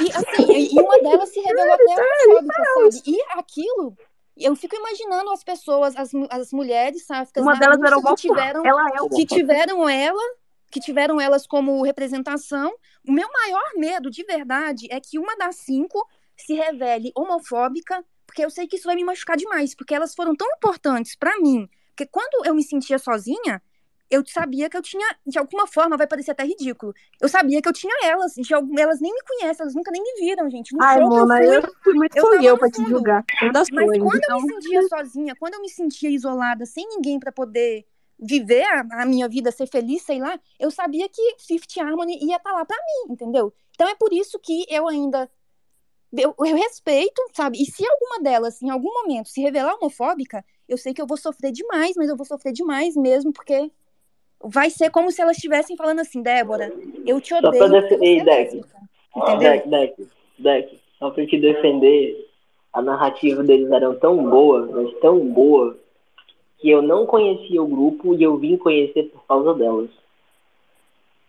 E assim, e uma delas se revelou até homofóbica, sabe? E aquilo, eu fico imaginando as pessoas, as, as mulheres sáficas Uma na delas era que tiveram, Ela é que tiveram ela, que tiveram elas como representação. O meu maior medo, de verdade, é que uma das cinco se revele homofóbica, porque eu sei que isso vai me machucar demais, porque elas foram tão importantes pra mim, porque quando eu me sentia sozinha, eu sabia que eu tinha, de alguma forma, vai parecer até ridículo. Eu sabia que eu tinha elas, de algum, elas nem me conhecem, elas nunca nem me viram, gente. No Ai, eu Mona, fui, eu fui muito eu eu pra te julgar. Mas ainda. quando eu Então, me sentia sozinha, quando eu me sentia isolada, sem ninguém pra poder viver a, a minha vida, ser feliz, sei lá, eu sabia que Fifth Harmony ia estar lá pra mim, entendeu? Então é por isso que eu ainda eu, eu respeito, sabe? E se alguma delas, em algum momento, se revelar homofóbica, eu sei que eu vou sofrer demais, mas eu vou sofrer demais mesmo, porque vai ser como se elas estivessem falando assim, Débora, eu te Só pra odeio defender, Deck. Deck, Deck, Deck. Só pra te defender, a narrativa deles era tão boa, mas tão boa, que eu não conhecia o grupo e eu vim conhecer por causa delas.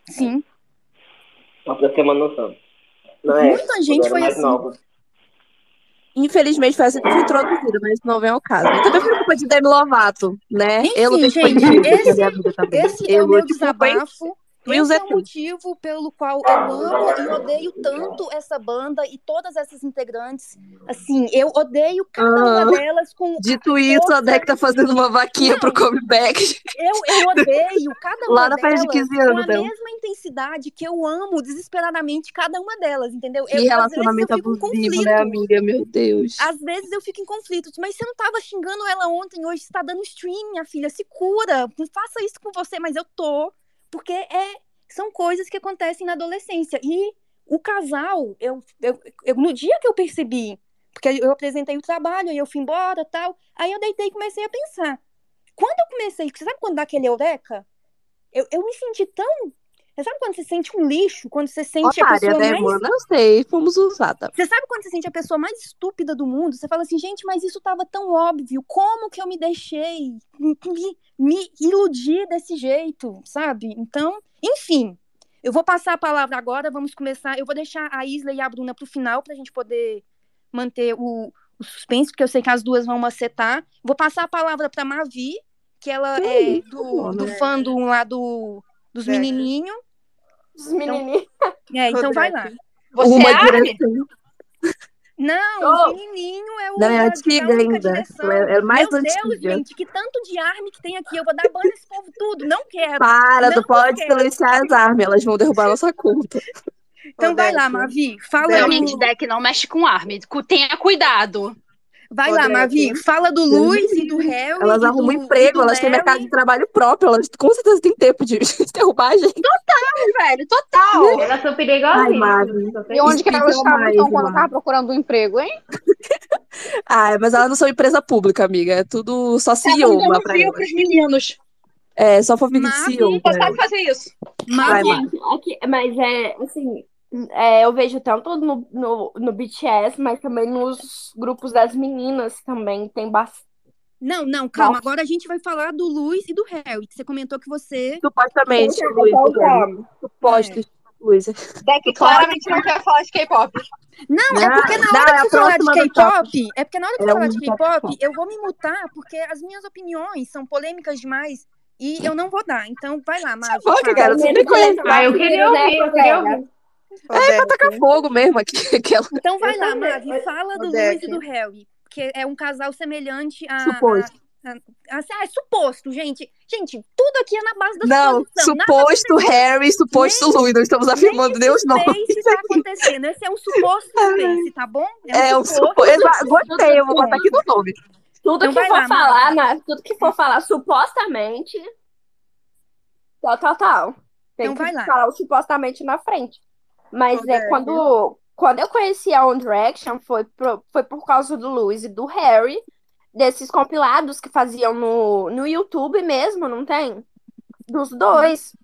Sim. Só pra ter uma noção. Não é? Muita gente eu foi assim. nova. Infelizmente foi assim que foi introduzida, mas isso não vem ao caso. E também foi culpa de Demi Lovato, né? Enfim, eu lutei gente, esse- também. Esse é eu o meu tipo, desabafo. Esse é o motivo pelo qual eu amo e odeio tanto essa banda e todas essas integrantes. Assim, eu odeio cada uma Ah. delas com. Dito isso, a. Deck tá fazendo uma vaquinha pro comeback. Eu, eu odeio cada uma festa de delas 15 anos com a dela. mesma intensidade que eu amo desesperadamente cada uma delas, entendeu? Que eu, às vezes, relacionamento eu fico em abusivo, conflito. né, amiga? Meu Deus. Às vezes eu fico em conflitos, mas você não tava xingando ela ontem, hoje você tá dando stream, minha filha, se cura, não faça isso com você, mas eu tô, porque é, são coisas que acontecem na adolescência. E o casal, eu, eu, eu- no dia que eu percebi, porque eu apresentei o trabalho, aí eu fui embora tal, aí eu deitei e comecei a pensar. Quando eu comecei, você sabe quando dá aquele eureka? Eu, eu me senti tão. Sabe quando você sente um lixo? Quando você sente a pessoa né, mais mano? Eu sei, fomos usadas. você sabe quando você sente a pessoa mais estúpida do mundo? Você fala assim, gente, mas isso tava tão óbvio. Como que eu me deixei me, me iludir desse jeito, sabe? Então, enfim. Eu vou passar a palavra agora, vamos começar. Eu vou deixar a Isla e a Bruna pro final pra gente poder manter o, o suspense, porque eu sei que as duas vão macetar. Vou passar a palavra pra Mavi, que ela Que é isso, do, mano? do fandom lá do, dos É. menininhos. Os menininhos. É, então vai lá. Você Uma é Armin? direção. Não, Oh. o menininho é o Não, é antiga ainda. direção. É- é mais Meu Deus, antiga. gente, que tanto de arme que tem aqui. Eu vou dar banho nesse povo tudo. Não quero. Para, Não tu pode quero. silenciar as armas, elas vão derrubar a nossa conta. Então Ô, vai lá, Deck. Mavi. Fala Deck. do... Gente, deck não mexe com arme. Tenha cuidado. Vai lá. Mavi. Fala do Luiz e do Harry. Elas arrumam do, emprego, elas têm mercado de trabalho próprio, elas com certeza têm tempo de derrubar a gente. Velho, total. Elas são sei E onde que elas estavam, então, quando tava procurando um emprego, hein? Ah, mas elas não são empresa pública, amiga. É tudo só Estavam CEO lá pra elas. pros meninos. É, só fanfic de CEO pra sabe elas. fazer isso. Vai, Mavi. Mari. Gente, aqui, mas é assim, é, eu vejo tanto no, no, no BTS, mas também nos grupos das meninas também tem bastante. Não, não, calma. Agora a gente vai falar do Luiz e do Harry, que você comentou que você... Supostamente, Luiz. Suposto, Luiz. Deck claramente não quer falar de K-pop. Não, é Não, porque na não, hora é que falar de K-pop, é porque na hora que É falar um de K-pop, eu vou me mutar, porque as minhas opiniões são polêmicas demais e eu não vou dar. Então vai lá, cara, você conhece. Ah, eu queria ouvir, eu queria ouvir. É pra tacar fogo mesmo aqui. Aquela... Então vai lá. Mavi, fala do Luiz e do Harry, que é um casal semelhante a... Suposto. a- a- assim, ah, é suposto, gente. Gente, tudo aqui é na base da Não, suposto Harry, suposto Luiz. Não estamos afirmando nem os nomes. Space tá acontecendo. Esse é um suposto Space, tá bom? É um suposto. Exa- Gostei, eu vou botar aqui no nome. Tudo Então que for lá, falar, né? Tudo que for falar supostamente. Tal, tal, tal. Tem Então que vai lá. falar o supostamente na frente. Mas é quando, quando eu conheci a One Direction foi, pro- foi por causa do Luiz e do Harry, desses compilados que faziam no, no YouTube mesmo, não tem? Dos dois.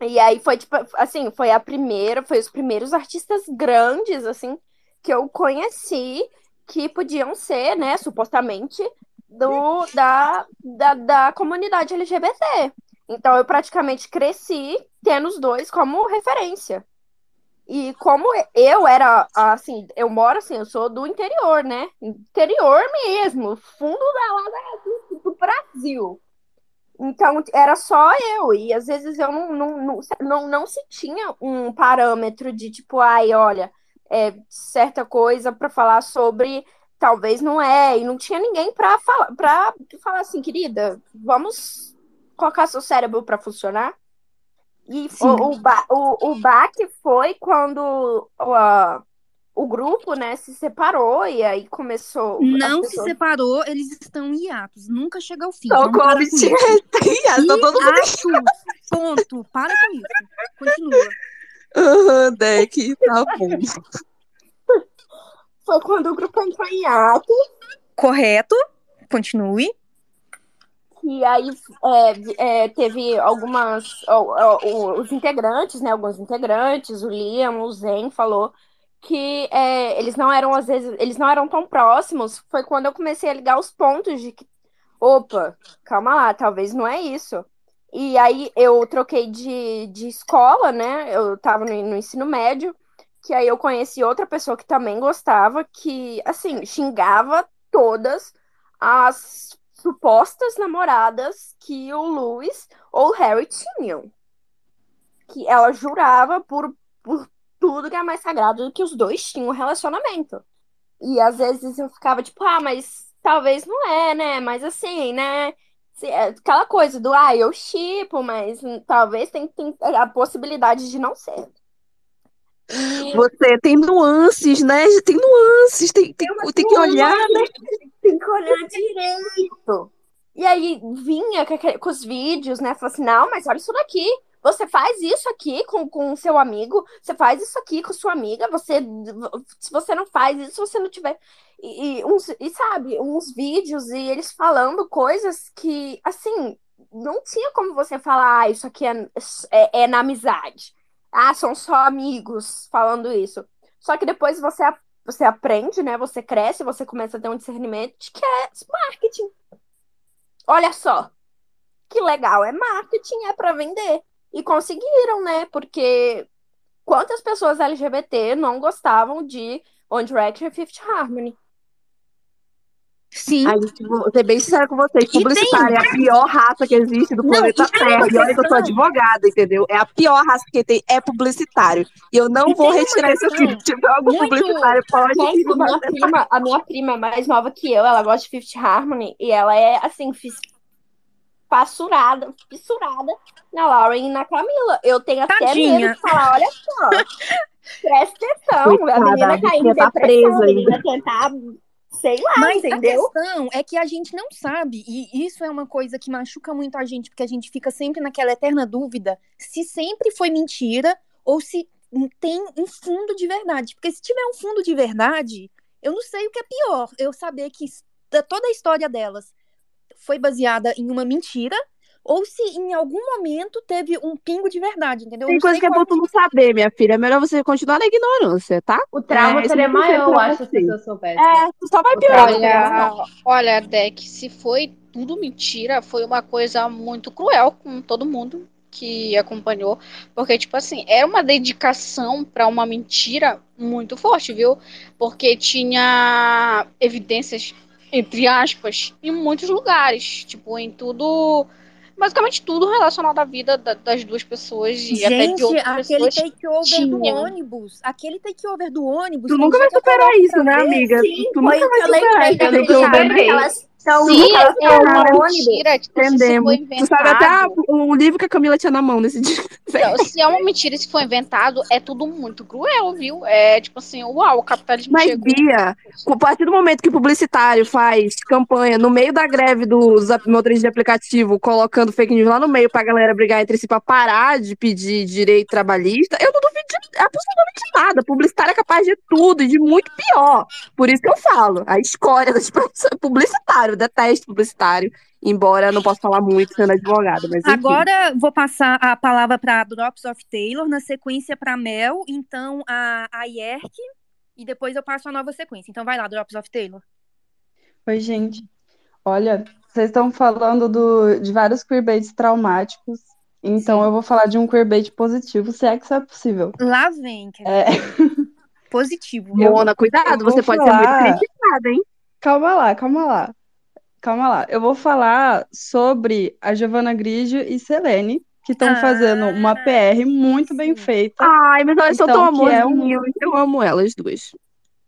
E aí foi tipo, assim, foi a primeira, foi os primeiros artistas grandes, assim, que eu conheci que podiam ser, né, supostamente, do, da, da, da comunidade LGBT. Então eu praticamente cresci tendo os dois como referência. E como eu era, assim, eu moro assim, eu sou do interior, né? Interior mesmo, fundo da, lá do, do Brasil. Então era só eu, e às vezes eu não, não, não, não, não se tinha um parâmetro de tipo, ai, olha, é, certa coisa para falar sobre, talvez não é, e não tinha ninguém para falar, para falar assim, querida, vamos colocar seu cérebro para funcionar. E o, o, ba- o, o baque foi quando o, a- o grupo, né, se separou e aí começou. Não se pessoas- separou, eles estão em hiatos. Nunca chega ao fim. Parar como com tinha isso. tá todo mundo. Ponto. Para com isso. Continua. Aham, Deck, tá bom. Foi quando o grupo entrou em hiato. Correto. Continue. E aí é, é, teve algumas. ó, ó, os integrantes, né? Alguns integrantes, o Liam, o Zen falou que é, eles não eram, às vezes, eles não eram tão próximos. Foi quando eu comecei a ligar os pontos de que, opa, calma lá, talvez não é isso. E aí eu troquei de, de escola, né? Eu tava no, no ensino médio, que aí eu conheci outra pessoa que também gostava, que, assim, xingava todas as supostas namoradas que o Lewis ou o Harry tinham. Que ela jurava por, por tudo que é mais sagrado que os dois tinham um relacionamento. E às vezes eu ficava tipo, ah, mas talvez não é, né? Mas assim, né? É Aquela coisa do, ah, eu chipo, mas talvez tem, tem a possibilidade de não ser. Você tem nuances, né? Tem nuances, tem, tem, tem que olhar, né? Tem que olhar direito. E aí vinha com, os vídeos, né? Falou assim: não, mas olha isso daqui. Você faz isso aqui com com o seu amigo, você faz isso aqui com sua amiga, você se você não faz isso, você não tiver. E, e, uns, e sabe, uns vídeos e eles falando coisas que, assim, não tinha como você falar, ah, isso aqui é, é, é na amizade. Ah, são só amigos falando isso. Só que depois você, você aprende, né? Você cresce, você começa a ter um discernimento de que é marketing. Olha só, que legal, é marketing, é para vender. E conseguiram, né? Porque quantas pessoas LGBT não gostavam de One Direction e Fifth Harmony? Sim. Aí, tipo, vou ser bem sincera com vocês, E tem- publicitária é a pior raça que existe do Não, planeta tem Terra. E olha que eu sou advogada, entendeu? É a pior raça que tem, é publicitário. E eu não E vou retirar isso aqui. questão Se tiver algum muito- publicitário, pode vir a minha prima, a minha prima é mais nova que eu, ela gosta de Fifth Harmony e ela é assim, fis- fissurada, fissurada na Lauren e na Camila. Eu tenho até Tadinha. medo de falar, olha só. Presta atenção, a Coitada, menina a caindo em bichinha tá depressão, presa a menina tentar, sei lá, Mas entendeu? a questão é que a gente não sabe, e isso é uma coisa que machuca muito a gente, porque a gente fica sempre naquela eterna dúvida se sempre foi mentira ou se tem um fundo de verdade. Porque se tiver um fundo de verdade, eu não sei o que é pior. Eu saber que toda a história delas foi baseada em uma mentira, ou se em algum momento teve um pingo de verdade, entendeu? Eu Tem coisa que é bom tu não saber, minha filha. É melhor você continuar na ignorância, tá? O trauma É, seria isso não maior, eu acho, se pessoas soubessem. É, tu só vai piorar. seria. Olha, olha, Deck, se foi tudo mentira, foi uma coisa muito cruel com todo mundo que acompanhou, porque tipo assim, era uma dedicação para uma mentira muito forte, viu? Porque tinha evidências entre aspas em muitos lugares, tipo em tudo, basicamente tudo relacionado à vida da- das duas pessoas e até de Gente, outras aquele pessoas. takeover do ônibus, aquele takeover do ônibus. Tu nunca vai eu superar isso, né, amiga? Sim, Tu foi nunca o vai que eu superar lembrei. esse Eu takeover, que Se elas é estão uma mentira, tipo, se isso Entendemos. foi Tu sabe até a- inventado. o livro que a Camila tinha na mão nesse dia. Não, se é uma mentira e se for inventado, é tudo muito cruel, viu? É tipo assim, uau, o capitalismo Mas, chegou. Bia, a partir do momento que o publicitário faz campanha no meio da greve dos motoristas de aplicativo, colocando fake news lá no meio pra galera brigar entre si pra parar de pedir direito trabalhista, eu não duvido absolutamente nada. Publicitário é capaz de tudo e de muito pior. Por isso que eu falo, a escória das profissões. Publicitário, eu detesto publicitário. Embora não possa falar muito sendo advogada, mas enfim. Agora vou passar a palavra para Drops of Taylor, na sequência para Mel, então a, a Yerk, e depois eu passo a nova sequência. Então vai lá, Drops of Taylor. Oi, gente. Olha, vocês estão falando do- de vários queerbaits traumáticos Então eu vou falar de um queerbait positivo, se é que isso é possível. Lá vem, quer É, positivo. Mona, cuidado, você pode ser muito falar- criticada, hein? calma lá, calma lá. Calma lá. Eu vou falar sobre a Giovanna Grigio e Selene, que estão Ah, fazendo uma PR muito bem sim. feita, Ai, mas elas são Então, tão que é um-. Eu amo elas duas.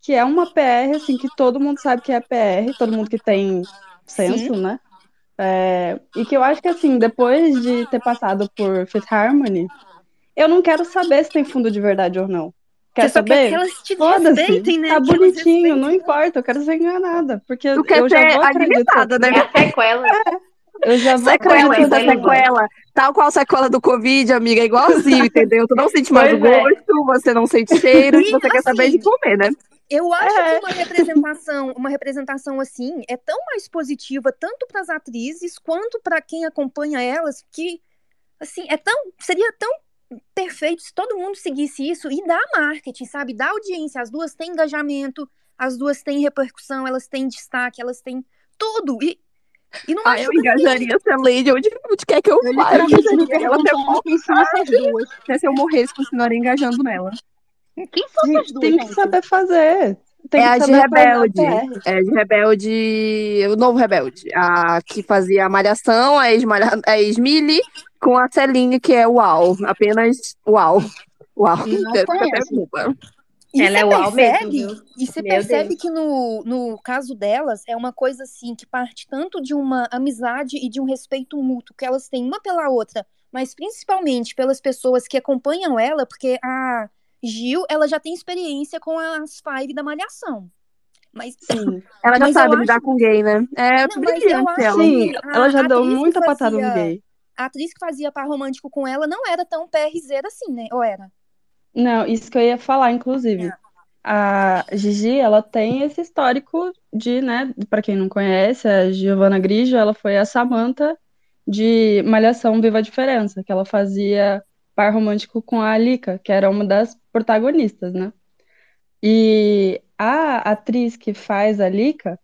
que é uma PR, assim, que todo mundo sabe que é PR, todo mundo que tem senso, né? É, e que eu acho que, assim, depois de ter passado por Fifth Harmony, eu não quero saber se tem fundo de verdade ou não. Quer quer saber? que elas te Foda-se, né? tá Que elas bonitinho, não importa, eu quero ser enganada, porque Tu quer eu já ser vou acreditar. né? É a sequela. Eu já vou Sequela, acreditar ainda sequela. Tal qual sequela do Covid, amiga, é igualzinho, entendeu? Tu não sente mais o é. gosto, você não sente cheiro, E, você quer saber de assim, comer, né? Eu acho É. que uma representação, uma representação assim é tão mais positiva tanto para as atrizes quanto para quem acompanha elas, que assim, é tão seria tão perfeito se todo mundo seguisse isso e dá marketing, sabe? Dá audiência, as duas têm engajamento, as duas têm repercussão, elas têm destaque, elas têm tudo. E, e não Ah, eu engajaria essa lady onde, onde quer que eu vá. Eu engajaria ela até essas duas. até se eu morresse, continuaria engajando nela. Quem são essas duas, Tem que gente? saber fazer. Tem É que a de Rebelde. É a de Rebelde. O novo Rebelde. A que fazia a Malhação, a ex-Mili, com a Celine, que é Uau. Apenas Uau. Uau. Não até. E Ela é mesmo, percebe, viu? e você Meu percebe Deus. que no, no caso delas é uma coisa assim que parte tanto de uma amizade e de um respeito mútuo que elas têm uma pela outra, mas principalmente pelas pessoas que acompanham ela, porque a Gil, ela já tem experiência com as Five da Malhação. Mas Sim. Ela já Mas sabe acho- lidar com gay, né? É Não, brilhante acho ela. Sim, ela já deu muita patada no fazia- gay. a atriz que fazia par romântico com ela não era tão PRZera assim, né? Ou era? Não, isso que eu ia falar, inclusive. A Gigi, ela tem esse histórico de, né, para quem não conhece, a Giovanna Grigio, ela foi a Samantha de Malhação Viva a Diferença, que ela fazia par romântico com a Alika, que era uma das protagonistas, né? E a atriz que faz a Alika,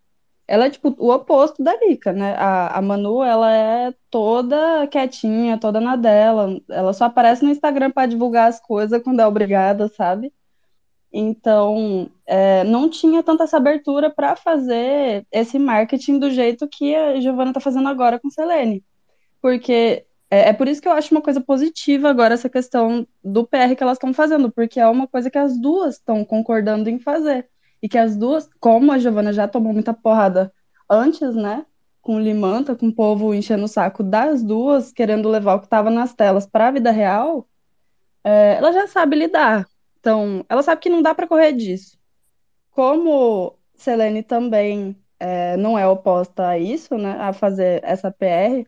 ela é tipo o oposto da Alika, né? A, a Manu, ela é toda quietinha, toda na dela, ela só aparece no Instagram para divulgar as coisas quando é obrigada, sabe? Então, é, não tinha tanta essa abertura para fazer esse marketing do jeito que a Giovanna está fazendo agora com Selene. Porque é, é por isso que eu acho uma coisa positiva agora essa questão do PR que elas estão fazendo, porque é uma coisa que as duas estão concordando em fazer. E que as duas, como a Giovanna já tomou muita porrada antes, né? Com Limanta, com o povo enchendo o saco das duas, querendo levar o que estava nas telas para a vida real, é, ela já sabe lidar. Então, ela sabe que não dá para correr disso. Como Selene também é, não é oposta a isso, né, a fazer essa PR,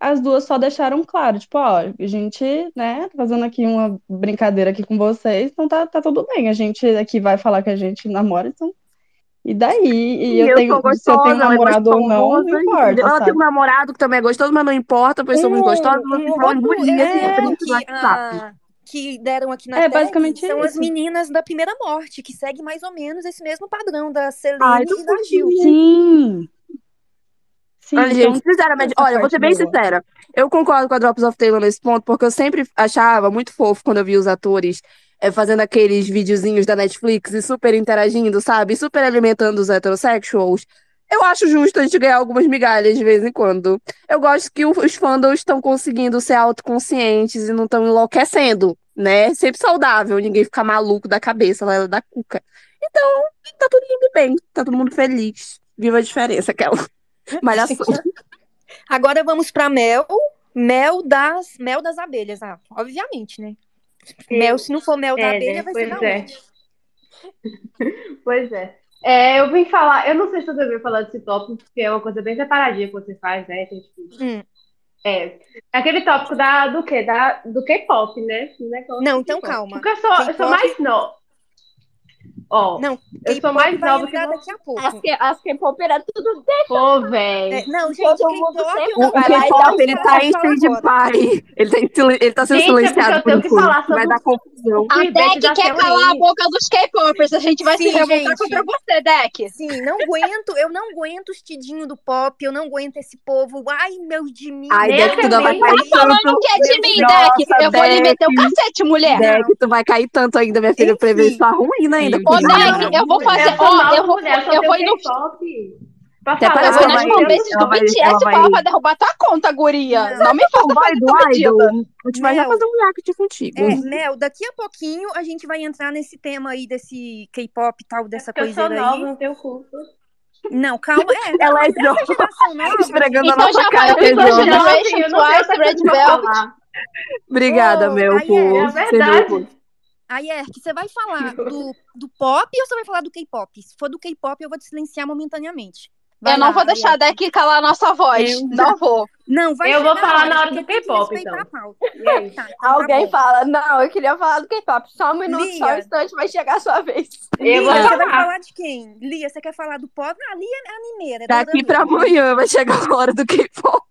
as duas só deixaram claro, tipo, ó, a gente, né, tá fazendo aqui uma brincadeira aqui com vocês, então tá, tá tudo bem, a gente aqui vai falar que a gente namora, então, e daí? E eu eu tenho, sou se eu gostosa, tenho é namorado ou não, gostosa, não importa, Ela tem sabe? um namorado que também é gostoso, mas não importa, pois somos Um, um bonito, exemplo no que, deram aqui na É, tag basicamente são as isso. meninas da Primeira Morte, que segue mais ou menos esse mesmo padrão da Ai, Selene não e da Gil. Sim, sim, Olha, então gente, sinceramente, olha, eu vou ser bem boa. sincera. Eu concordo com a Drops of Taylor nesse ponto, porque eu sempre achava muito fofo quando eu via os atores eh, fazendo aqueles videozinhos da Netflix e super interagindo, sabe? E super alimentando os heterossexuals. Eu acho justo a gente ganhar algumas migalhas de vez em quando. Eu gosto que os fandoms estão conseguindo ser autoconscientes e não estão enlouquecendo, né? Sempre saudável, ninguém ficar maluco da cabeça, lá da cuca. Então, tá tudo indo bem, tá todo mundo feliz. Viva a diferença, aquela malhação. Agora vamos para Mel. Mel das, mel das abelhas, ah, obviamente, né? Mel, se não for mel da É, abelha, né? vai Pois ser da é. Pois é. É, eu vim falar, eu não sei se você veio falar desse tópico, porque é uma coisa bem separadinha que você faz, né? Então, tipo, Hum. é, aquele tópico da, do quê? Da, do K-pop, né? Não, então K-pop. calma. Porque eu sou, eu sou mais nova. Ó, Não, eu sou mais vai nova que daqui a pouco. As, que, as K-pop era tudo Pô, É, velho. não, gente, Todo K-pop mundo sempre eu não O dá K-pop, ele tá em vou falar stand agora. by. Ele tá, ele tá sendo Gente, é silenciado por enquanto. Vai dar confusão. A Deck quer calar a boca dos K-popers. A gente vai se Sim, revoltar gente. contra você, Deck. Sim, não aguento, eu não aguento os tidinhos do pop, eu não aguento esse povo. Ai, meu de mim. Ai, Deck, tu não vai cair Tá falando que é de mim, Deck. Eu vou lhe meter o cacete, mulher. Deck, tu vai cair tanto ainda, minha filha. Eu prevejo Enfim. sua ruína ainda. Ô, eu vou fazer. Ó, eu vou, eu vou ir no Até parece que vai- ela do vai- BTS vai- falar pra derrubar tua conta, guria. Não. Não me faça Vai do comprometida. Idol. A gente vai já fazer um react contigo. É, Mel, daqui a pouquinho a gente vai entrar nesse tema aí desse K-pop e tal, dessa Porque eu sou nova, aí. não tenho culpa. Não, calma. É, Ela é nova. Esfregando a Então nossa já cara vai é. Generation, eu não tenho Twice, Red coisa Velvet. Obrigada, Mel, Ayerk. por É verdade. Apoio. Ayerk, você vai falar do, do pop ou você vai falar do K-pop? Se for do K-pop, eu vou te silenciar momentaneamente. Vai Eu não lá, vou deixar a. Deck calar a nossa voz. Eu- Não vou. Não, vai Eu vou falar hora, na hora do K-pop, então. Tá, então tá Alguém bom. fala, não, eu queria falar do K-pop. Só um minuto, só um Lia. instante, vai chegar a sua vez. Eu vou Lia, você vai falar. de quem? Lia, você quer falar do pop? Ah, Lia é animeira, é Daqui pra amanhã vai chegar a hora do K-pop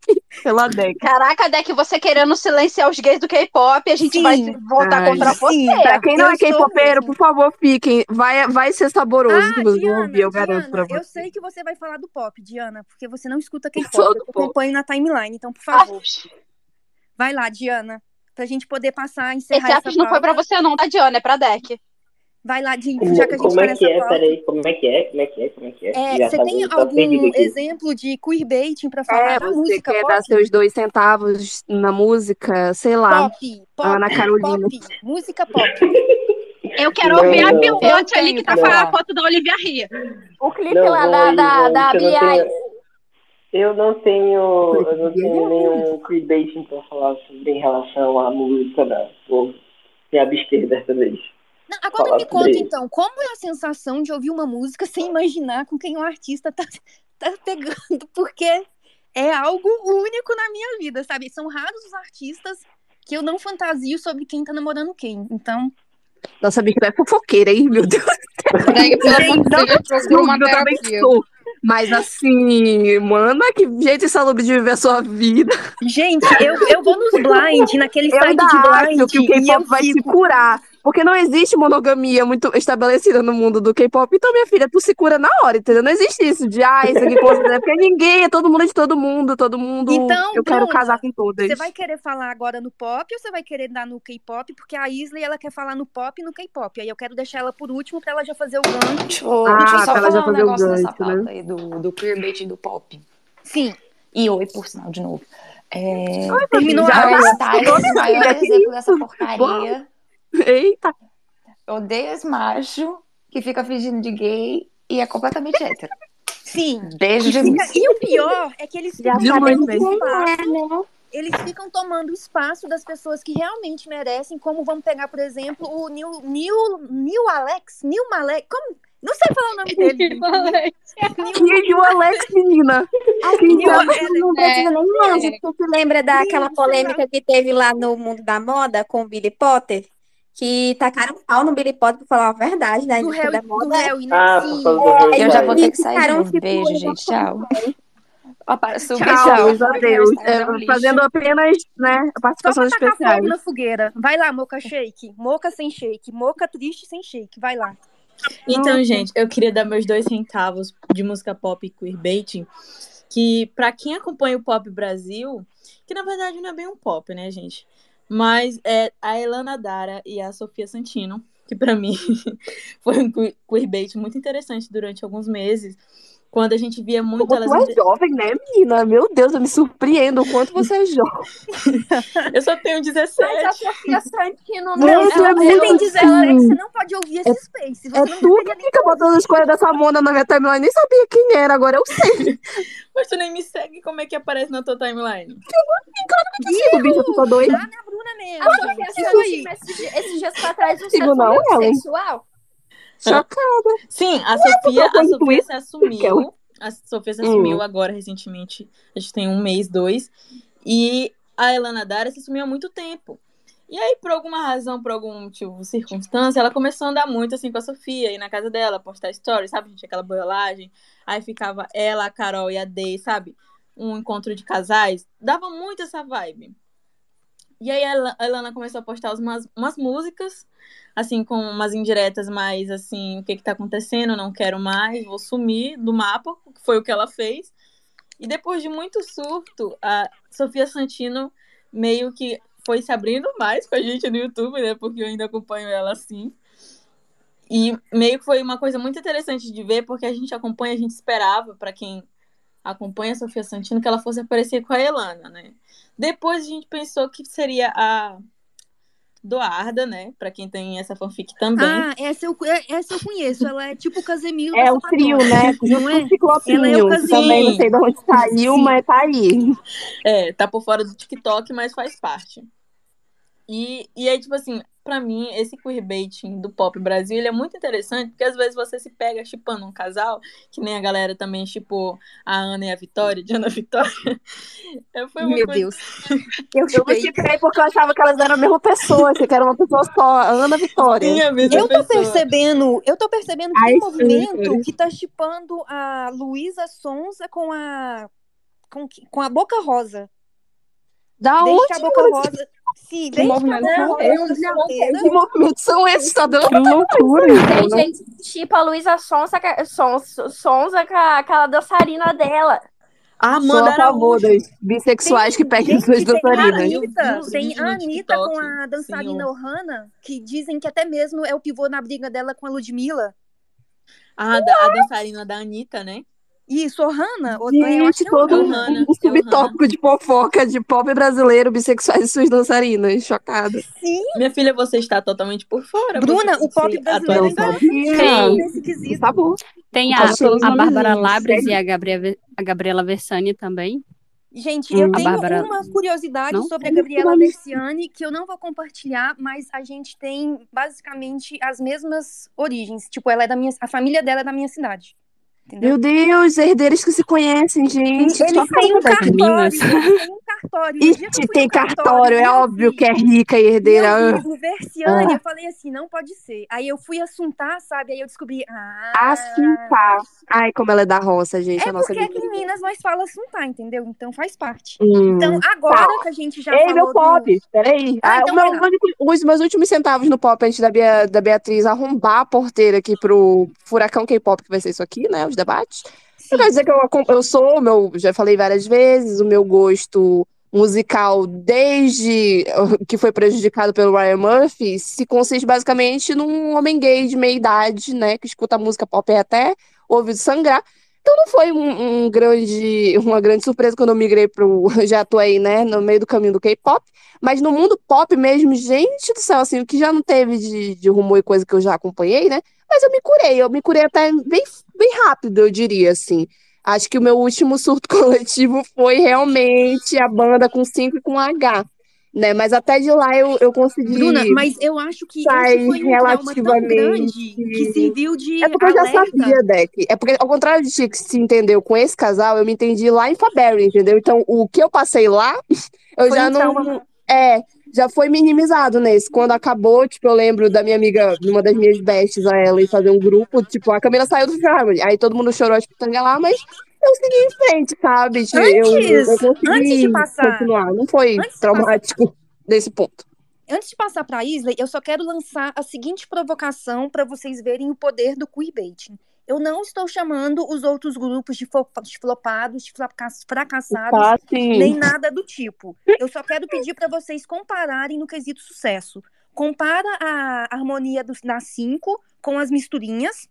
pela Deck. Caraca, Deck, você querendo silenciar os gays do K-pop, a gente vai Sim. se voltar Ai, contra sim. você. Pra quem não Eu é K-popeiro, por favor, fiquem. Vai, vai ser saboroso Ah, que vocês vão Diana, ouvir, eu garanto pra Diana, eu vocês. sei que você vai falar do pop, Diana, porque você não escuta K-pop. Eu acompanho na timeline, então, por favor. Vai lá, Diana, pra gente poder passar, encerrar Esse essa ato não foi pra você não, tá, Diana? É pra Deck. Vai lá, Dinho, já que a gente como é que é? Peraí, como é que é? Como é que é? Como é que é? É, você tá, tem tá algum exemplo de queerbaiting pra falar É, da você música quer pop? dar seus dois centavos na música, sei lá, Pop, pop, Ana Carolina. pop, música pop. Eu quero Não, ouvir a não. pilote ali que tá com a foto da Olivia Ria. O clipe Não, lá da, da, da Billie. Eu não tenho, eu não tenho nenhum clickbaiting pra falar sobre em relação à música, não. Vou me abster dessa vez. Não, agora Falar me conta isso. então, como é a sensação de ouvir uma música sem imaginar com quem o artista tá, tá pegando? Porque é algo único na minha vida, sabe? São raros os artistas que eu não fantasio sobre quem tá namorando quem. Então, Nossa, bicho, é fofoqueira, hein? Meu Deus. Greg, pelo amor de Deus, uma eu também terapia. sou. Mas assim, mano, que jeito insalubre de viver a sua vida. gente, eu, eu vou nos blind, naquele Eu site ainda de blind, que o K-pop vai se fico. curar. Porque não existe monogamia muito estabelecida no mundo do K-pop. Então, minha filha, tu se cura na hora, entendeu? Não existe isso de, ah, isso aqui considera. Porque ninguém, é todo mundo é de todo mundo, todo mundo. Então, eu quero casar com todas. Você vai querer falar agora no pop ou você vai querer dar no K-pop? Porque a Isley, ela quer falar no pop e no K-pop. Aí eu quero deixar ela por último pra ela já fazer o gancho. Deixa eu, Ah, deixa eu só pra ela já falar um fazer o negócio nessa gancho, né? pauta aí do, do queerbait e do pop. Sim, E oi, por sinal, de novo. É, terminou Já a. Styles, maior exemplo dessa porcaria. Eita. Odeia esse macho que fica fingindo de gay e é completamente hétero. Sim. Beijo de fica- luz. e o pior é que eles ficam tomando espaço. Eles ficam tomando espaço das pessoas que realmente merecem, como vamos pegar, por exemplo, o Neil, Neil, Neil Alex, Neil Malek, como? Não sei falar o nome dele. Que é Alex, menina. Neil então. Não precisa nem mais. é. Você se lembra daquela polêmica que teve lá no mundo da moda com o Billy Potter? Que tacaram pau no Billy Potter por falar a verdade da Do Harry, da do moda. Harry, né? Ah, por causa do Eu já vou ter que sair novo. tipo, Beijo, gente. Tchau. Ó, para, super Tchau, Tchau, tchau. Luiz, Harry adeus. É um lixo. fazendo apenas, né, Só participações tacar especiais. fogo na fogueira. Vai lá, Moca Shake. Moca sem shake. Moca triste sem shake. Vai lá. Então, gente, eu queria dar meus dois centavos de música pop e queerbaiting, que pra quem acompanha o pop Brasil, que na verdade não é bem um pop, né, gente? Mas é a Elana Dara e a Sofia Santino, que pra mim foi um que- queerbait muito interessante durante alguns meses, quando a gente via muito Como elas... tu é jovem, né, menina? Meu Deus, eu me surpreendo o quanto você é jovem. Eu só tenho 17. Mas a Sofia Santino Não, não. é Ela muito tem 17, sim. você não pode ouvir esse space. Você É não tu que fica botando as coisas dessa mona na minha timeline. Nem sabia quem era, agora eu sei. Mas tu nem me segue, como é que aparece na tua timeline? Que sigo, bicho, tu tá doida? Na Bruna mesmo. A Sofia gente. Isso Santino, aí. esses, dias- pra trás, um Sigo não, sexual. Chocada. Sim, a Sofia, botou a Sofia se assumiu. A Sofia se Hum. assumiu agora recentemente. A gente tem um mês, dois. E a Elana Dara se assumiu há muito tempo. E aí, por alguma razão, por algum motivo, circunstância, ela começou a andar muito assim com a Sofia, ir na casa dela, postar stories, sabe? Gente, aquela boiolagem. Aí ficava ela, a Carol e a Day, sabe? Um encontro de casais. Dava muito essa vibe. E aí a Elana começou a postar umas, umas músicas, assim, com umas indiretas mais assim, o que que tá acontecendo, não quero mais, vou sumir do mapa, que foi o que ela fez. E depois de muito surto, a Sofia Santino meio que foi se abrindo mais com a gente no YouTube, né? Porque eu ainda acompanho ela assim. E meio que foi uma coisa muito interessante de ver, porque a gente acompanha, a gente esperava, para quem acompanha a Sofia Santino, que ela fosse aparecer com a Elana, né? Depois a gente pensou que seria a Doarda, né? Pra quem tem essa fanfic também. Ah, essa eu, essa eu conheço. Ela é tipo o Casemiro É o trio, né? Não é? Ciclopinho. Ela é o que Também não sei de onde saiu, Sim. mas tá aí. É, tá por fora do TikTok, mas faz parte. E, e aí, tipo assim, pra mim, esse queerbaiting do pop Brasil, ele é muito interessante, porque às vezes você se pega chipando um casal, que nem a galera também chipou a Ana e a Vitória, de Ana Vitória. Meu coisa... Deus. Eu Eu chipei. me chipei porque eu achava que elas eram a mesma pessoa, que era uma pessoa só, a Ana Vitória. Sim, a mesma Eu tô pessoa. percebendo, eu tô percebendo que Ai, tem movimento Vitória. que tá chipando a Luísa Sonza com a com, com a Boca Rosa. Da Desde onde? a Boca Rosa. Sim, Que a movimento Boca é. Que movimentos são esses? Tá dando Que loucura, Tem gente tipo a Luísa Sonza, ca- Son- Sonza com a- aquela dançarina dela. A Sou Amanda a favor das bissexuais que pegam Gente, suas tem a dançarinas. Tem a Anitta com a dançarina senhor. Ohana, que dizem que até mesmo é o pivô na briga dela com a Ludmilla. Ah, da- a dançarina da Anitta, né? Isso, Ohana? Ou- eu acho Gente, que é todo Ohana. Um subtópico de fofoca de pop brasileiro, bissexuais e suas dançarinas. Chocada. Sim, Minha filha, você está totalmente por fora. Bruna, o pop brasileiro ainda é quesito. Sabor. tem a, que os a Bárbara. Labres e a Gabriela, a Gabriela Versani também. Gente, eu Hum. A tenho Bárbara- uma curiosidade Não? sobre a Gabriela nome. Versiani que eu não vou compartilhar, mas a gente tem basicamente as mesmas origens. Tipo, ela é da minha, a família dela é da minha cidade. Entendeu? Meu Deus, herdeiros que se conhecem, gente. Chocada têm um daqui. cartório. E tem cartório, é óbvio vi- que é rica e herdeira. eu Ah. Versiani, Ah. eu falei assim, não pode ser. Aí eu fui assuntar, sabe? Aí eu descobri, ah, tá. Ai, como ela é da roça, gente, é a nossa porque aqui em Minas nós falamos assuntar, entendeu? Então faz parte. Hum. Então, agora que a gente já Ei, meu falou do... pop, peraí. Ah, Ah, então meu os meus últimos centavos no pop antes da, Bea- da Beatriz arrombar a porteira aqui pro Furacão K-pop, que vai ser isso aqui, né? Os debates. Eu quero dizer que eu, eu sou, meu, já falei várias vezes, o meu gosto musical, desde que foi prejudicado pelo Ryan Murphy, se consiste basicamente num homem gay de meia idade, né? Que escuta música pop até o ouvido sangrar. Então não foi um, um grande, uma grande surpresa quando eu migrei pro. Já atuei, né? No meio do caminho do K-pop. Mas no mundo pop mesmo, gente do céu, assim, o que já não teve de, de rumor e coisa que eu já acompanhei, né? Mas eu me curei, eu me curei até bem, bem rápido, eu diria, assim. Acho que o meu último surto coletivo foi realmente a banda com 5 e com H, né? Mas até de lá eu, eu consegui Bruna, mas eu acho que esse foi um relativamente. grande que serviu de É porque eu já alerta. sabia, Deck. É porque, ao contrário de ti que se entendeu com esse casal, eu me entendi lá em Faberry, entendeu? Então, o que eu passei lá, eu Foi já um não. trauma. É, já foi minimizado nesse. Quando acabou, tipo, eu lembro da minha amiga, numa das minhas bestes, a ela, e fazer um grupo, tipo, a Camila saiu do Family. Aí todo mundo chorou as pitangas lá, mas eu segui em frente, sabe? Tipo, eu, eu Antes, antes de passar, continuar. Não foi antes passar traumático desse ponto. Antes de passar para a Isley, eu só quero lançar a seguinte provocação para vocês verem o poder do queerbaiting. Eu não estou chamando os outros grupos de, de flopados, de fracass- fracassados, Tá, nem nada do tipo. Eu só quero pedir para vocês compararem no quesito sucesso. Compara a harmonia dos, da 5 com as misturinhas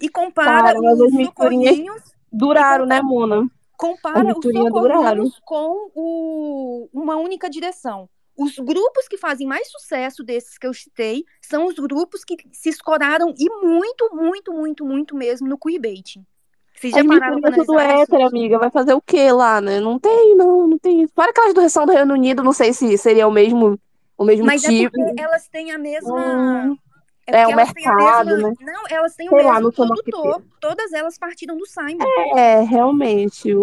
e compara Cara, os socorrinhos duraram, né, Mona? As compara os misturinhas duraram. socorrinhos com o- uma única direção. Os grupos que fazem mais sucesso desses que eu citei são os grupos que se escoraram e muito, muito, muito, muito mesmo no queerbaiting. Vocês já pararam pra tudo hétero, amiga. Vai fazer o quê lá, né? Não tem, não, não tem isso. Fora aquelas do Reção do Reino Unido, não sei se seria o mesmo, o mesmo Mas é tipo. porque elas têm a mesma. Hum, É é o mercado, mesma. né? Não, elas têm o Sei lá, mesmo sou produtor. marqueteira. Todas elas partiram do Simon. É, realmente. O,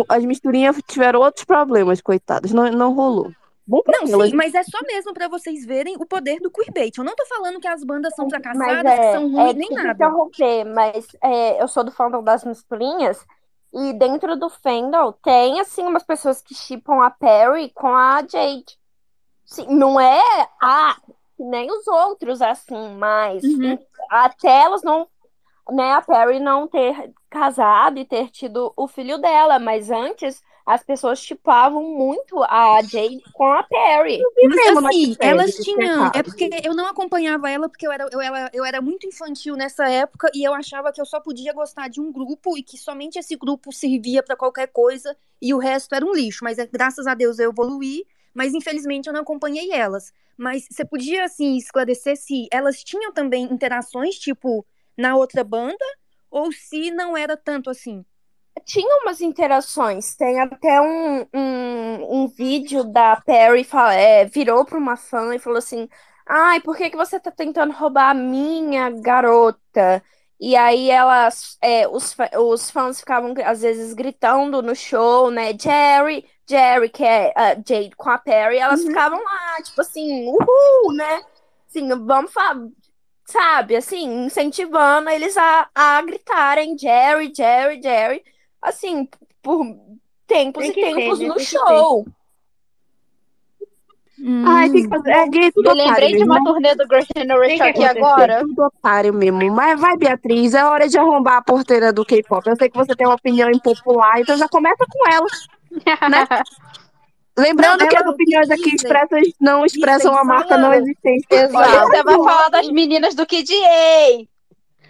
o- as misturinhas tiveram outros problemas, coitadas. Não, não rolou. Bom pra Não, elas. sim, mas é só mesmo pra vocês verem o poder do queerbait. Eu não tô falando que as bandas são fracassadas, que é, são é ruins, nem desculpa nada. interromper, mas é, eu sou do fandom das misturinhas e dentro do fandom tem assim umas pessoas que chipam a Perry com a Jade. Sim, não é que nem os outros assim, mas Uhum. até elas não, né, a Perry não ter casado e ter tido o filho dela, mas antes as pessoas chipavam muito a Jade com a Perry. Mas assim, elas tinham. É porque eu não acompanhava ela porque eu era, eu, era, eu era muito infantil nessa época e eu achava que eu só podia gostar de um grupo e que somente esse grupo servia pra qualquer coisa e o resto era um lixo. Mas é, graças a Deus eu evoluí, mas infelizmente eu não acompanhei elas. Mas você podia, assim, esclarecer se elas tinham também interações, tipo, na outra banda, ou se não era tanto assim? Tinha umas interações, tem até um, um, um vídeo da Perry fala, é, virou para uma fã e falou assim: Ai, por que que você tá tentando roubar a minha garota? E aí elas, é, os, os fãs ficavam às vezes gritando no show, né? Jerry, Jerry, que é a Jade com a Perry, elas Uhum. ficavam lá, tipo assim, uhul, né? Assim, vamos falar sabe, assim, incentivando eles a, a gritarem Jerry, Jerry, Jerry, assim, por tempos Tem e que ter, tempos né? no Tem show. Ai, tem que fazer. É tudo Eu otário lembrei de mesmo. uma turnê do Tem Generation aqui agora. Tudo otário mesmo. Mas vai, Beatriz, é hora de arrombar a porteira do K-pop. Eu sei que você tem uma opinião impopular, então já começa com ela, né? Lembrando Não, que as opiniões aqui expressas não expressam a marca não existente. Exato. Olha, Você vai falar das meninas do Kid A.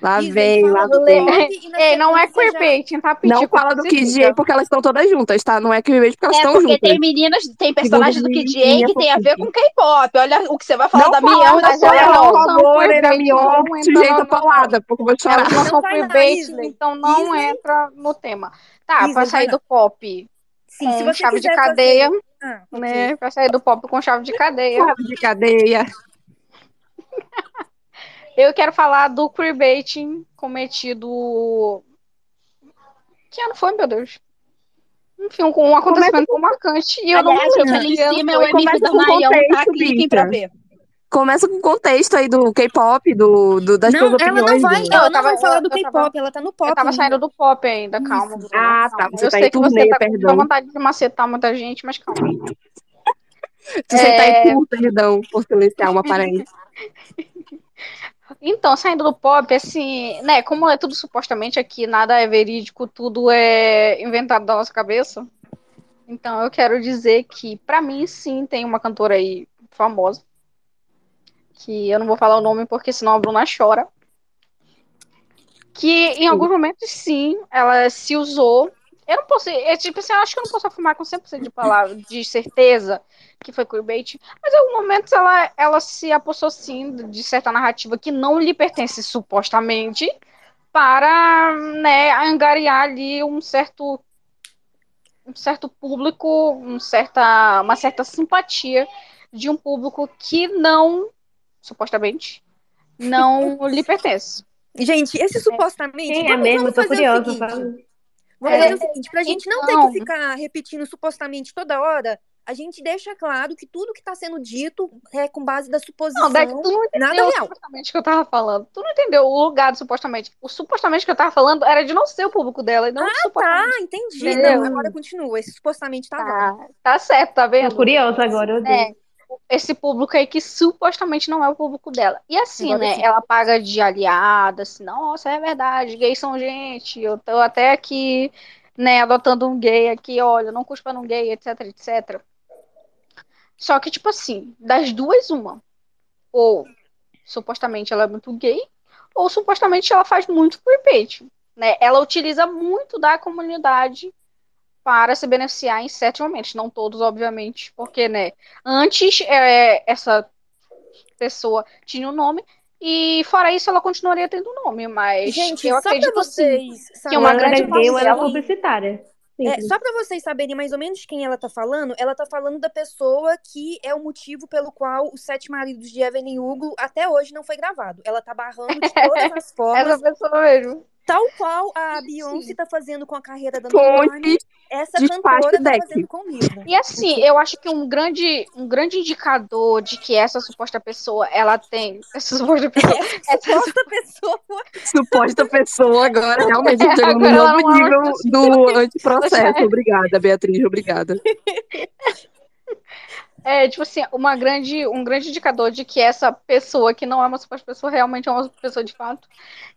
Lá Disney, vem, lá do vem. pop e na Ei, não é já- queerbaiting, tá? Não fala do. A porque elas estão todas juntas, tá? Não é Kid A porque elas É estão porque juntas. tem meninas, tem personagens do A que tem a ver com K-pop. Olha o que você vai falar Não da Mion e da não. por favor, era Mion, não sujeita polada, porque eu vou chorar. Elas não Não são vai lá, queerbait, Isley. então não entra no tema. Tá, pra sair do pop Sim, se com você chave de cadeia. Ah, né? Pra sair do pop com chave de cadeia. Chave de cadeia. Eu quero falar do queerbaiting cometido. Que ano foi, meu Deus? Enfim, um, um acontecimento tão marcante. E eu não Aliás, lembro ali em que ano cima é o foi. MV Começa da com Maião, tá? contexto, Cliquem pra ver. Começa com o contexto aí do K-pop, do, do, das Não, tuas ela não opiniões. vai, do- Não, ela eu não tava- vai falar do K-pop, tava- ela tá no pop Eu tava saindo do pop ainda, calma, Isso. Ah, calma. tá, você Eu tá sei em que você turnê, tá com perdão. vontade de macetar muita gente, mas calma. Tu senta É. aí por perdão por silenciar uma parente. Então, saindo do pop, assim, né, como é tudo supostamente aqui, nada é verídico, tudo é inventado da nossa cabeça. Então, eu quero dizer que, pra mim, sim, tem uma cantora aí famosa, que eu não vou falar o nome porque senão a Bruna chora. Que em alguns momentos, sim, ela se usou. Eu não posso, é tipo assim, eu acho que eu não posso afirmar com 100% de palavra, de certeza que foi queerbait, mas em alguns momentos ela, ela se apossou, sim, de certa narrativa que não lhe pertence supostamente, para, né, angariar ali um certo um certo público, um certa, uma certa simpatia de um público que não, supostamente, não lhe pertence. Gente, esse supostamente. Quem é vamos, mesmo? vamos Tô curiosa. Vamos É, fazer o seguinte, pra gente não ter então- que ficar repetindo supostamente toda hora, a gente deixa claro que tudo que tá sendo dito é com base da suposição, Não, Deck, tu não entendeu nada o real. supostamente que eu tava falando. Tu não entendeu o lugar do supostamente. O supostamente que eu tava falando era de não ser o público dela e não Tá, supostamente. entendi. Entendeu? Não, agora continua. Esse supostamente tá. Tá, tá certo, tá Tô vendo? curiosa agora, eu odeio. É, esse público aí que supostamente não é o público dela. E assim, né? Ela paga de aliada, assim, nossa, é verdade, gays são gente. Eu tô até aqui, né, adotando um gay aqui, olha, não cuspa num gay, etc, etc. Só que, tipo assim, das duas, uma. Ou supostamente ela é muito gay, ou supostamente ela faz muito queerbait, né? Ela utiliza muito da comunidade para se beneficiar em certos momentos, não todos, obviamente, porque, né, antes é, essa pessoa tinha um nome e fora isso ela continuaria tendo nome, mas Gente, eu só pra acredito assim vocês que uma Ou ela grande ou ela é publicitária. É, só pra vocês saberem mais ou menos quem ela tá falando, ela tá falando da pessoa que é o motivo pelo qual os Sete Maridos de Evelyn Hugo até hoje não foi gravado. Ela tá barrando de todas as formas. essa pessoa mesmo. Tal qual a Beyoncé tá fazendo com a carreira da Ponte, Normani, essa cantora tá deck. fazendo com o livro. E assim, eu acho que um grande, um grande indicador de que essa suposta pessoa, ela tem. Essa suposta pessoa. essa Suposta pessoa. Suposta pessoa agora realmente É, chegou no novo é nível do antiprocesso. Obrigada, Beatriz, obrigada. É, tipo assim, uma grande, um grande indicador de que essa pessoa, que não é uma suposta pessoa, realmente é uma pessoa de fato,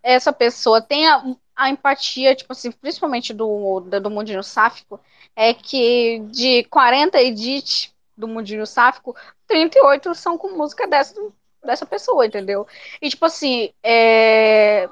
essa pessoa tem a, a empatia, tipo assim, principalmente do, do, mundinho sáfico, é que de 40 edits do mundinho sáfico, 38 são com música dessa, dessa pessoa, entendeu? E tipo assim, é...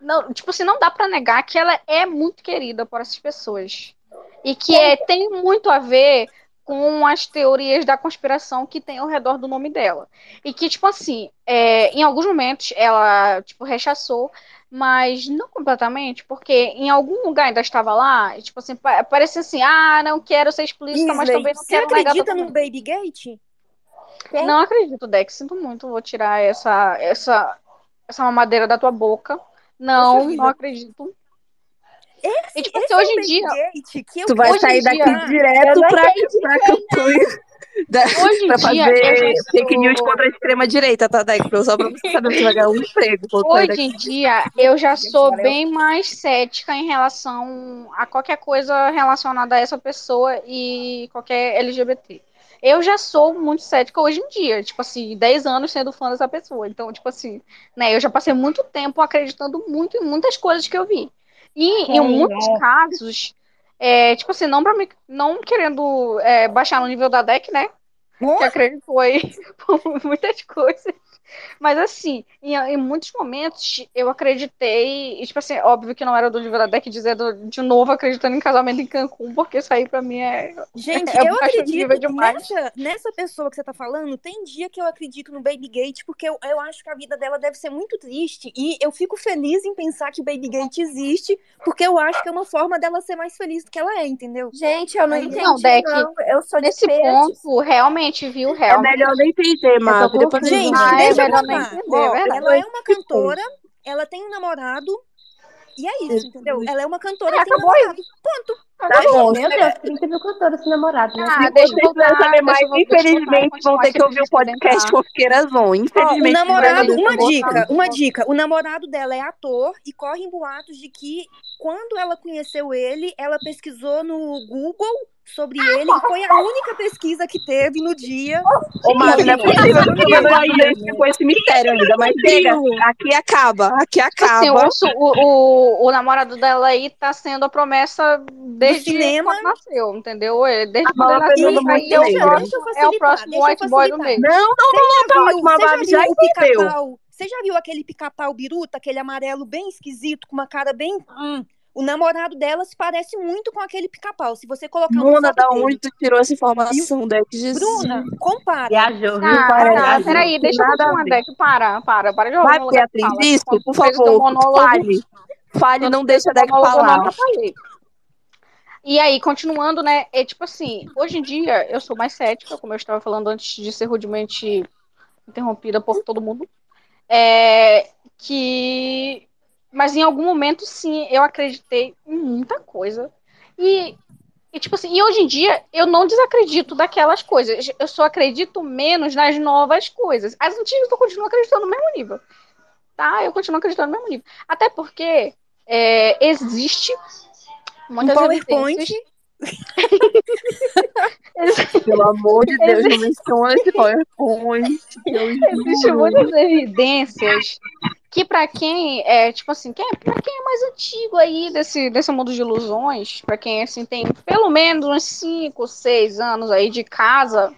Não, tipo assim, não dá pra negar que ela é muito querida por essas pessoas. E que é, tem muito a ver com as teorias da conspiração que tem ao redor do nome dela. E que, tipo assim, é, em alguns momentos ela, tipo, rechaçou, mas não completamente, porque em algum lugar ainda estava lá, e, tipo assim, pa- parecia assim, ah, não quero ser explícita, mas Isley, também não você quero negar acredita no. Baby Gate? Não acredito, Dex, sinto muito, vou tirar essa, essa, essa mamadeira da tua boca. Não, não acredito. Esse, E, tipo esse assim, é hoje em dia, que Tu vai sair daqui dia, direto pra, pra campanha da, hoje em pra dia, fazer fake news contra a extrema-direita, tá, Deck? Só pra você saber, você vai ganhar um emprego Hoje em dia, eu já sou Valeu. bem mais cética em relação a qualquer coisa relacionada a essa pessoa e qualquer LGBT. Eu já sou muito cética hoje em dia, tipo assim, 10 anos sendo fã dessa pessoa. Então, tipo assim, né, eu já passei muito tempo acreditando muito em muitas coisas que eu vi. E em muitos casos, é, tipo assim, não, pra mim, não querendo é, baixar no nível da deck, né? Que acreditou aí por muitas coisas. Mas assim, em, em muitos momentos eu acreditei, e, tipo assim, óbvio que não era do da deck dizendo de novo acreditando em casamento em Cancún, porque isso aí pra mim é, Gente, é eu acredito demais. nessa, nessa pessoa que você tá falando. Tem dia que eu acredito no Baby Gate, porque eu, eu acho que a vida dela deve ser muito triste. E eu fico feliz em pensar que o Baby Gate existe, porque eu acho que é uma forma dela ser mais feliz do que ela é, entendeu? Gente, eu não Aí- entendi, Não, Deck, não. Eu sou de Nesse peixe. ponto, realmente, viu? É Realmente. melhor nem entender, eu Gente, é deixa eu melhor contar. entender, é Ó, verdade. ela é uma cantora, ela tem um namorado, e é isso, entendeu? Ela é uma cantora É, e tem um namorado. Ponto. Tá bom. Meu Deus, 30 mil cantores sem namorado, né? Ah, Se deixa eu saber mais, infelizmente vão ter que ouvir o podcast adentrar. Fofoqueiras On. Ó, o Infelizmente, namorado, não uma dica, uma dica. O namorado dela é ator e correm boatos de que quando ela conheceu ele, ela pesquisou no Google sobre ele e foi a única pesquisa que teve no dia. Ô, Marvel, não é possível que não com esse mistério ainda, mas chega, aqui acaba, aqui Assim, acaba. o, su- o, o, o namorado dela aí tá sendo a promessa desde cinema. quando nasceu, entendeu? Ele- Desde quando nasceu, aí é o é o próximo white boy do meio. Não, não, não, não, a você já entendeu. pica-pau? Você já viu aquele pica-pau biruta, aquele amarelo bem esquisito, com uma cara bem. Hum. O namorado dela se parece muito com aquele pica-pau. Se você colocar uma Bruna, da onde tu tirou essa informação, Deck? Bruna, compara. Viajou, viu? Ah, parece, tá, Viajou. peraí, deixa eu continuar. Deck. Para, para, para de roubar Vai, Beatriz, isso, por favor, fale. Fale, não fez deixa a Deck não falar. E aí, continuando, né? É tipo assim, hoje em dia eu sou mais cética, como eu estava falando antes de ser rudemente interrompida por todo mundo. É, que. Mas em algum momento, sim, eu acreditei em muita coisa. E, e, tipo assim, e hoje em dia eu não desacredito daquelas coisas. Eu só acredito menos nas novas coisas. As antigas eu continuo acreditando no mesmo nível. Tá? Eu continuo acreditando no mesmo nível. Até porque é, existe Um muitas PowerPoint. evidências. Pelo amor de Deus, não menciona esse PowerPoint. Existem muitas evidências que para quem é, tipo assim, quem, para quem é mais antigo aí desse, desse mundo de ilusões, para quem assim tem pelo menos uns 5, 6 anos aí de casa,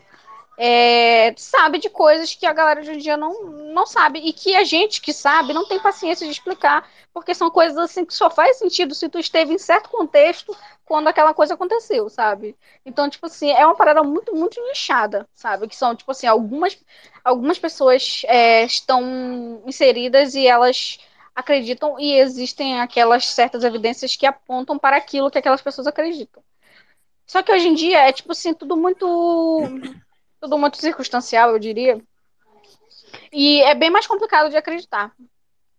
é, sabe de coisas que a galera de hoje em dia não, não sabe e que a gente que sabe não tem paciência de explicar, porque são coisas assim que só faz sentido se tu esteve em certo contexto quando aquela coisa aconteceu, sabe? Então, tipo assim, é uma parada muito, muito nichada, sabe? Que são, tipo assim, algumas, algumas pessoas é, estão inseridas e elas acreditam e existem aquelas certas evidências que apontam para aquilo que aquelas pessoas acreditam. Só que hoje em dia é, tipo assim, tudo muito tudo muito circunstancial, eu diria. E é bem mais complicado de acreditar.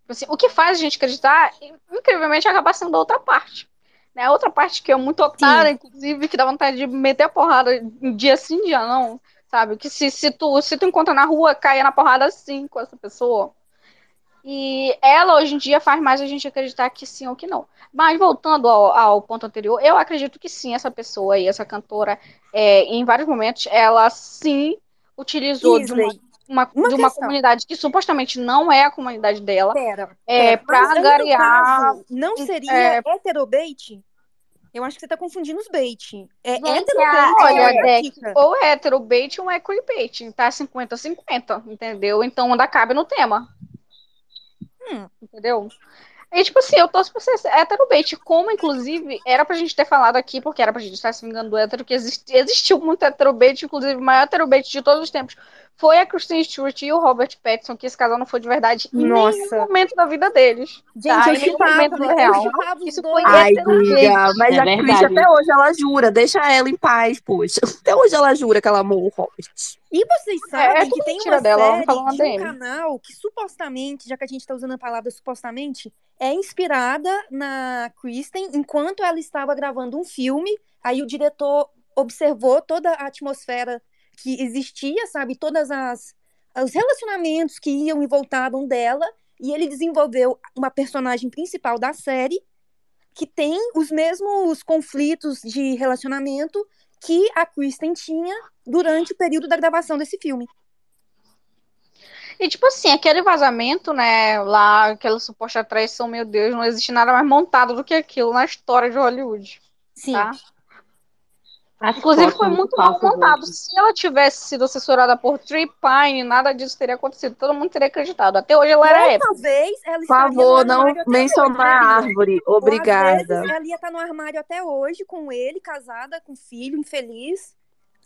Assim, o que faz a gente acreditar, incrivelmente, acaba sendo a outra parte. Né? A outra parte que é muito otária, inclusive, que dá vontade de meter a porrada dia sim, dia não. Sabe? Que se, se, tu, se tu encontra na rua, caia na porrada sim com essa pessoa. E ela, hoje em dia, faz mais a gente acreditar que sim ou que não. Mas, voltando ao, ao ponto anterior, eu acredito que sim, essa pessoa aí, essa cantora, é, em vários momentos, ela sim utilizou de uma, uma- uma de uma questão. comunidade que supostamente não é a comunidade dela, Pera, é, pera, pra angariar. não seria é, heterobait? Eu acho que você tá confundindo os bait. É heterobait. Olha, é Deck, ou é heterobait ou é queerbait. Tá 50-50, entendeu? Então ainda cabe no tema. Hum. Entendeu? E, tipo assim, eu torço pra ser heterobait, como, inclusive, era pra gente ter falado aqui, porque era pra gente estar se vingando do hétero, que existiu muito heterobait, inclusive, o maior heterobait de todos os tempos foi a Kristen Stewart e o Robert Pattinson, que esse casal não foi de verdade em nenhum Nossa. momento da vida deles. Gente, tá? eu nenhum momento chipava, da eu real. os Isso foi Ai, amiga, mas É a verdade. até hoje ela jura, deixa ela em paz, poxa. Até hoje ela jura que ela amou o Robert. E vocês É, sabem é que tem uma dela, série de um canal que supostamente, já que a gente tá usando a palavra supostamente, é inspirada na Kristen enquanto ela estava gravando um filme. Aí o diretor observou toda a atmosfera que existia, sabe? Todas as os relacionamentos que iam e voltavam dela, e ele desenvolveu uma personagem principal da série que tem os mesmos conflitos de relacionamento que a Kristen tinha durante o período da gravação desse filme. E, tipo assim, aquele vazamento, né, lá, aquela suposta traição, meu Deus, não existe nada mais montado do que aquilo na história de Hollywood. Sim. Tá? Inclusive, foi muito mal falsas montado. hoje. Se ela tivesse sido assessorada por Tree Pine, nada disso teria acontecido. Todo mundo teria acreditado. Até hoje ela era épica. talvez ela Por favor, não mencionar a árvore. Obrigada. vezes ela ia estar no armário até hoje com ele, casada, com filho, infeliz.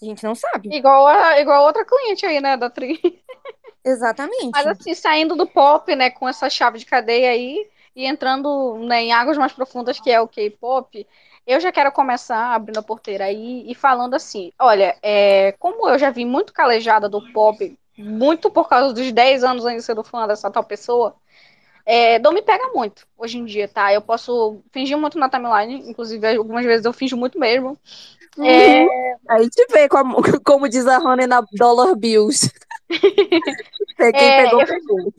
A gente não sabe. Igual a, igual a outra cliente aí, né, da Tree. Exatamente. Mas assim, saindo do pop, né, com essa chave de cadeia aí e entrando né, em águas mais profundas que é o K-pop, eu já quero começar abrindo a porteira aí e falando assim, olha, é, como eu já vi muito calejada do pop, muito por causa dos 10 anos ainda sendo fã dessa tal pessoa, é, não me pega muito hoje em dia, tá? Eu posso fingir muito na timeline, inclusive algumas vezes eu finjo muito mesmo. É, Uhum. Aí te vê como, como diz a Honey na Dollar Bills. Quem É, pegou, eu- pegou.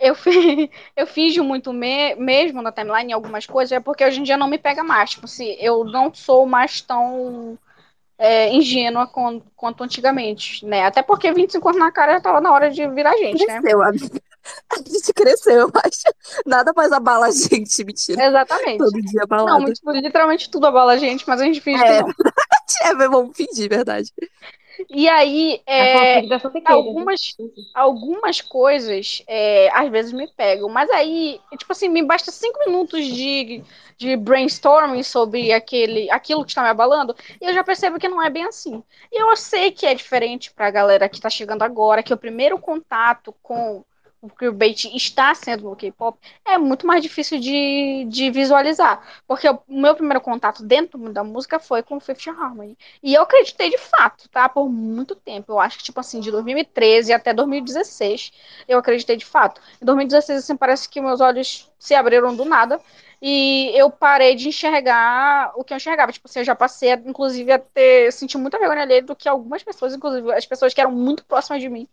Eu, fi- eu finjo muito me- mesmo na timeline em algumas coisas, é porque hoje em dia não me pega mais. Tipo assim, eu não sou mais tão é, ingênua quan- quanto antigamente, né? Até porque 25 anos na cara já tava na hora de virar gente, né? Cresceu, amiga. A gente cresceu, mas nada mais abala a gente, mentira. Exatamente. Todo dia Não, abalada. mas, tipo, literalmente tudo abala a gente, mas a gente finge que É, não. é, vamos fingir, verdade. E aí, A é, Queira. algumas, algumas coisas é, às vezes me pegam, mas aí, tipo assim, me basta cinco minutos de, de brainstorming sobre aquele, aquilo que está me abalando, e eu já percebo que não é bem assim. E eu sei que é diferente pra galera que tá chegando agora, que o primeiro contato com o queerbait está sendo no K-pop, é muito mais difícil de, de visualizar. Porque o meu primeiro contato dentro da música foi com Fifth Harmony. E eu acreditei de fato, tá? Por muito tempo. Eu acho que, tipo assim, de 2013 até 2016, eu acreditei de fato. Em 2016, assim, parece que meus olhos se abriram do nada. E eu parei de enxergar o que eu enxergava. Tipo assim, eu já passei, inclusive, a ter senti muita vergonha alheia do que algumas pessoas, inclusive as pessoas que eram muito próximas de mim,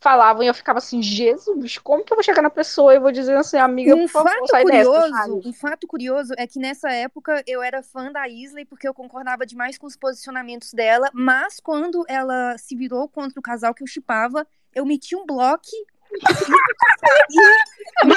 falavam. E eu ficava assim, Jesus, como que eu vou chegar na pessoa e vou dizer assim, amiga, Um por favor, fato sai dessa, curioso, sabe? um fato curioso é que nessa época eu era fã da Isley porque eu concordava demais com os posicionamentos dela, mas quando ela se virou contra o casal que eu chipava, eu meti um bloco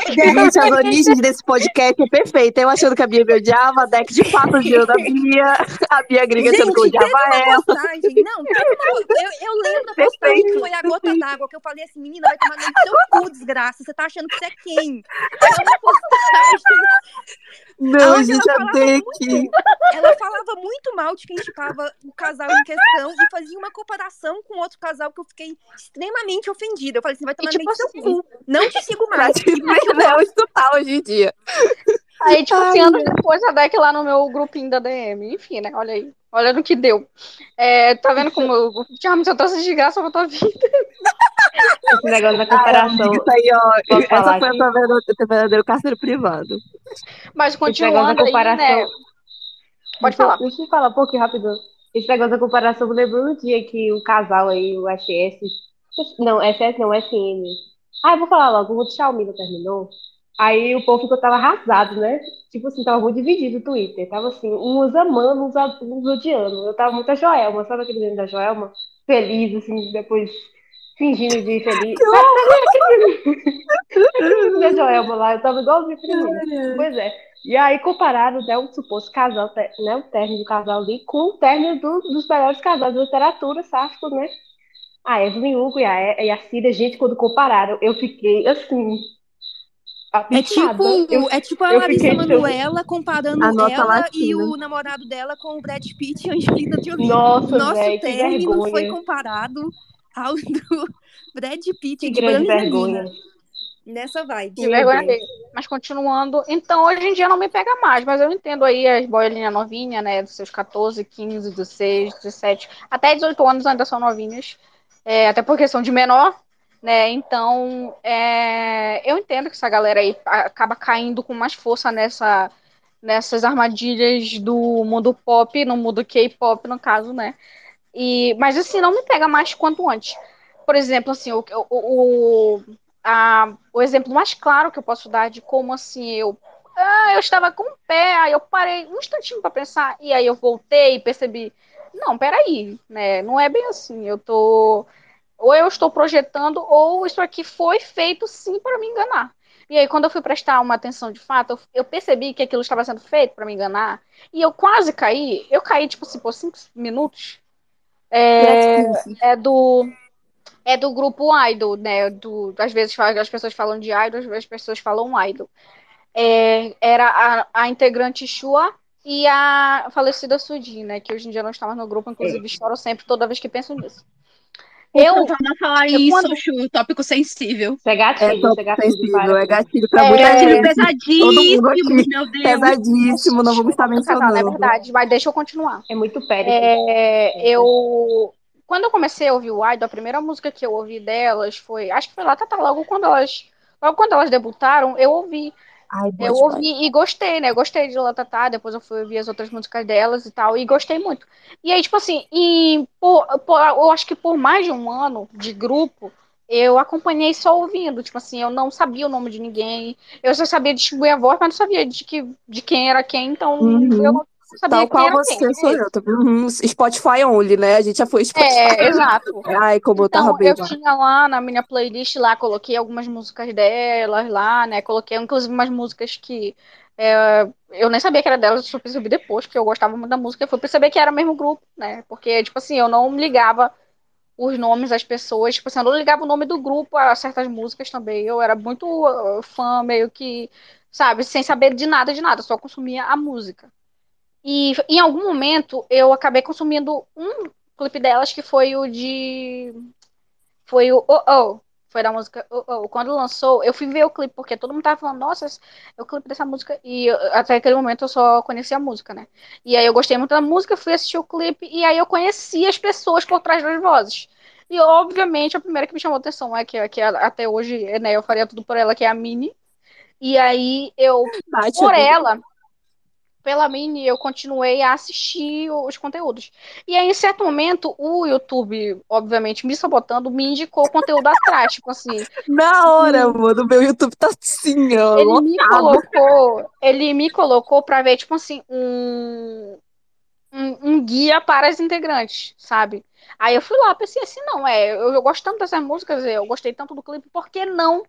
Gente, as origens desse podcast é perfeita. Eu achando que a Bia me odiava, a Deck de fato odiando a Bia, a Bia gringa achando que eu Gente, odiava ela. postagem, não, eu, eu lembro da postagem que foi a gota d'água, que eu falei assim, menina, vai tomar no seu cu, desgraça, você tá achando que você é quem? Foi uma postagem Não, Onde gente, ela a falava Deck. Ela falava muito mal de quem chipava o casal em questão e fazia uma comparação com outro casal que eu fiquei extremamente ofendida. Eu falei assim, vai tomar tipo do seu assim, cu. Não te sigo mais. Não, isso tá hoje em dia. Aí, tipo, Ai, assim, anos depois, a Deck lá no meu grupinho da DM. Enfim, né? Olha aí. Olha no que deu. É, tá vendo como eu já me trouxe de graça pra tua vida? Esse negócio da comparação. Isso aí, ó. Essa foi a aqui? verdadeiro, verdadeiro carteiro privado. Mas da continuando aí, comparação. né? Pode falar. Deixa eu falar um pouquinho rápido. Esse negócio da comparação me lembrou no dia que o casal aí, o SS. Não, SS não, SM. Ah, eu vou falar logo, o Xiaomi não terminou. Aí o povo ficou, tava arrasado, né? Tipo assim, tava muito dividido o Twitter. Tava assim, uns amando, uns, uns odiando. Eu tava muito a Joelma, sabe aquele meme da Joelma? Feliz, assim, depois fingindo de feliz. Sabe, aquele Joelma lá? Eu tava igualzinho meme. Pois é. E aí compararam né, o suposto casal, né, o término do casal ali, com o término do- dos melhores casais da literatura, sáfico, né? A Evelyn Hugo e a, e a Cida, gente, quando compararam, eu fiquei assim. É tipo, Eu- é tipo a Larissa fiquei tão- Manoela comparando ela latina. e o namorado dela com o Brad Pitt e a Angelina Jolie. Nossa, o nosso véi, que término foi comparado ao do Brad Pitt Que de grande vergonha. Nessa vibe. Que vergonha dele. Mas continuando, então hoje em dia não me pega mais, mas eu entendo aí as boiolinhas novinhas, né, dos seus 14, 15, 16, 17, até 18 anos ainda são novinhas, é, até por questão de menor, né, então é, eu entendo que essa galera aí acaba caindo com mais força nessa, nessas armadilhas do mundo pop, no mundo K-pop, no caso, né, e, mas assim, não me pega mais quanto antes. Por exemplo, assim, o, o, o, a- o exemplo mais claro que eu posso dar de como assim eu. Ah, eu estava com o pé, aí eu parei um instantinho para pensar, e aí eu voltei e percebi. Não, peraí, né? Não é bem assim. Eu tô. Ou eu estou projetando, ou isso aqui foi feito sim para me enganar. E aí, quando eu fui prestar uma atenção de fato, eu, percebi que aquilo estava sendo feito para me enganar. E eu quase caí. Eu caí, tipo assim, por cinco minutos. É, é do é do grupo Idol, né? Do, às vezes as pessoas falam de Idol, às vezes as pessoas falam Idol. É, era a, a integrante Shua e a falecida Sudi, né? Que hoje em dia não está mais no grupo, inclusive choro sempre toda vez que penso nisso. Eu, favor, não falar eu isso, quando- Chu, tópico sensível. Isso é gatilho, É isso é top gatilho. sensível, para. é gatilho pra É, muita gatilho pesadíssimo, aqui. meu Deus. Pesadíssimo, não vou estar Muito pesado, é mencionando. verdade, mas deixa eu continuar. É muito périto. É, eu quando eu comecei a ouvir o Idol, a primeira música que eu ouvi delas foi, acho que foi lá, tá, logo quando elas, logo quando elas debutaram, eu ouvi. Ai, Eu demais. ouvi e gostei, né? Eu gostei de Latatá, depois eu fui ouvir as outras músicas delas e tal, e gostei muito. E aí, tipo assim, e por, por- eu acho que por mais de um ano de grupo, eu acompanhei só ouvindo. Tipo assim, eu não sabia o nome de ninguém, eu só sabia distinguir a voz, mas não sabia de, que, de quem era quem, então Uhum. eu não sabia Tal qual você quem. sou eu, tá vendo? Uhum, Spotify only, né? A gente já foi Spotify. É, exato. Ai, como eu tava Então, bem. eu tinha lá na minha playlist lá, coloquei algumas músicas delas lá, né? Coloquei inclusive umas músicas que é, eu nem sabia que era delas, eu só percebi depois, porque eu gostava muito da música, e fui perceber que era o mesmo grupo, né? Porque, tipo assim, eu não ligava os nomes das pessoas, tipo assim, eu não ligava o nome do grupo a certas músicas também. Eu era muito uh, fã, meio que, sabe, sem saber de nada, de nada, só consumia a música. E em algum momento eu acabei consumindo um clipe delas que foi o de. Foi o Oh Oh. Foi da música Oh Oh. Quando lançou, eu fui ver o clipe, porque todo mundo tava falando, nossa, é o clipe dessa música. E eu- até aquele momento eu só conhecia a música, né? E aí eu gostei muito da música, fui assistir o clipe, e aí eu conheci as pessoas por trás das vozes. E obviamente a primeira que me chamou a atenção é que, que até hoje, né, eu faria tudo por ela, que é a Mini. E aí eu, Bate por ela, pela Mini, eu continuei a assistir os conteúdos. E aí, em certo momento, o YouTube, obviamente, me sabotando, me indicou conteúdo atrás. Tipo assim, Na hora, mano, o meu YouTube tá assim, ó, ele me lotado. colocou, ele me colocou pra ver, tipo assim, um, um, um guia para as integrantes, sabe? Aí eu fui lá, pensei assim, não, é, eu, eu gosto tanto dessas músicas, eu gostei tanto do clipe, por que não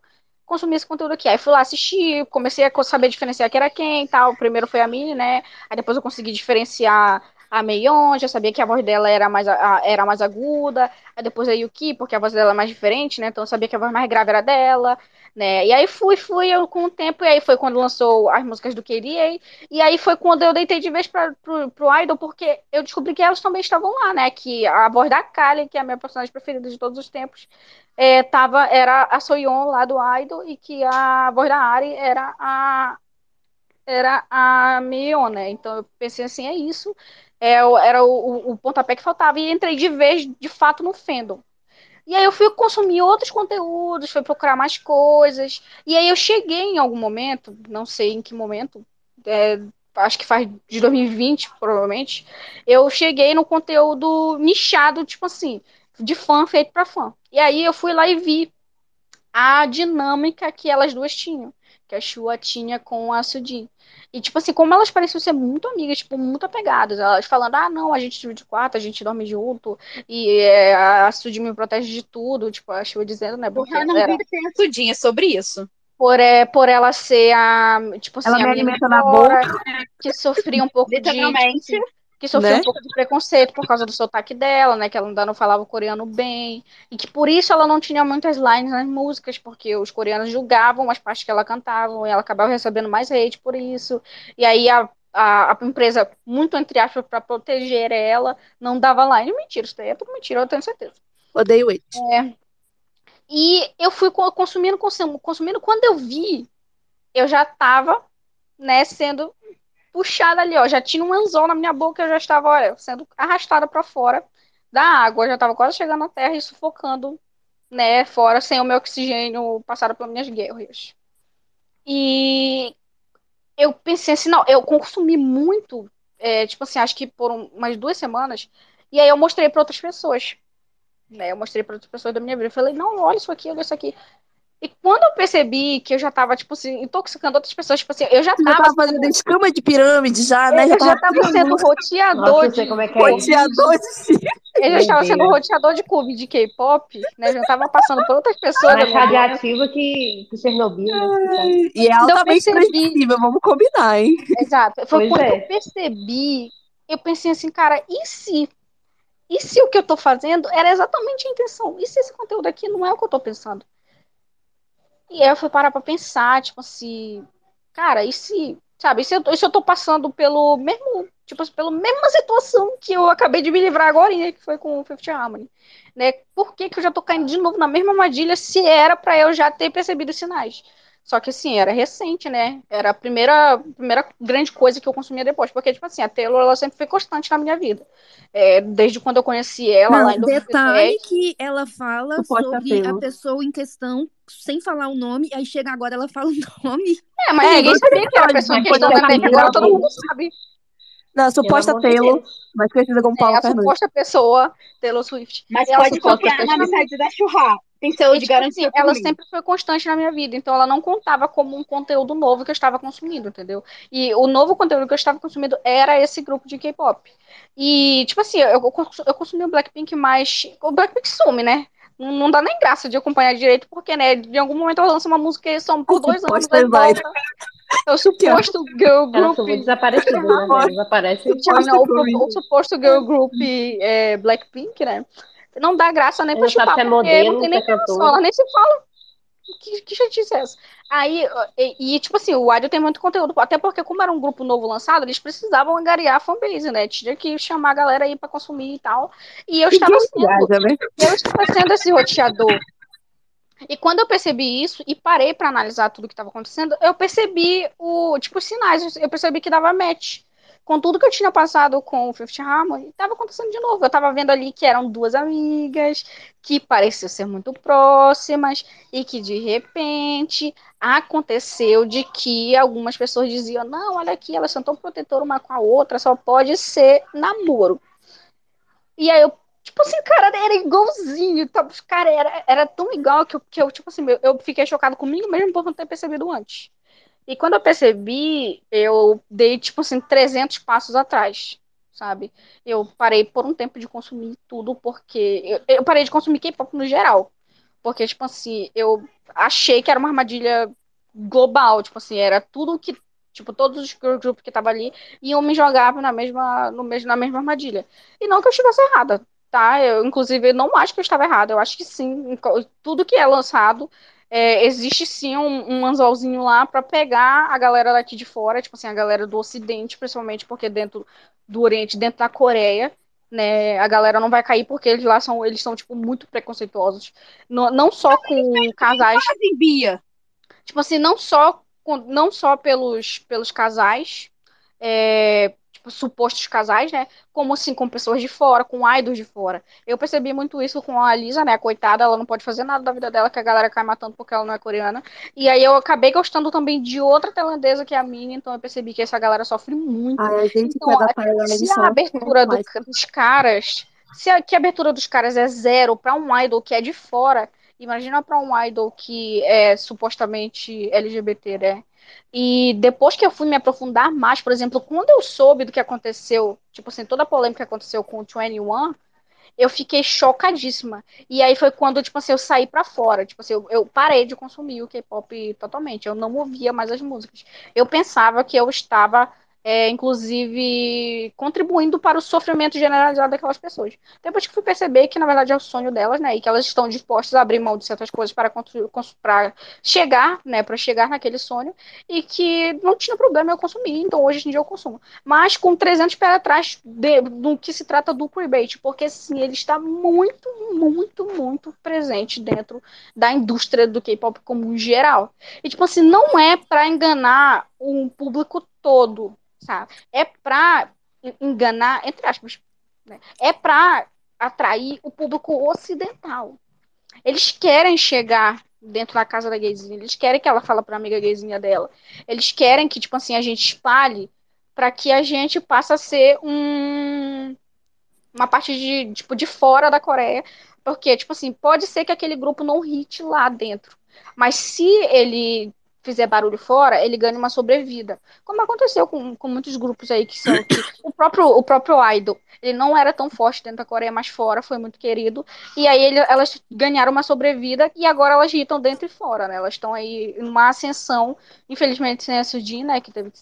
consumir esse conteúdo aqui? Aí fui lá assistir, comecei a saber diferenciar quem era quem e tal. Primeiro foi a Mini, né? Aí depois eu consegui diferenciar a Meion, já sabia que a voz dela era mais, a- era mais aguda. Aí depois a Yuki, porque a voz dela é mais diferente, né? Então eu sabia que a voz mais grave era dela, né? E aí fui, fui eu com o tempo, e aí foi quando lançou as músicas do KDA. E aí foi quando eu deitei de vez pra, pro, pro Idol, porque eu descobri que elas também estavam lá, né? Que a voz da Kali, que é a minha personagem preferida de todos os tempos, é, tava, era a Soyeon lá do Idol, e que a voz da Ari era a era a Mion, né? Então eu pensei assim, é isso. É, era o, o, o pontapé que faltava. E entrei de vez, de fato, no fandom. E aí eu fui consumir outros conteúdos, fui procurar mais coisas. E aí eu cheguei em algum momento, não sei em que momento, é, acho que faz de 2020, provavelmente, eu cheguei no conteúdo nichado, tipo assim, de fã feito para fã. E aí eu fui lá e vi a dinâmica que elas duas tinham, que a Shua tinha com a Sudi. E, tipo assim, como elas pareciam ser muito amigas, tipo, muito apegadas. Elas falando, ah, não, a gente divide de quarto, a gente dorme junto, e é, a Sudi me protege de tudo. Tipo, a Shua dizendo, né? Porque Porra, não era- a Sudinha sobre isso. por, é, por ela ser a, tipo assim, Ela a me alimenta na fora, que sofria um pouco de, tipo Literalmente. assim, que sofria Né? um pouco de preconceito por causa do sotaque dela, né, que ela ainda não falava coreano bem, e que por isso ela não tinha muitas lines nas músicas, porque os coreanos julgavam as partes que ela cantava, e ela acabava recebendo mais hate por isso, e aí a, a, a empresa, muito entre aspas, para proteger ela, não dava line. Mentira, isso daí é tudo mentira, eu tenho certeza. Odeio it. É. E eu fui co- consumindo, consumindo, consumindo. Quando eu vi, eu já tava, né, sendo puxada ali, ó. Já tinha um anzol na minha boca, eu já estava, olha, sendo arrastada para fora da água. Eu já tava quase chegando na terra e sufocando, né, fora, sem o meu oxigênio passado pelas minhas guerras. E eu pensei assim, não, eu consumi muito, é, tipo assim, acho que por um- umas duas semanas. E aí eu mostrei para outras pessoas né? Eu mostrei para outras pessoas da minha vida. Eu falei, não, olha isso aqui, olha isso aqui. E quando eu percebi que eu já tava, tipo assim, intoxicando outras pessoas, tipo assim, eu já Você já tava. tava fazendo escama de pirâmide já, né? Eu Já já tava tava sendo roteador Nossa, eu de. sei como é que é isso. roteador de Eu já estava sendo roteador de clube de K-pop, né? Eu já tava passando por outras pessoas Mais radiativa que, que Chernobyl, né? E é eu altamente percebi. transmissível, vamos combinar, hein? Exato. Foi Pois quando é. eu percebi, eu pensei assim, cara, e se? E se o que eu tô fazendo era exatamente a intenção? E se esse conteúdo aqui não é o que eu tô pensando? E aí eu fui parar pra pensar, tipo assim, cara, e se, sabe, e se eu, e se eu tô passando pelo mesmo, tipo, assim, pela mesma situação que eu acabei de me livrar agora, que foi com o Fifth Harmony, né? Por que que eu já tô caindo de novo na mesma armadilha se era pra eu já ter percebido os sinais? Só que assim, era recente, né? Era a primeira, primeira grande coisa que eu consumia depois. Porque, tipo assim, a Taylor, ela sempre foi constante na minha vida. É, desde quando eu conheci ela Não, lá em 2010. detalhe que ela fala sobre a pessoa em questão sem falar o nome, aí chega agora ela fala o nome. É, mas É, ninguém sabia que era a pessoa né? pode Porque ser agora todo mundo sabe. Não, suposta de Taylor, Deus. mais conhecida como É, Paulo a Fernandes. suposta pessoa, Taylor Swift. Mas Ela pode confiar na amizade da Churra. Tem E, saúde tipo assim, garantida por ela mim. sempre foi constante na minha vida, então ela não contava como um conteúdo novo que eu estava consumindo, entendeu? E o novo conteúdo que eu estava consumindo era esse grupo de K-pop. E, tipo assim, eu, eu consumi o Blackpink, mas o Blackpink some, né? Não, não dá nem graça de acompanhar direito, porque, né, de algum momento ela lança uma música e some por dois anos, slide. volta. É o suposto girl group. sou desaparecida, né? velho? Desaparece. O, o suposto girl group é, Blackpink, né? Não dá graça nem pra chupar, é porque não tem é nem cantora. ela nem se fala. Que, que chatice é essa? Aí, e, e, tipo assim, o Idol tem muito conteúdo, até porque como era um grupo novo lançado, eles precisavam angariar a fanbase, né? Tinha que chamar a galera aí pra consumir e tal. E eu estava sendo, né? eu estava sendo esse roteador. E quando eu percebi isso e parei pra analisar tudo que estava acontecendo, eu percebi o, tipo, os sinais, eu percebi que dava match. Com tudo que eu tinha passado com o Fifth Harmony, estava acontecendo de novo. Eu estava vendo ali que eram duas amigas, que pareciam ser muito próximas, e que de repente aconteceu de que algumas pessoas diziam: não, olha aqui, elas são tão protetoras uma com a outra, só pode ser namoro. E aí eu, tipo assim, cara, era igualzinho, tá? cara, era, era tão igual que eu, que eu tipo assim, eu, eu fiquei chocado comigo mesmo por não ter percebido antes. E quando eu percebi, eu dei, tipo assim, 300 passos atrás, sabe? Eu parei por um tempo de consumir tudo, porque... Eu, eu parei de consumir K-pop no geral. Porque, tipo assim, eu achei que era uma armadilha global, tipo assim, era tudo que... Tipo, todos os groups que estavam ali iam me jogar na mesma, no mesmo, na mesma armadilha. E não que eu estivesse errada, tá? Eu, inclusive, não acho que eu estava errada. Eu acho que sim. Tudo que é lançado é, existe sim um, um anzolzinho lá para pegar a galera daqui de fora, tipo assim, a galera do Ocidente, principalmente porque dentro do Oriente, dentro da Coreia, né, a galera não vai cair porque eles lá são, eles são tipo muito preconceituosos, não, não só com casais, Fazem Bia. tipo assim, não só com, não só pelos pelos casais, é, supostos casais, né? Como assim, com pessoas de fora, com idols de fora. Eu percebi muito isso com a Lisa, né? Coitada, ela não pode fazer nada da vida dela, que a galera cai matando porque ela não é coreana. E aí eu acabei gostando também de outra tailandesa que é a minha, então eu percebi que essa galera sofre muito. Ai, a gente Então, a- se a abertura do- dos caras, se a, que a abertura dos caras é zero pra um idol que é de fora, imagina pra um idol que é supostamente LGBT, né? E depois que eu fui me aprofundar mais, por exemplo, quando eu soube do que aconteceu, tipo assim, toda a polêmica que aconteceu com o 21, eu fiquei chocadíssima. E aí foi quando, tipo assim, eu saí pra fora. Tipo assim, eu, eu parei de consumir o K-pop totalmente. Eu não ouvia mais as músicas. Eu pensava que eu estava, é, inclusive, contribuindo para o sofrimento generalizado daquelas pessoas. Depois que fui perceber que, na verdade, é o sonho delas, né? E que elas estão dispostas a abrir mão de certas coisas para, para chegar, né? Para chegar naquele sonho. E que não tinha problema eu consumir. Então, hoje em dia eu consumo. Mas com 300 pés atrás de- do que se trata do queerbait. Porque, sim, ele está muito, muito, muito presente dentro da indústria do K-pop como geral. E, tipo assim, não é para enganar um público todo, sabe? É en- enganar, entre aspas, né? É pra atrair o público ocidental. Eles querem chegar dentro da casa da gayzinha, eles querem que ela fale pra amiga gayzinha dela. Eles querem que, tipo assim, a gente espalhe para que a gente passe a ser um uma parte de, tipo, de fora da Coreia, porque, tipo assim, pode ser que aquele grupo não hit lá dentro, mas se ele fizer barulho fora, ele ganha uma sobrevida, como aconteceu com, com muitos grupos aí que são que o próprio o próprio Idol, ele não era tão forte dentro da Coreia, mas fora foi muito querido, e aí ele- elas ganharam uma sobrevida e agora elas hitam dentro e fora, né? Elas estão aí em uma ascensão, infelizmente sem a Sujin, né, que teve que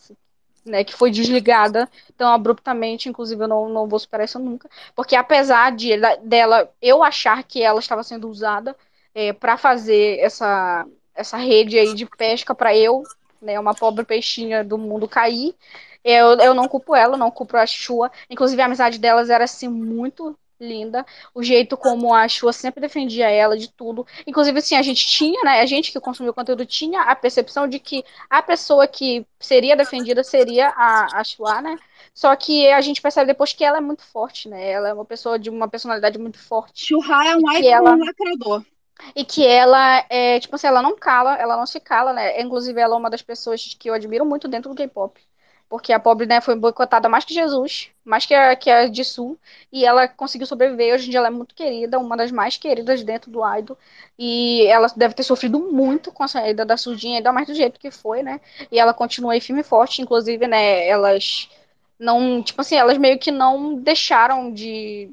né, que foi desligada tão abruptamente, inclusive eu não, não vou superar isso nunca, porque apesar de dela eu achar que ela estava sendo usada é, para fazer essa essa rede aí de pesca para eu, né, uma pobre peixinha do mundo cair, eu, eu não culpo ela, não culpo a Shua, inclusive a amizade delas era assim muito linda, o jeito como a Shua sempre defendia ela de tudo, inclusive assim, a gente tinha, né, a gente que consumiu o conteúdo tinha a percepção de que a pessoa que seria defendida seria a, a Shua, né, só que a gente percebe depois que ela é muito forte, né, ela é uma pessoa de uma personalidade muito forte. Churra é um E icon ela- lacrador. E que ela é, tipo assim, ela não cala, ela não se cala, né? Inclusive, ela é uma das pessoas que eu admiro muito dentro do K-pop. Porque a pobre, né, foi boicotada mais que Jesus, mais que a, que a Jisoo, e ela conseguiu sobreviver. Hoje em dia ela é muito querida, uma das mais queridas dentro do idol. E ela deve ter sofrido muito com a saída da Sujin, ainda mais do jeito que foi, né? E ela continua aí firme e forte, inclusive, né, elas não, tipo assim, elas meio que não deixaram de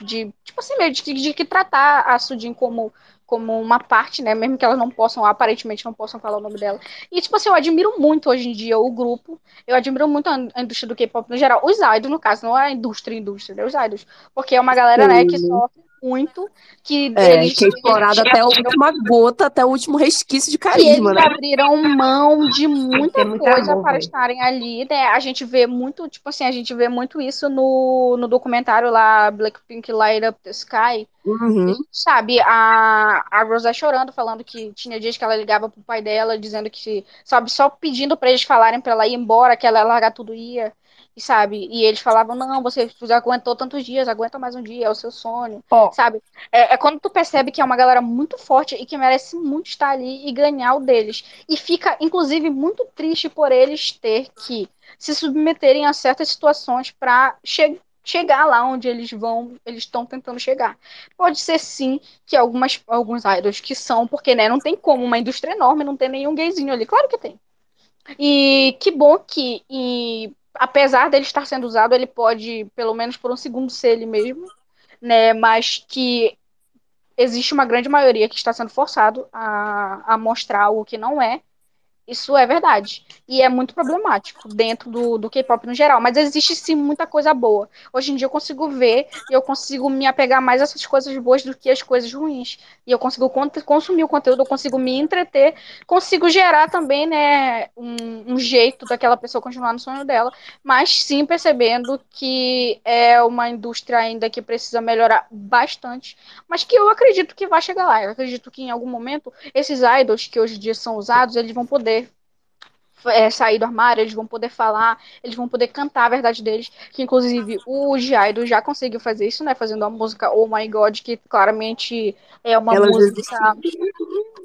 de, tipo assim, meio de, que- de que tratar a Sudin como, como uma parte, né? Mesmo que elas não possam, aparentemente não possam falar o nome dela. E, tipo assim, eu admiro muito hoje em dia o grupo. Eu admiro muito a, a indústria do K-pop no geral. Os idols, no caso, não é a indústria, indústria, né? Os idols. Porque é uma galera, né, que Sim. sofre muito, que É, eles. que é explorado eles até a última gota, até o último resquício de que eles carisma, né? abriram mão de muita ter muito coisa amor, para estarem ali, né? A gente vê muito, tipo assim, a gente vê muito isso no, no documentário lá, Blackpink Light Up the Sky, Uhum. sabe, a, a Rosa chorando, falando que tinha dias que ela ligava pro pai dela, dizendo que, sabe, só pedindo pra eles falarem pra ela ir embora, que ela ia largar tudo e ia, e sabe, e eles falavam, não, você aguentou tantos dias, aguenta mais um dia, é o seu sonho, Ó. sabe, é, é quando tu percebe que é uma galera muito forte e que merece muito estar ali e ganhar o deles, e fica, inclusive, muito triste por eles ter que se submeterem a certas situações che chegar lá onde eles vão, eles estão tentando chegar. Pode ser sim que algumas, alguns idols que são, porque né, não tem como uma indústria enorme não ter nenhum gayzinho ali. Claro que tem. E que bom que, e, apesar dele estar sendo usado, ele pode, pelo menos por um segundo, ser ele mesmo, né? Mas que existe uma grande maioria que está sendo forçado a, a mostrar algo que não é. Isso é verdade. E é muito problemático dentro do, do K-pop no geral. Mas existe sim muita coisa boa. Hoje em dia eu consigo ver e eu consigo me apegar mais a essas coisas boas do que as coisas ruins. E eu consigo con- consumir o conteúdo, eu consigo me entreter, consigo gerar também, né, um, um jeito daquela pessoa continuar no sonho dela. Mas sim percebendo que é uma indústria ainda que precisa melhorar bastante. Mas que eu acredito que vai chegar lá. Eu acredito que em algum momento esses idols que hoje em dia são usados, eles vão poder é, sair do armário, eles vão poder falar, eles vão poder cantar a verdade deles. Que inclusive o Jaido já conseguiu fazer isso, né? Fazendo a música Oh My God, que claramente é uma Ela música.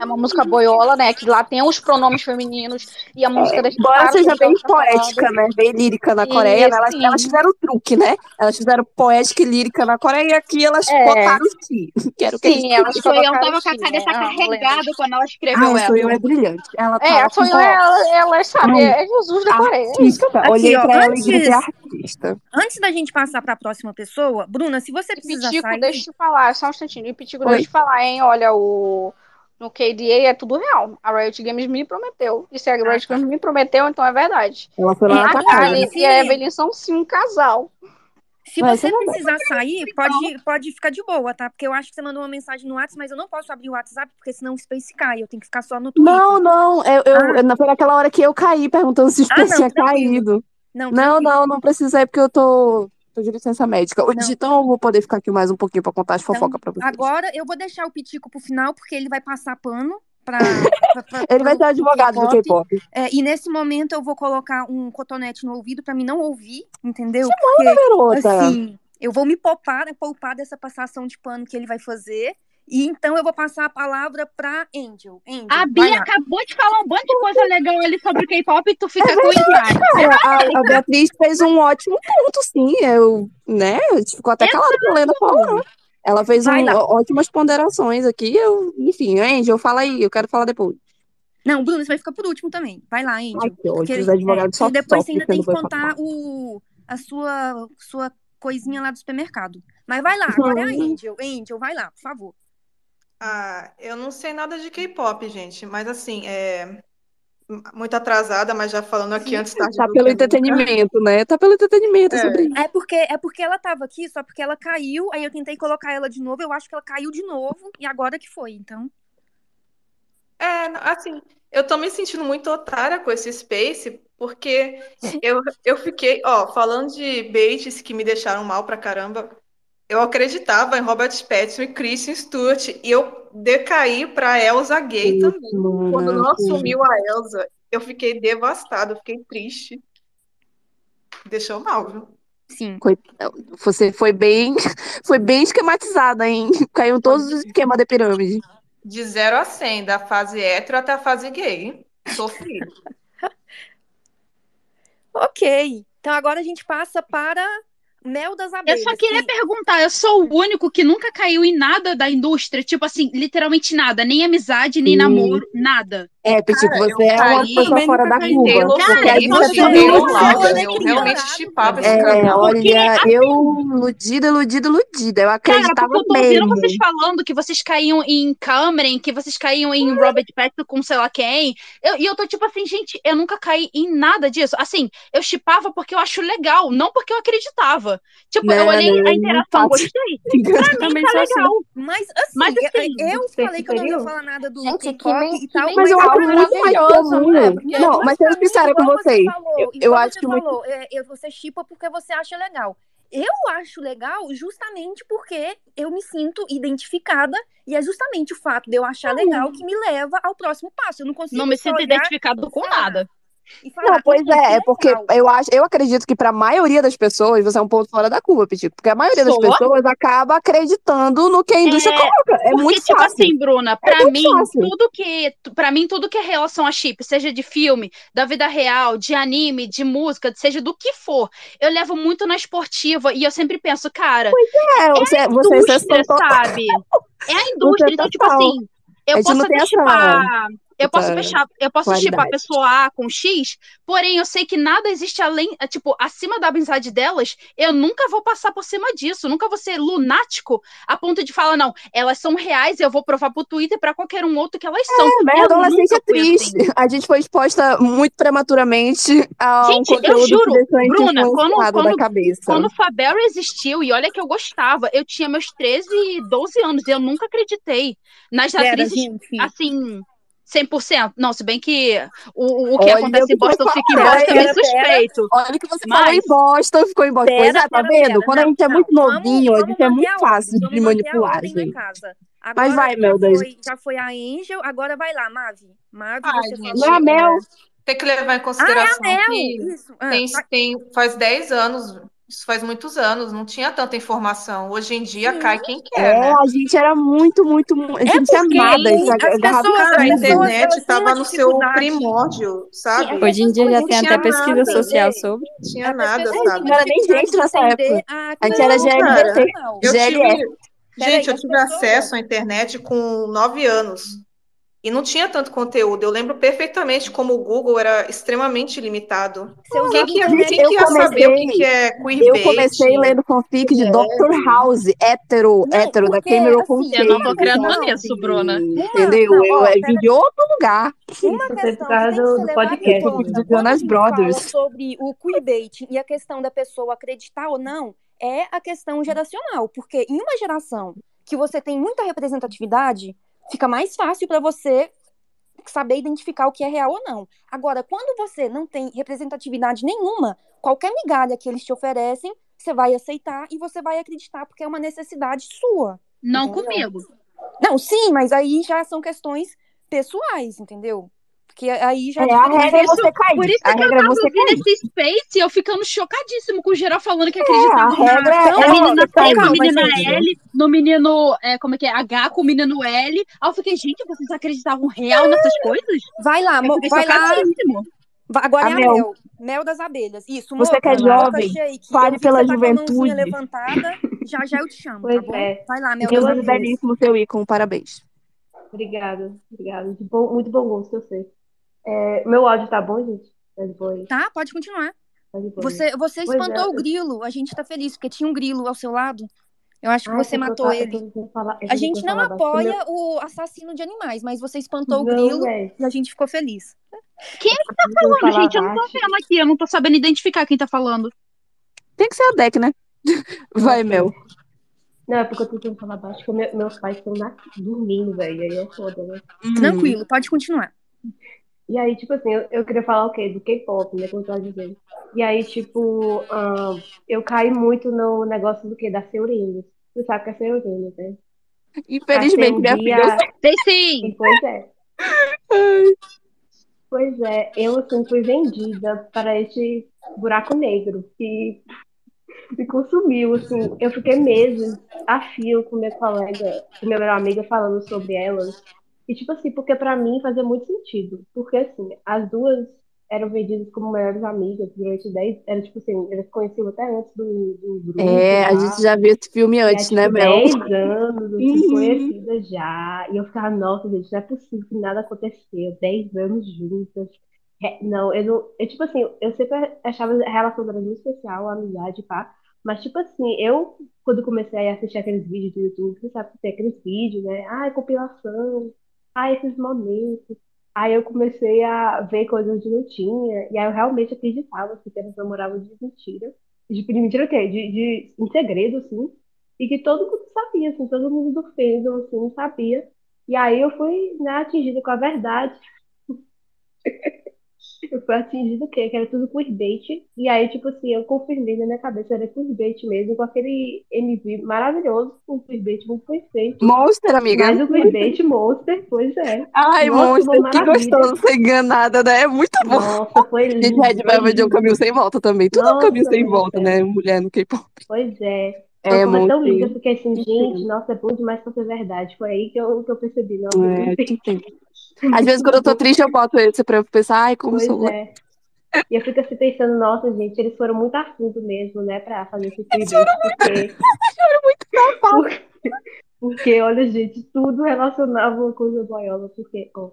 É uma música boiola, né? Que lá tem os pronomes femininos e a música deixa Embora claro seja bem tá falando. poética, né? Bem lírica na Coreia, E, né? elas, elas fizeram o truque, né? Elas fizeram poética e lírica na Coreia e aqui elas É. botaram o ti. Que era o que eles Sim, elas tava com a né? cabeça Ah, carregada quando ela Ah, escreveu a ela. Soyeon é brilhante. Ela É, tá a Sonyeon, com ela, ela sabe, Ai, é Jesus da Coreia. É isso que eu artista. falo. Olhei Aqui, ó, pra ela e gritei antes, artista. antes da gente passar para a próxima pessoa, Bruna, se você E precisar Pitico, sair, deixa eu te falar, só um instantinho. E Pitico, Oi. deixa eu te falar, hein? Olha, o. No KDA é tudo real. A Riot Games me prometeu. E se a Riot Games me prometeu, então é verdade. Ela foi lá é, na tua A se, e a Evelyn são sim um casal. Se Vai, você precisar sair, pode, pode ficar de boa, tá? Porque eu acho que você mandou uma mensagem no WhatsApp, mas eu não posso abrir o WhatsApp, porque senão o Space cai. Eu tenho que ficar só no Twitter. Não, não. Eu, eu, Ah, foi naquela hora que eu caí perguntando se o ah, Space não, tinha tranquilo. caído. Não, Não, tranquilo. não, não precisei porque eu tô, tô de licença médica. Não. Hoje, então eu vou poder ficar aqui mais um pouquinho pra contar as Então, fofocas pra vocês. agora eu vou deixar o Pitico pro final, porque ele vai passar pano pra, pra, pra, Ele vai ser advogado do K-pop. É, e nesse momento eu vou colocar um cotonete no ouvido pra mim não ouvir, entendeu? Que manda, garota. assim, eu vou me poupar, poupar dessa passação de pano que ele vai fazer. E então eu vou passar a palavra pra Angel. Angel, A Bia acabou de falar um monte de coisa legal ali sobre o K-pop e tu É fica com verdade, inveja. A, a Beatriz fez um ótimo ponto, sim. Eu, né? A gente ficou até calado com a Lenda falando. Ela fez Vai um, ótimas ponderações aqui. Eu, enfim, Angel, fala aí, eu quero falar depois. Não, Bruno, você vai ficar por último também. Vai lá, Angel. Ai, que os é, advogados só porque depois você ainda tem que contar o, a sua, sua coisinha lá do supermercado. Mas vai lá, agora é a Angel. Angel, vai lá, por favor. Ah, eu não sei nada de K-pop, gente, mas assim, é muito atrasada, mas já falando aqui antes tarde Tá pelo nunca. entretenimento, né? Tá pelo entretenimento, é sobre isso. É porque, é porque ela tava aqui, só porque ela caiu, aí eu tentei colocar ela de novo, eu acho que ela caiu de novo, e agora que foi, então. É, assim, eu tô me sentindo muito otária com esse Space, porque eu, eu fiquei, ó, falando de baits que me deixaram mal pra caramba, eu acreditava em Robert Pattinson e Kristen Stewart, e eu decaí pra Elsa Gay Putz, também. Quando mana, não assumiu a Elsa, eu fiquei devastada, eu fiquei triste. Deixou mal, viu? Sim. Você foi bem, foi bem esquematizada, hein? Caiu todos os esquemas de pirâmide. De 0 a 100, da fase hétero até a fase gay. Sofri. Ok. Então agora a gente passa para Mel das Eu Abelhas. só queria que- perguntar, eu sou o único que nunca caiu em nada da indústria, tipo assim, literalmente nada, nem amizade, nem Sim. namoro, nada. É, Pitico, Cara, você eu é uma caí pessoa fora da curva. Taylor Porque a Swift, gente você Taylor é não uma Lautner, eu alegria. realmente chipava esse É. Porque, olha, assim, eu iludida, iludida, iludida. Eu Cara, acreditava porque eu tô ouvindo vocês falando que vocês caíam em Cameron, que vocês caíam em Robert Pattinson com sei lá quem. Eu- e eu tô tipo assim, gente, eu nunca caí em nada disso. Assim, eu chipava porque eu acho legal, não porque eu acreditava. Tipo, eu Não, olhei não, a não interação, gostei. Pra mim tá assim. legal. Mas assim, Mas, eu- assim, eu ser falei que eu não ia falar nada do Gente, men- e tal, men- Mas eu acho muito mais maravilhoso, comum. né? Porque- Não, mas mim, sincera com vocês, falou, eu, eu acho você que muito. falou, é, é, você chipa porque você acha legal. Eu acho legal justamente porque eu me sinto identificada e é justamente o fato de eu achar legal que me leva ao próximo passo. Eu não consigo Não me sinto olhar identificado com nada. E falar, Não, pois "Hum, que é, é porque legal." eu acho, eu acredito que para a maioria das pessoas você é um ponto fora da curva, Pitico, porque a maioria das Sou. pessoas acaba acreditando no que a indústria É, coloca. É Porque, muito tipo fácil. assim, Bruna, pra muito mim, fácil. tudo que, para mim, tudo que é relação a chip, seja de filme, da vida real, de anime, de música, seja do que for, eu levo muito na esportiva e eu sempre penso, cara, É, você, você é exceção indústria, total. sabe? É a indústria, então, tipo assim, eu A posso até chipar. Eu posso fechar, eu posso chipar a pessoa A com X, porém eu sei que nada existe além, é, tipo, acima da amizade delas, eu nunca vou passar por cima disso, nunca vou ser lunático a ponto de falar, não, elas são reais, eu vou provar pro Twitter pra qualquer um outro que elas são. É, mas a Eu adolescência é triste. assim. A gente foi exposta muito prematuramente a um Gente, eu conteúdo juro, a gente Bruna, quando, quando, cabeça. quando o Fabel existiu, e olha que eu gostava, eu tinha meus 13, 12 anos, e eu nunca acreditei nas atrizes, assim, 100%. Não, se bem que o, o que Olha acontece que em Boston fica em. Boston é suspeito. Olha o que você falou em Mas, Boston, ficou em Boston. Pois é, tá pera, vendo? pera. Quando a Não, gente é não. muito Vamos, novinho, a vamos gente é muito a fácil de a manipular, gente. casa. Mas Agora vai, já Mel, das- foi, já foi a Angel, agora vai lá, Mavi. Mavi, Ai, você gente. Não é Mel? tem que levar em consideração Mel, que isso. Ah, tem, tem, faz 10 anos, isso faz muitos anos, não tinha tanta informação. Hoje em dia cai quem quer, É, né? a gente era muito, muito, muito. A gente nada. Isso as pessoas- a internet estava no seu primórdio, sabe? Hoje em dia já tem até pesquisa nada. social sobre. Não tinha nada, sabe? Não era nem gente nessa entender épogente. a A gente era. GLBT, Eu tive, gente, eu tive acesso à internet com nove anos e não tinha tanto conteúdo. Eu lembro perfeitamente como o Google era extremamente limitado. Você usava Quem que, quem que ia Eu saber o que, comecei- que é Eu queerbait? comecei lendo fanfic de É. Dr. House, hétero, Não, hétero, da Cameron assim, Conte. Eu não tô criando nisso, Bruna. Entendeu? não, eu ó, eu vim de outro lugar. Uma questão que do- podcast. Do Jonas Brothers. sobre o queerbait e a questão da pessoa acreditar ou não é a questão geracional, porque em uma geração que você tem muita representatividade, fica mais fácil para você saber identificar o que é real ou não. Agora, quando você não tem representatividade nenhuma, qualquer migalha que eles te oferecem, você vai aceitar e você vai acreditar porque é uma necessidade sua. Não Entendeu? comigo. Não, sim, mas aí já são questões pessoais, entendeu? Porque aí já É, a regra é você cair. Por isso A que eu é tava você ouvindo cair. esse space e eu ficando chocadíssimo com o geral falando que É, acreditava a regra na, é na menina T a menina. L, no menino, é, como é que é, H com o menino L. Aí eu fiquei, gente, vocês acreditavam real nessas coisas? Vai lá, vai lá. chocadíssimo. Agora A é a Mel. Mel. Mel das abelhas. Isso, Você moça, que é jovem, shake. fale pela você tá a juventude. levantada. Já já eu te chamo, Pois tá bom? é. Vai lá, Mel Eu das abelhas. belíssimo seu ícone, parabéns. Obrigada, obrigada. De bom- muito bom gosto, eu sei. É, meu áudio tá bom, gente? Tá de boa aí? Tá, pode continuar. Tá de boa aí. Você, você Pois é, espantou o eu- grilo. A gente tá feliz, porque tinha um grilo ao seu lado. Eu acho que Ai, você é matou ele. falar- A gente não apoia o assassino de animais, mas você espantou o Não, grilo véi. e a gente ficou feliz. Quem é que tá falando, gente? Eu não tô vendo aqui, eu não tô sabendo identificar quem tá falando. Tem que ser a deck, né? Vai, Mel. Não, é porque eu tô tentando falar baixo, porque meu- meus pais estão dormindo, velho. Aí é foda, né? Hum. Tranquilo, pode continuar. E aí, tipo assim, eu, eu queria falar o quê? Do K-pop, né? Como eu tava dizendo. E aí, tipo, ahn, eu caí muito no negócio do quê? Da Seurinos. Você sabe que é Seurinos, né? Infelizmente, minha filha. eu sei. Sei sim. Pois é. Pois é, eu assim fui vendida para este buraco negro que me consumiu, assim. Eu fiquei meses a fio com minha colega, com minha melhor amiga falando sobre elas. E tipo assim, porque pra mim fazia muito sentido. Porque assim, as duas eram vendidas como melhores amigas durante 10, era tipo assim, elas conheciam até antes do, do grupo É, a lá. gente já viu esse filme antes, é, né, Mel? 10 anos, assim, Uhum. conhecida já. E eu ficava, nossa, gente, não é possível que nada aconteceu. 10 anos juntas. É, não, eu não. Eu, tipo assim, eu sempre achava a relação delas muito especial, a amizade, pá. Mas, tipo assim, eu, quando comecei a assistir aqueles vídeos do YouTube, você sabe que tem aqueles vídeos, né? Ai, compilação. Ai, esses momentos. Aí eu comecei a ver coisas onde não tinha. E aí eu realmente acreditava que elas namoravam de mentira. De, de mentira o quê? De, de, em segredo, assim. E que todo mundo sabia, assim, todo mundo do fandom, assim, sabia. E aí eu fui, né, atingida com a verdade. Eu fui atingida o quê? Que era tudo clickbait. E aí, tipo assim, eu confirmei na minha cabeça, era clickbait mesmo, com aquele MV maravilhoso, um clickbait muito perfeito. Monster, amiga. Mas o clickbait Monster, pois é. Ai, Nossa, Monster, que gostoso ser enganada, né? É muito bom. Nossa, foi Gente, lindo, Red foi Velvet é um lindo. caminho sem volta também. Tudo é um caminho Nossa, sem volta, né? Mulher no K-pop. Pois é. É, é tão eu fiquei assim, Te gente, nossa, é bom demais pra ser verdade. Foi aí que eu, que eu percebi, não, É. Às vezes, quando eu tô triste, eu boto esse pra eu pensar, ai, como Pois sou. é. E eu fico assim pensando, nossa, gente, eles foram muito a fundo mesmo, né, pra fazer esse clickbait, porque... porque, porque, olha, gente, tudo relacionava uma coisa boiola, porque, ó,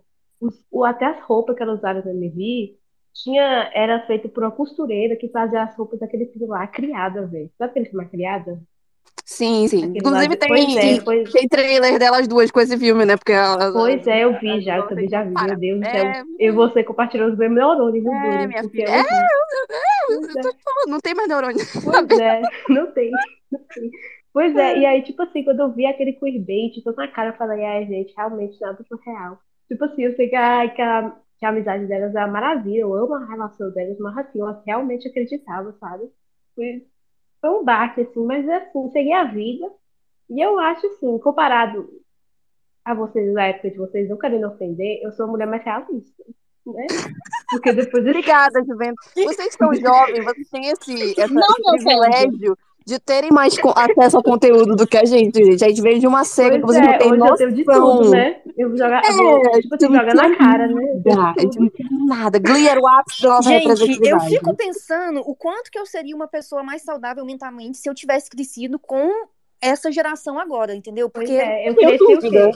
o, até as roupas que elas usaram no MV, tinha, era feito por uma costureira que fazia as roupas daquele filho lá, criada, velho. Sabe aquele filme Criada? Sim, sim. Aquele Inclusive, tem, Pois é, pois, tem trailer delas duas com esse filme, né? Porque elas. pois é, eu vi já, eu também já vi, meu Deus do céu. Eu e você compartilhando os meus neurônios, viu, É, Bruno? minha filha. eu É, eu, eu, Pois eu tô te falando, não tem mais neurônio. Pois é, não tem, não tem. Pois é, e aí, tipo assim, quando eu vi aquele queerbait, tô na cara, eu falei, ai, gente, realmente nada foi real. Tipo assim, eu sei que a, que a, que a amizade delas é uma maravilha, eu amo a relação delas, mas assim, eu realmente acreditava, sabe? Foi, foi um baque, assim, mas assim, segui a vida. E eu acho, assim, comparado a vocês, na época de vocês, não querendo ofender, eu sou a mulher mais realista, né? Porque depois. Obrigada, Juventus. Vocês são jovens, vocês têm esse, essa- Não, esse privilégio de terem mais acesso ao conteúdo do que a gente, gente. A gente veio de uma seca que Pois vocês não é, têm hoje eu noção. tenho de tudo, né? Eu vou jogar, eu vou, É, tipo assim, tu não joga na cara, né? A gente não tinha nada. Glee era o ápice da nossa Gente, eu fico pensando o quanto que eu seria uma pessoa mais saudável mentalmente se eu tivesse crescido com essa geração agora, entendeu? Pois Porque é, eu Tenho cresci o quê?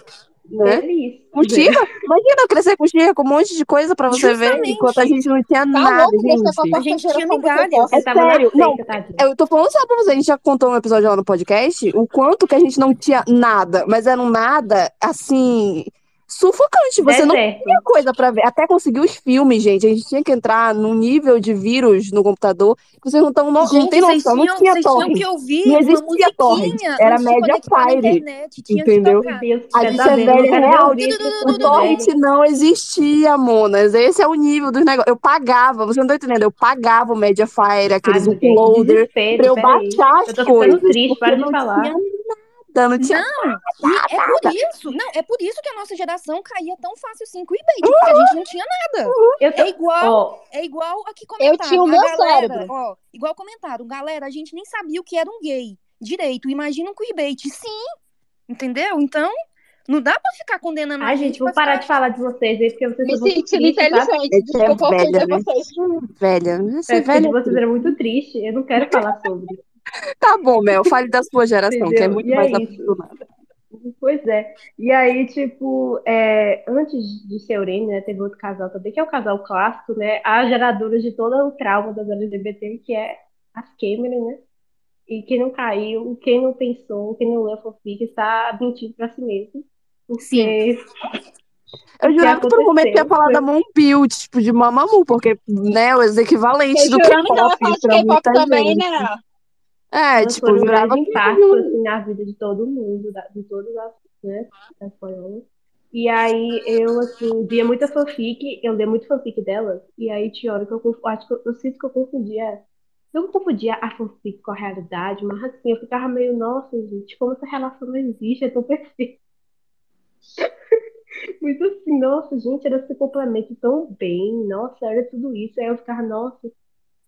Né? Feliz. Imagina eu crescer com Chia, com um monte de coisa pra você ver, Justamente. enquanto a gente não tinha Tá nada, louco, gente. quarta a gente tinha. K-pop. É tava sério, não, tadinha. eu tô falando só pra você, a gente já contou um episódio lá no podcast, o quanto que a gente não tinha nada, mas era um nada, assim, sufocante, você não Deserto. tinha coisa pra ver, até conseguir os filmes, gente, a gente tinha que entrar num nível de vírus no computador, que vocês não, tão, não, não tem noção, não tinham, tinha vocês tinham torrent, que ouvir não existia musiquinha era na Fire. Tinha entendeu? A gente é velha real, o torrent não existia, Monas. Esse é o nível dos negócios. Eu pagava, você não tá entendendo? Eu pagava o Mediafire, aqueles mulher, uploader, pra eu baixar as Eu coisas, triste, para de não falar. tinha nada, não tinha Não, é por isso, não, é por isso que a nossa geração caía tão fácil assim com o eBay, porque a gente não tinha nada. Eu tô... É igual, Ó, é igual aqui Eu comentaram. tinha o meu galera, cérebro. ó, igual comentaram, galera, a gente nem sabia o que era um gay direito. Imagina um queerbait. Sim, entendeu? Então, não dá pra ficar condenando a Ai, gente vou parar ficar de falar de vocês aí, porque vocês Me sentindo tristes, inteligente. É é velha, né? vocês. Velha, É, porque velha. vocês era muito triste. Eu não quero falar sobre. Tá bom, Mel, fale da sua geração, que é muito E é mais isso. apaixonada. Pois é. E aí, tipo, é, antes de ser Urene, né, teve outro casal também, que é o casal clássico, né? A geradora de todo o trauma das LGBT, que é as Cameron, né? E quem não caiu, quem não pensou, quem não leu a fanfic, está mentindo pra si mesmo. Porque Eu o que jurava que por um momento ia falar foi da Monbill, tipo, de Mamamoo, porque, né, os equivalentes Eu do que ela de K-pop muita também, gente. né? É, elas tipo, foram eu um impacto assim, na vida de todo mundo, de todas as, né, espanholas. E aí eu, assim, via muita fanfic, eu lia muito fanfic delas, e aí tinha hora que eu, acho que eu, eu sinto que eu confundia, eu não confundia a fanfic com a realidade, mas assim, eu ficava meio, nossa, gente, como essa relação não existe, é tão perfeita. Muito assim, nossa, gente, elas se complementam tão bem, nossa, era tudo isso. Aí eu ficava, nossa.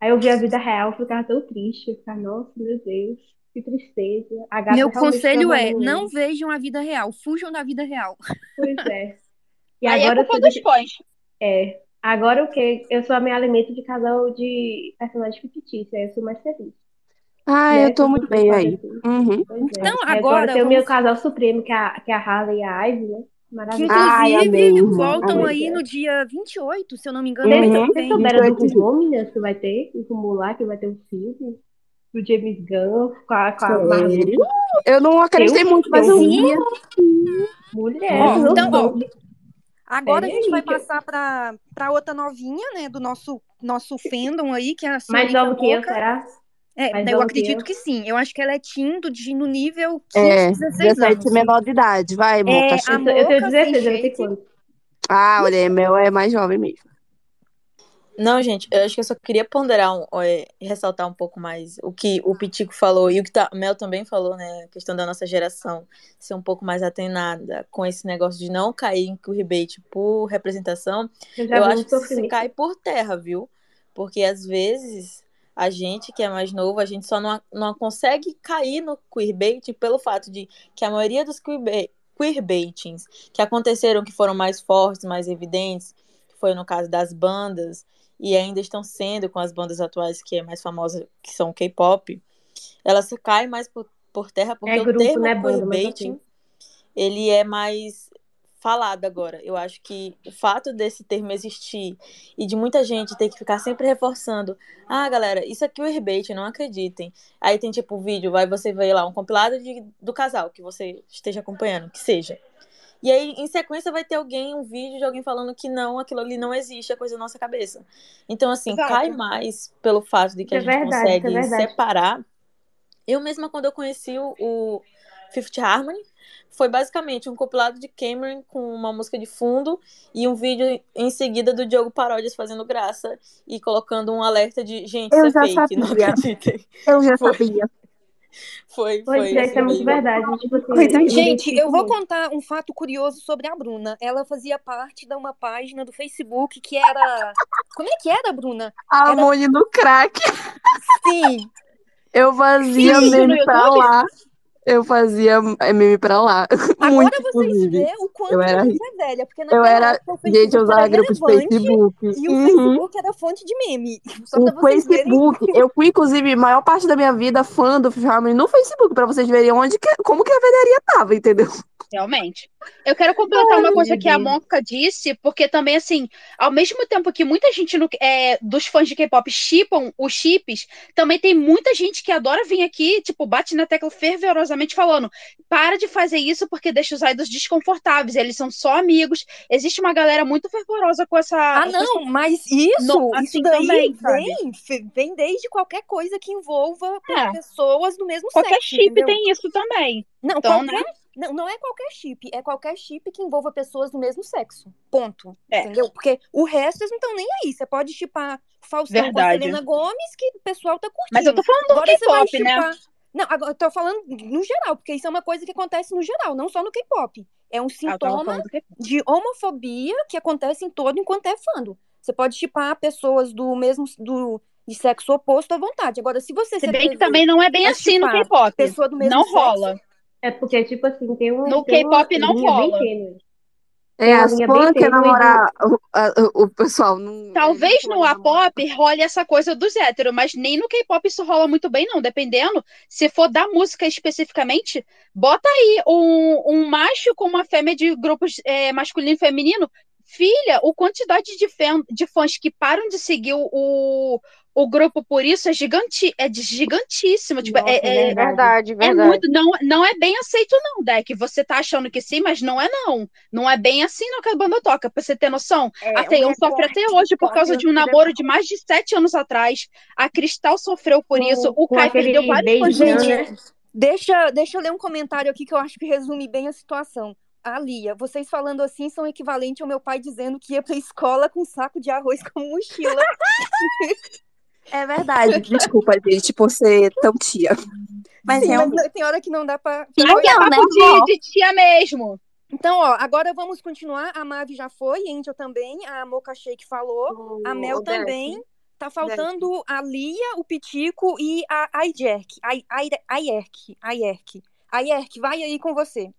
Aí eu via a vida real, eu ficava tão triste, eu ficava, nossa, meu Deus, que tristeza. A gata Meu conselho é, trabalhou não vejam a vida real, fujam da vida real. Pois é. E Aí é agora culpa você dos fãs. É. Agora o que? Eu sou a minha alimento de casal de personagem fictício, aí eu sou mais feliz. Ah, eu tô muito bem aí. Uhum. É. Então, Aí agora tem o meu vamos- casal supremo, que é a, que é a Harley e a Ivy, né? Que Maravilhoso. Ai, inclusive voltam amei. aí no dia 28, se eu não me engano, Uhum. que vocês souberam do 28 de julho. rumor, meninas, que vai ter? O lá, que vai ter um filme do James Gunn com a, com a. Sério? Eu não acreditei Eu- muito, mas eu eu vi. Mulher, Ó, meu então, ó, Deus. Agora a gente vai aí, eu- passar pra, pra outra novinha, né, do nosso, nosso fandom aí, que é a Mais novo que eu, será? É, eu acredito eu? que sim. Eu acho que ela é teen do, de- no nível 15, É, 16 17 anos. menor de idade. Vai, Moca. É, a Eu, eu tenho sem 16, eu não tenho shade. quanto? Ah, olha, Mel é mais jovem mesmo. Não, gente, eu acho que eu só queria ponderar, um, é, ressaltar um pouco mais o que o Pitico falou e o que tá, a Mel também falou, né? A questão da nossa geração ser um pouco mais atenada com esse negócio de não cair em rebate por representação. Eu Eu acho que isso cai por terra, viu? Porque às vezes a gente que é mais novo, a gente só não, não consegue cair no queerbait pelo fato de que a maioria dos queerba- queerbaitings que aconteceram, que foram mais fortes, mais evidentes, que foi no caso das bandas, e ainda estão sendo com as bandas atuais que é mais famosa, que são o K-pop, elas caem mais por, por terra porque É o grupo, termo né, mas queerbaiting assim. ele é mais falado agora. Eu acho que o fato desse termo existir e de muita gente ter que ficar sempre reforçando, ah, galera, isso aqui é o rebate, não acreditem. Aí tem tipo um vídeo, vai você ver lá um compilado de, do casal que você esteja acompanhando, que seja. E aí, em sequência, vai ter alguém, um vídeo de alguém falando que não, aquilo ali não existe, é coisa da nossa cabeça. Então, assim, Exato. cai mais pelo fato de que Isso a é gente verdade, é consegue verdade. separar. Eu mesma, quando eu conheci o, o Fifth Harmony, foi basicamente um compilado de Cameron com uma música de fundo e um vídeo em seguida do Diogo Paródias fazendo graça e colocando um alerta de gente, Eu isso é já fake, não sabia. acreditem. Eu já Foi. sabia. Foi, Pois foi é, isso é muito mesmo. verdade. Tipo assim, Gente, eu vou contar um fato curioso sobre a Bruna. Ela fazia parte de uma página do Facebook que era Como é que era, Bruna? A Era- Mone no crack. Sim. Eu fazia Vídeo no meme pra YouTube? Eu fazia meme pra lá. Agora Muito, vocês inclusive. vê o quanto Eu a era gente é velha, porque Eu naquela era. Gente, eu Facebook usava grupo de Facebook. e o Uhum. Facebook era fonte de meme. Só O vocês verem. Facebook, eu fui, inclusive, maior parte da minha vida fã do Charme no Facebook, pra vocês verem onde que, como que a velharia tava, entendeu? Realmente. Eu quero completar uma Ai, coisa meu que a. Monka disse, porque também, assim, ao mesmo tempo que muita gente no- é, dos fãs de K-pop chipam os chips, também tem muita gente que adora vir aqui, tipo, bate na tecla fervorosamente falando: para de fazer isso porque deixa os idols desconfortáveis, eles são só amigos. Existe uma galera muito fervorosa com essa. Ah, com essa- não, mas isso, No- isso assim daí também, vem, vem desde qualquer coisa que envolva É. pessoas do mesmo Qualquer sexo, chip entendeu? tem isso também. Não, Então, qualquer, né? não, não é qualquer chip, é qualquer chip que envolva pessoas do mesmo sexo. Ponto. É. Entendeu? Porque o resto eles não estão nem aí. Você pode chipar Faustão com a. Selena Gomes, que o pessoal tá curtindo. Mas eu tô falando do K-pop, né? Não, agora eu tô falando no geral, porque isso é uma coisa que acontece no geral, não só no K-pop. É um Ah, sintoma de homofobia que acontece em todo enquanto é fando. Você pode chipar pessoas do mesmo do de sexo oposto à vontade. Agora, se você Se bem que também não é bem assim no K-pop. pessoa do mesmo Não sexo, rola. É porque, tipo assim, tem um. No K-pop não rola. É, as quer tênue do- namorar o, a- o pessoal. Não, Talvez no A-pop role essa coisa dos héteros, mas nem no K-pop isso rola muito bem, não. Dependendo, se for da música especificamente, bota aí um, um macho com uma fêmea de grupos é, masculino e feminino. Filha, o quantidade de, fã- de fãs que param de seguir o, o, grupo por isso é gigante, é de- gigantíssimo. Tipo, Nossa, é, é é- verdade, é verdade. muito, não, não é bem aceito, não, Deck. Você tá achando que sim, mas não é, não. Não é bem assim, não, que a banda toca. Pra você ter noção, É, a Taeyong um sofre até hoje por causa de um namoro de mais de sete anos atrás. A Cristal sofreu por Com- isso. O Kai perdeu vários dele. né? Deixa, deixa eu ler um comentário aqui que eu acho que resume bem a situação. A Lia, vocês falando assim são equivalente ao meu pai dizendo que ia pra escola com um saco de arroz como mochila. É verdade. Desculpa, gente, por ser tão tia. Mas Sim, mas realmente. não- tem hora que não dá pra. Aqui é Não, né, de, de tia mesmo. Então, ó, agora vamos continuar. A Mavi já foi, Angel também, a Mocha Shake falou, a Mel o Deck. também. Tá faltando a Lia, o Pitico e a Ayerk. Ay- Ay- Ayerk. Ayerk. Ayerk, vai aí com você.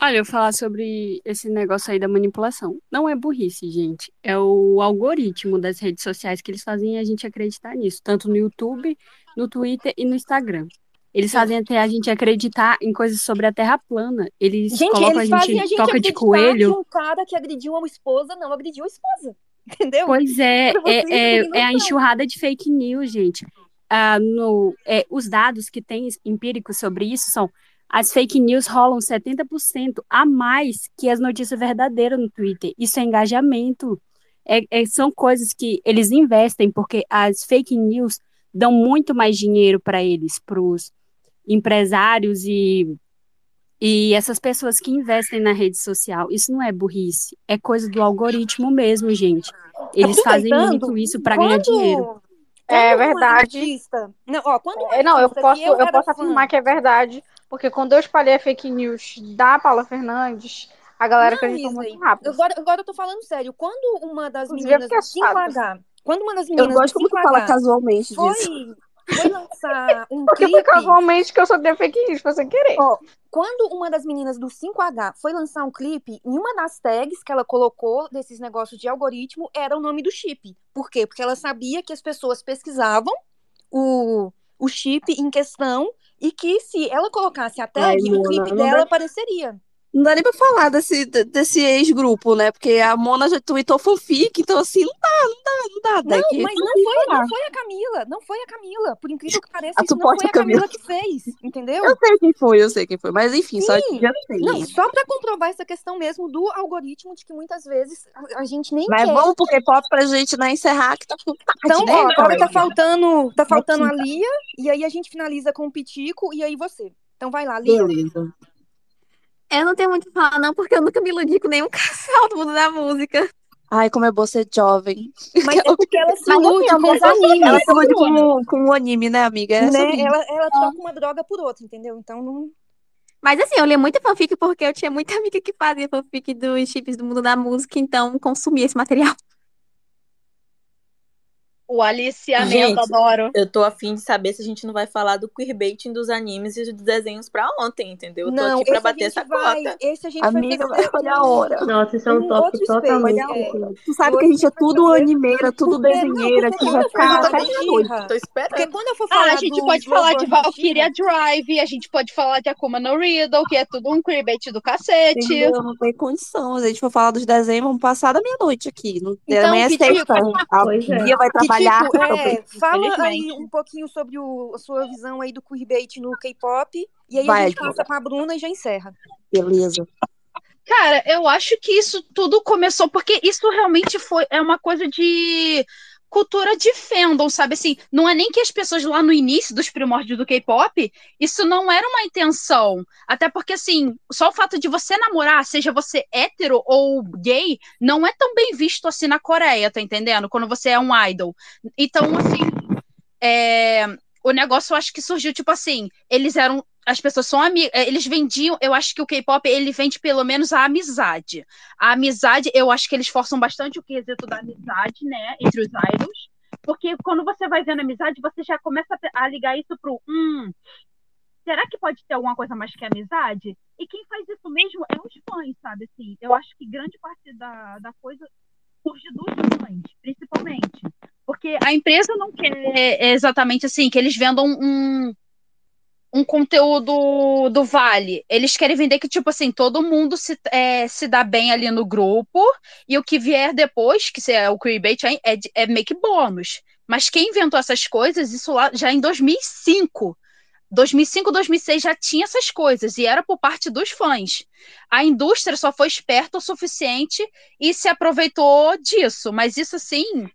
Olha, eu falar sobre esse negócio aí da manipulação. Não é burrice, gente. É o algoritmo das redes sociais que eles fazem a gente acreditar nisso, tanto no YouTube, no Twitter e no Instagram. Eles fazem até a gente acreditar em coisas sobre a Terra plana. Eles Gente, colocam eles a fazem gente a gente toca de acreditar que coelho. um cara que agrediu a esposa não agrediu a esposa. Entendeu? Pois é, é, é, é a enxurrada de fake news, gente. Ah, no, é, os dados que tem empíricos sobre isso são as fake news rolam 70% a mais que as notícias verdadeiras no Twitter. Isso é engajamento. É, é- são coisas que eles investem, porque as fake news dão muito mais dinheiro para eles, para os empresários e, e essas pessoas que investem na rede social. Isso não é burrice, é coisa do algoritmo mesmo, gente. Eles fazem Aproveitando, muito isso para ganhar dinheiro. É quando uma verdade. artista- Não, ó, quando É, não, eu posso, eu eu posso fã- afirmar que é verdade, porque quando eu espalhei a fake news da Paula Fernandes, a galera Não, acreditou Isley, muito rápido. Agora, agora eu tô falando sério. Quando uma das Inclusive, eu meninas do fiquei assustada. 5H, quando uma das Eu meninas gosto do como tu fala 5H casualmente foi, disso. foi lançar um Porque clipe. foi casualmente que eu só dei fake news, foi sem querer. Ó, quando uma das meninas do 5H foi lançar um clipe, em uma das tags que ela colocou desses negócios de algoritmo era o nome do chip. Por quê? Porque ela sabia que as pessoas pesquisavam o, o chip em questão e que se ela colocasse a tag, Ai, o clipe não dela apareceria. Não dá nem pra falar desse, desse ex-grupo, né? Porque a Mona já tweetou fanfic, então assim, não dá, não dá, não dá. Não, Deck. mas não foi, não foi a Camila, não foi a Camila. Por incrível que pareça, A isso não foi a Camila Camila. que fez, entendeu? Eu sei quem foi, eu sei quem foi. Mas enfim, só Sim. já sei. Não, só pra comprovar essa questão mesmo do algoritmo de que muitas vezes a, a gente nem Mas quer. vamos pro K-pop pra gente não encerrar, que tá tarde, Então, né? ó, agora tá faltando, tá faltando a. Lia, e aí a gente finaliza com o Pitico, e aí você. Então vai lá, Lia. Beleza. Eu não tenho muito o que falar, não, porque eu nunca me iludi com nenhum casal do mundo da música. Ai, como é bom ser jovem. Mas é porque ela se ilude com os ela- animes. Ela se ilude com, com o anime, né, amiga? É né? Ela, ela troca uma droga por outra, entendeu? Então não. Mas assim, eu li muita fanfic porque eu tinha muita amiga que fazia fanfic dos chips do mundo da música, então consumia esse material. O aliciamento, Gente, adoro. eu tô afim de saber se a gente não vai falar do queerbaiting dos animes e dos desenhos pra ontem, entendeu? Eu tô Não, aqui pra bater essa vai, cota. esse a gente Amiga, vai fazer olha a hora. Nossa, isso é um um space. totalmente É. Tu sabe que a gente é tudo fazer. animeira, tudo Porque, desenheira, porque que quando vai eu for falar ficar até Tô porque esperando. quando eu for Ah, falar a gente do pode falar de Valkyria Drive, a gente pode falar de Akuma no Riddle, que é tudo um queerbait do cacete. Entendeu? Não tem condição. Se a gente for falar dos desenhos, vamos passar da meia-noite aqui. Não- Então, Amanhã é sexta. A é. Bia vai que trabalhar tipo, é, fala aí Infelizmente. um pouquinho sobre o- a sua visão aí do queerbait no K-pop, e aí a Vai, gente passa advogada. pra Bruna e já encerra. Beleza. Cara, eu acho que isso tudo começou porque isso realmente foi é uma coisa de cultura de fandom, sabe assim? Não é nem que as pessoas lá no início dos primórdios do K-pop, isso não era uma intenção. Até porque assim, só o fato de você namorar, seja você hétero ou gay, não é tão bem visto assim na Coreia, tá entendendo? Quando você é um idol. Então, assim, é, o negócio eu acho que surgiu tipo assim, eles eram as pessoas são amigas, eles vendiam, eu acho que o K-pop ele vende pelo menos a amizade. A amizade, eu acho que eles forçam bastante o quesito da amizade, né, entre os idols, porque quando você vai vendo amizade, você já começa a ligar isso pro hum, será que pode ter alguma coisa mais que amizade? E quem faz isso mesmo é os fãs, sabe assim? Eu acho que grande parte da, da coisa surge dos fãs, principalmente. Porque a empresa não quer exatamente assim, que eles vendam um, um conteúdo do Vale. Eles querem vender que, tipo assim, todo mundo se, é, se dá bem ali no grupo, e o que vier depois, que é o queerbait, é, é, é meio que bônus. Mas quem inventou essas coisas, isso lá já em 2005. 2005, 2006 já tinha essas coisas, e era por parte dos fãs. A indústria só foi esperta o suficiente e se aproveitou disso. Mas isso, assim,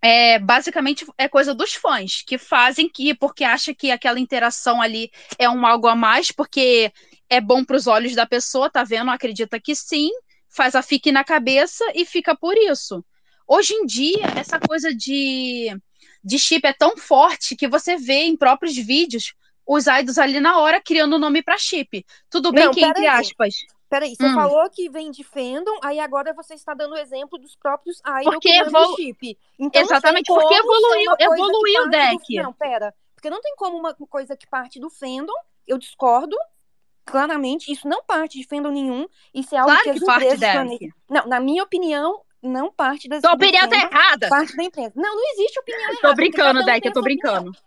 é, basicamente é coisa dos fãs que fazem que porque acha que aquela interação ali é um algo a mais porque é bom para os olhos da pessoa, tá vendo? Acredita que sim, faz a fique na cabeça e fica por isso. Hoje em dia, essa coisa de, de chip é tão forte que você vê em próprios vídeos os idols ali na hora criando nome para chip. Tudo bem Não, que, entre peraí. aspas. Peraí, você Hum. falou que vem de fandom, aí agora você está dando o exemplo dos próprios idols Porque criando evolu- chip. Então, Exatamente, porque evoluiu- que evoluiu o parte do- deck. Não, pera. Porque não tem como uma coisa que parte do fandom, eu discordo, claramente, isso não parte de fandom nenhum, isso é algo Claro que que parte, Deck. Não, na minha opinião, não parte das Tua opinião tá errada. Parte da empresa. Não, não existe opinião errada. Tô porque brincando, Deck, eu tô sua opinião. brincando.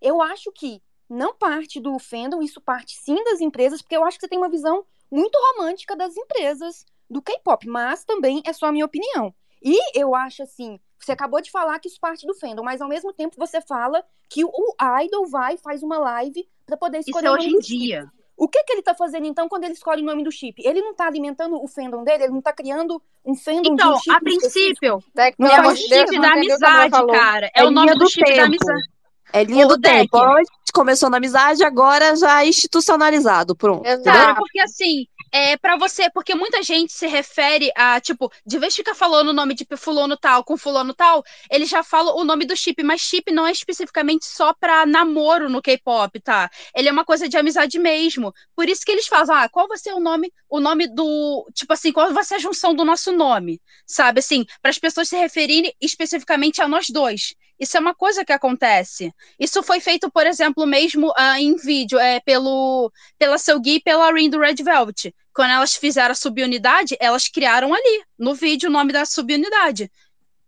Eu acho que não parte do fandom, isso parte sim das empresas, porque eu acho que você tem uma visão muito romântica das empresas do K-pop, mas também é só a minha opinião. E eu acho assim, você acabou de falar que isso parte do fandom, mas ao mesmo tempo você fala que o idol vai faz uma live pra poder Isso escolher é o hoje nome em do chip. dia. O que que ele tá fazendo então quando ele escolhe o nome do chip? Ele não tá alimentando o fandom dele, ele não tá criando um fandom de Então, um chip a princípio, Deck, Não é o de chip da amizade, cara. É, É o nome do do chip da amizade. É linha Ô, do tempo. Antes começou na amizade, agora já é institucionalizado. Pronto. Cara, Entendeu? porque assim, é para você, porque muita gente se refere a, tipo, de vez de ficar falando o nome de fulano tal com fulano tal, ele já fala o nome do chip, mas chip não é especificamente só pra namoro no K-pop, tá? Ele é uma coisa de amizade mesmo. Por isso que eles falam, ah, qual vai ser o nome, o nome do, tipo assim, qual vai ser a junção do nosso nome, sabe? Assim, para as pessoas se referirem especificamente a nós dois. Isso é uma coisa que acontece. Isso foi feito, por exemplo, mesmo ah, em vídeo, é pelo pela Seulgi e pela Rin do Red Velvet. Quando elas fizeram a subunidade, elas criaram ali, no vídeo, o nome da subunidade.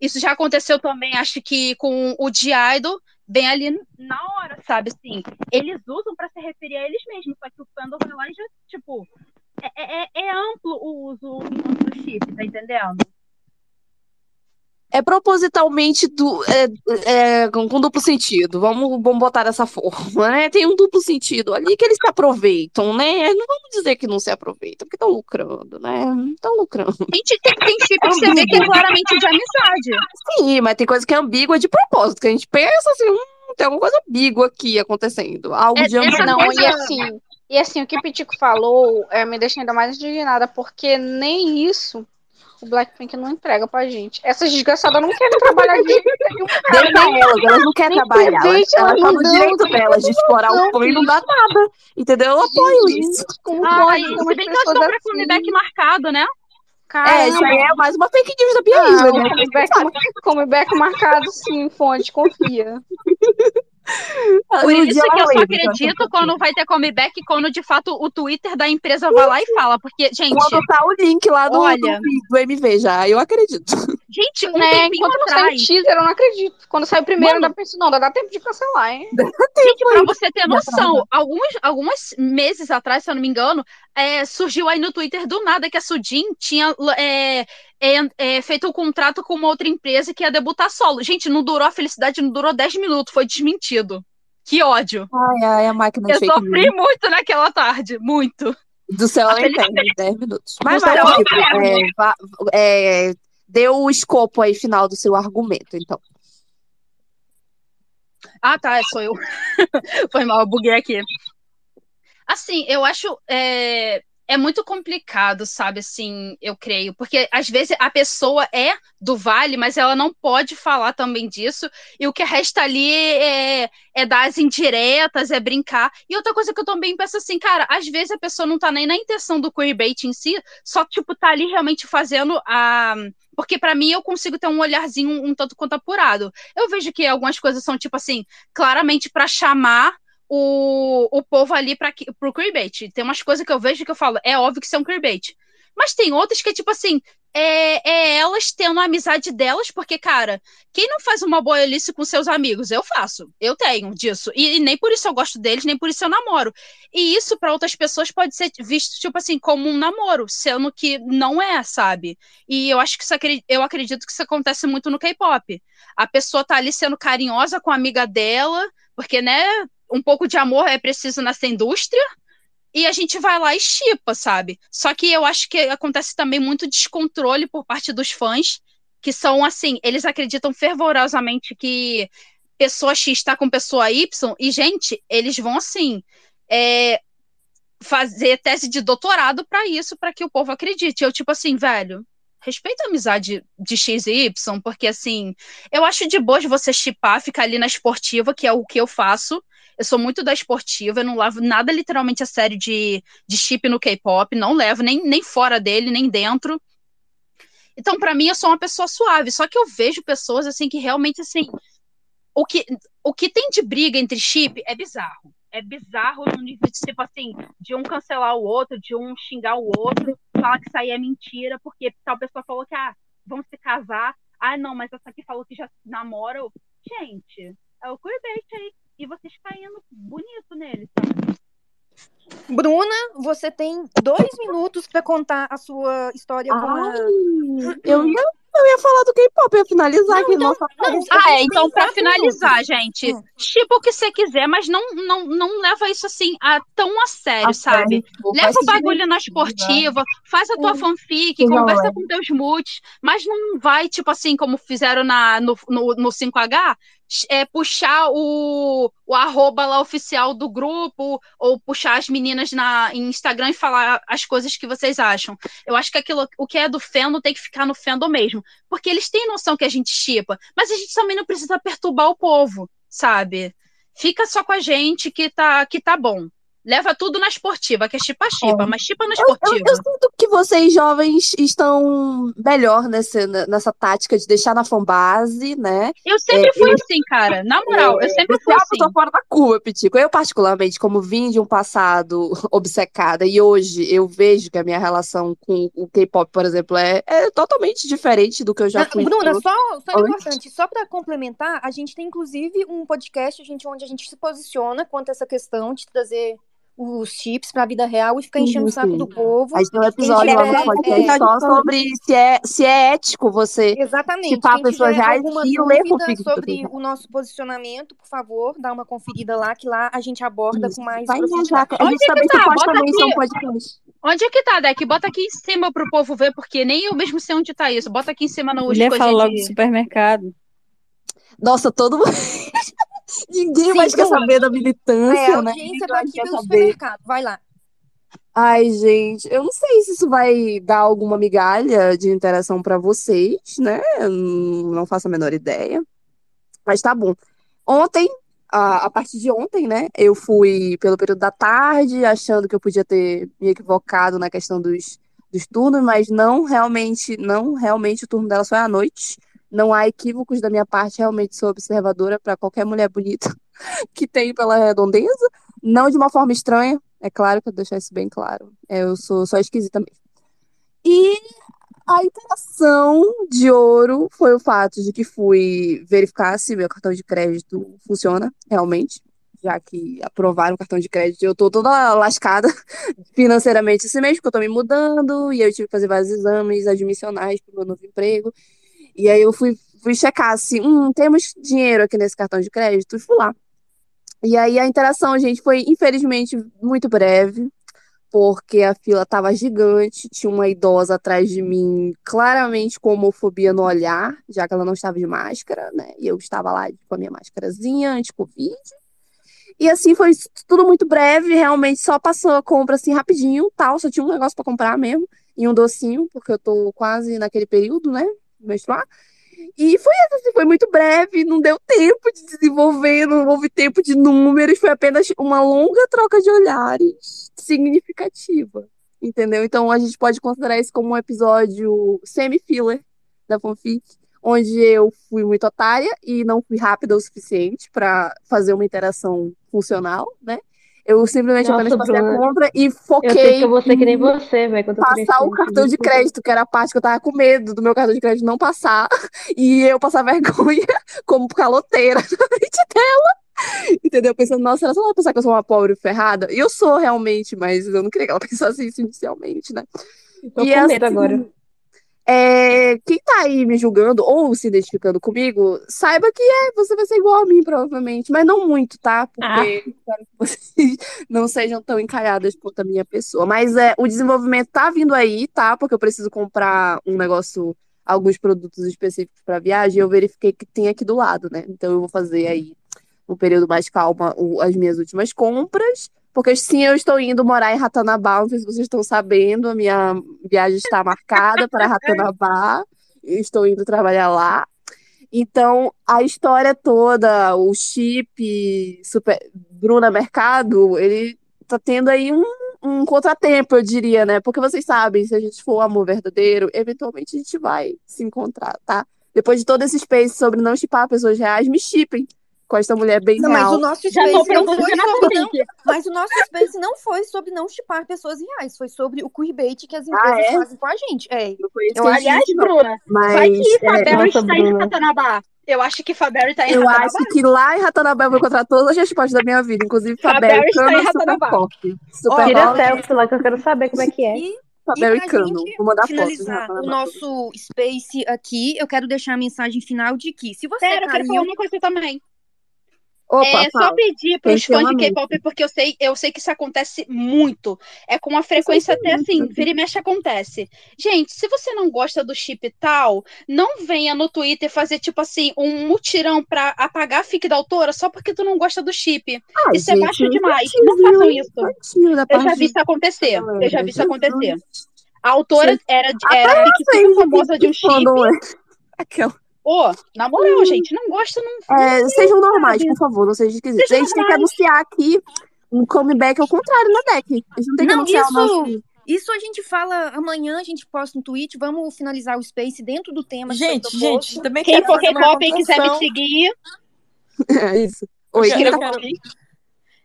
Isso já aconteceu também, acho que com o D-Idol, bem ali na hora, sabe? Assim, eles usam para se referir a eles mesmos, só que o fandom vai lá e já, tipo, é, é- é amplo o uso do chip, tá entendendo? É propositalmente do, é, é, com, com duplo sentido. Vamos, vamos botar dessa forma, né? Tem um duplo sentido ali que eles se aproveitam, né? Não vamos dizer que não se aproveitam, porque estão lucrando, né? Estão lucrando. Gente, tem, tem chip que você vê que é claramente de amizade. Sim, mas tem coisa que é ambígua de propósito, que a gente pensa assim, hum, tem alguma coisa ambígua aqui acontecendo. Algo É, de. Não, coisa- e assim, e assim, o que o Pitico falou é, me deixa ainda mais indignada, porque nem isso o Blackpink não entrega pra gente. Essas desgraçadas não querem trabalhar de jeito nenhum. cara. Deixa elas, elas não querem trabalhar. Elas, estão não no direito delas de explorar o fã e não dá nada. Entendeu? Eu apoio isso. Como Ah, pode se bem que elas estão pra assim? comeback marcado, né? É, isso aí é mais uma fake news da Bia Ah, né? comeback, comeback marcado, sim, fonte, confia. Por No isso que eu só então, acredito quando vai ter comeback quando de fato o Twitter da empresa vai lá e fala. Porque, gente. Quando tá o link lá do, Olha, do, do MV já, eu acredito. gente, um né? Enquanto não sai o teaser, eu não acredito. Quando sai o primeiro, Mano, penso, não, dá tempo de cancelar, hein? Gente, pra você ter noção, alguns, alguns meses atrás, se eu não me engano, é, surgiu aí no Twitter do nada que a Sudin tinha é, é, é, feito um contrato com uma outra empresa que ia debutar solo. Gente, não durou a felicidade, não durou 10 minutos, foi desmentido. Que ódio. Ai, ai, a máquina de Eu fake sofri news. muito naquela tarde, muito. Do céu A ao inferno, felicidade. 10 minutos. Mas ao tipo, é, va- é, deu o escopo aí final do seu argumento, então. Ah, tá, sou eu. Foi mal, eu buguei aqui. Assim, eu acho é, é muito complicado, sabe? Assim, eu creio, porque às vezes a pessoa é do Vale, mas ela não pode falar também disso, e o que resta ali é, é dar as indiretas, é brincar. E outra coisa que eu também penso assim, cara, às vezes a pessoa não tá nem na intenção do queerbait em si, só tipo tá ali realmente fazendo a porque pra mim eu consigo ter um olharzinho um, um tanto quanto apurado. Eu vejo que algumas coisas são tipo assim, claramente pra chamar o, o povo ali para pro queerbait. Tem umas coisas que eu vejo que eu falo, é óbvio que é um queerbait. Mas tem outras que é tipo assim, é, é elas tendo a amizade delas, porque, cara, quem não faz uma boiolice com seus amigos? Eu faço, eu tenho disso. E, e nem por isso eu gosto deles, nem por isso eu namoro. E isso para outras pessoas pode ser visto, tipo assim, como um namoro, sendo que não é, sabe? E eu acho que isso, eu acredito que isso acontece muito no K-pop. A pessoa tá ali sendo carinhosa com a amiga dela, porque, né, um pouco de amor é preciso nessa indústria e a gente vai lá e chipa, sabe? Só que eu acho que acontece também muito descontrole por parte dos fãs, que são assim, eles acreditam fervorosamente que pessoa X está com pessoa Y, e, gente, eles vão assim. é, fazer tese de doutorado para isso, para que o povo acredite. Eu, tipo assim, velho, respeita a amizade de X e Y, porque assim, eu acho de boa de você chipar, ficar ali na esportiva, que é o que eu faço. Eu sou muito da esportiva, eu não levo nada literalmente a sério de, de chip no K-pop, não levo nem, nem fora dele, nem dentro. Então, para mim, eu sou uma pessoa suave. Só que eu vejo pessoas assim que realmente assim, o que, o que tem de briga entre chip é bizarro. É bizarro no nível de, tipo assim, de um cancelar o outro, de um xingar o outro, falar que isso aí é mentira, porque tal pessoa falou que, ah, vão se casar. Ah, não, mas essa aqui falou que já namoram. Gente, é o queerbait aí. E vocês caindo bonito nele, sabe? Bruna, você tem dois minutos para contar a sua história com a. Eu ia, eu ia falar do K-pop, ia finalizar aqui então, nossa conversa. Ah, é, então pra quatro finalizar, gente, tipo o que você quiser, mas não, não, não leva isso assim a, tão a sério, A sabe? sério, pô, Leva o bagulho na esportiva, faz a tua É. fanfic, conversa com teus moods, mas não vai, tipo assim, como fizeram na, no, no, no 5H, é, puxar o, o arroba lá oficial do grupo, ou puxar as meninas na em Instagram e falar as coisas que vocês acham. Eu acho que aquilo, o que é do fandom tem que ficar no fandom mesmo. Porque eles têm noção que a gente chipa, mas a gente também não precisa perturbar o povo, sabe? Fica só com a gente que tá, que tá bom. Leva tudo na esportiva, que é chipa-chipa, É. mas chipa na Eu, eu, esportiva. eu sinto que vocês jovens estão melhor nessa, nessa tática de deixar na fanbase, né? Eu sempre É, fui eu- assim, cara. Na moral, eu sempre Você fui é assim. pessoa fora da curva, Pitico. Eu, particularmente, como vim de um passado obcecada e hoje eu vejo que a minha relação com o K-pop, por exemplo, é, é totalmente diferente do que eu já Ah, fui. Bruna, pro- só, só Oi? importante, só para complementar, a gente tem inclusive um podcast a gente, onde a gente se posiciona quanto a essa questão de trazer os chips para a vida real e ficar enchendo o Sim, saco sim. do povo. A gente tem um episódio lá no podcast é, só sobre se é, se é ético você Exatamente. chipar Quem pessoas reais e ler dúvida de sobre o nosso posicionamento, por favor, dá uma conferida lá, que lá a gente aborda Isso. com mais Vai profundidade. viajar. A Onde gente é que também tá? É um aqui. podcast. Onde é que tá, Deck? Bota aqui em cima pro povo ver, porque nem eu mesmo sei onde tá isso. Bota aqui em cima no Mulher fala logo do de... supermercado. Nossa, todo mundo. Ninguém Sim, mais quer saber da É, militância, a né? Ninguém tá aqui pelo supermercado. Vai lá. Ai, gente, eu não sei se isso vai dar alguma migalha de interação pra vocês, né? Eu Não faço a menor ideia. Mas tá bom. Ontem, a, a partir de ontem, né? Eu fui pelo período da tarde, achando que eu podia ter me equivocado na questão dos, dos turnos, mas não realmente, não realmente o turno dela só é à noite. Não há equívocos da minha parte, realmente sou observadora para qualquer mulher bonita que tem pela redondeza. Não de uma forma estranha, é claro que eu deixar isso bem claro. É, eu sou só esquisita mesmo. E a interação de ouro foi o fato de que fui verificar se meu cartão de crédito funciona realmente, já que aprovaram o cartão de crédito. Eu tô toda lascada financeiramente esse mês, porque eu tô me mudando, e eu tive que fazer vários exames admissionais pro meu novo emprego. E aí eu fui, fui checar se, hum, temos dinheiro aqui nesse cartão de crédito, fui lá. E aí a interação, gente, foi infelizmente muito breve porque a fila estava gigante, tinha uma idosa atrás de mim, claramente com homofobia no olhar, já que ela não estava de máscara, né? E eu estava lá com a minha máscarazinha anti-Covid. E assim foi tudo muito breve, realmente só passou a compra assim rapidinho, tal, só tinha um negócio para comprar mesmo, e um docinho, porque eu tô quase naquele período, né, menstruar. E foi assim, foi muito breve, não deu tempo de desenvolver, não houve tempo de números, foi apenas uma longa troca de olhares significativa, entendeu? Então a gente pode considerar isso como um episódio semi-filler da fanfic, onde eu fui muito otária e não fui rápida o suficiente para fazer uma interação funcional, né? Eu simplesmente Nossa, apenas passei a Bruna. compra e Eu sei foquei que eu vou ser que nem em você, velho, quando eu passar o crescer. cartão de crédito, que era a parte que eu tava com medo do meu cartão de crédito não passar, e eu passar vergonha como caloteira na frente dela, entendeu? Pensando, nossa, ela só vai pensar que eu sou uma pobre ferrada? E eu sou realmente, mas eu não queria que ela pensasse isso inicialmente, né? Tô E com medo assim, agora. É, quem tá aí me julgando ou se identificando comigo, saiba que é, você vai ser igual a mim, provavelmente, mas não muito, tá? Ah, Porque espero que vocês não sejam tão encalhadas quanto a minha pessoa. Mas é, o desenvolvimento tá vindo aí, tá? Porque eu preciso comprar um negócio, alguns produtos específicos para viagem, e eu verifiquei que tem aqui do lado, né? Então eu vou fazer aí um período mais calma o- as minhas últimas compras. Porque sim, eu estou indo morar em Ratanabá, não sei se vocês estão sabendo, a minha viagem está marcada para Ratanabá, estou indo trabalhar lá. Então, a história toda, o chip Super Bruna Mercado, ele tá tendo aí um, um contratempo, eu diria, né? Porque vocês sabem, se a gente for amor verdadeiro, eventualmente a gente vai se encontrar, tá? Depois de todo esse space sobre não chipar pessoas reais, me chipem com esta mulher bem Não, mas real. o nosso space não foi sobre não, mas o nosso space não foi sobre não chipar pessoas reais, foi sobre o queerbait que as Ah, empresas é? fazem com a gente. É, eu que a acho gente Aliás. Bruna, vai Mas, que é, Faberry Nossa, está em Bruna. Ratanabá. Eu acho que Faberry tá em Eu Ratanabá. acho que lá em Ratanabá eu vou encontrar todas as respostas da minha vida, inclusive Faberry Faberry está Cano em e Super Ratanabá. Pop. Super Tira selfie lá que eu quero saber como é que é. E, e Faberry pra Cano. gente Vou mandar finalizar o Ratanabá. nosso space aqui, eu quero deixar a mensagem final de que se você Pera, eu quero falar caiu. uma coisa também. Opa, É só pedir que ter fãs de. K-pop, porque eu sei, eu sei que isso acontece muito. É com uma frequência até muito. assim, vira e mexe acontece. Gente, se você não gosta do chip tal, não venha no Twitter fazer, tipo assim, um mutirão pra apagar a fic da autora só porque tu não gosta do chip. Ah, Isso é gente, baixo um demais. Não façam isso. Eu já vi isso acontecer. Eu já vi isso acontecer. A autora era, era eu fic sei super de que, famosa de um chip. é. Aquela. Ô, na moral, gente, não gosta, não, É, sejam normais, por favor, não sejam esquisitos. A Sejam gente tem que normais. anunciar aqui um comeback ao contrário na deck. A gente não tem que Não, anunciar o nosso. isso, isso a gente fala amanhã, a gente posta no tweet, vamos finalizar o space dentro do tema Gente, gente, também Quem quero for K-pop e quiser me seguir, É isso. Eu Oi, quero, eu tá quero, falando?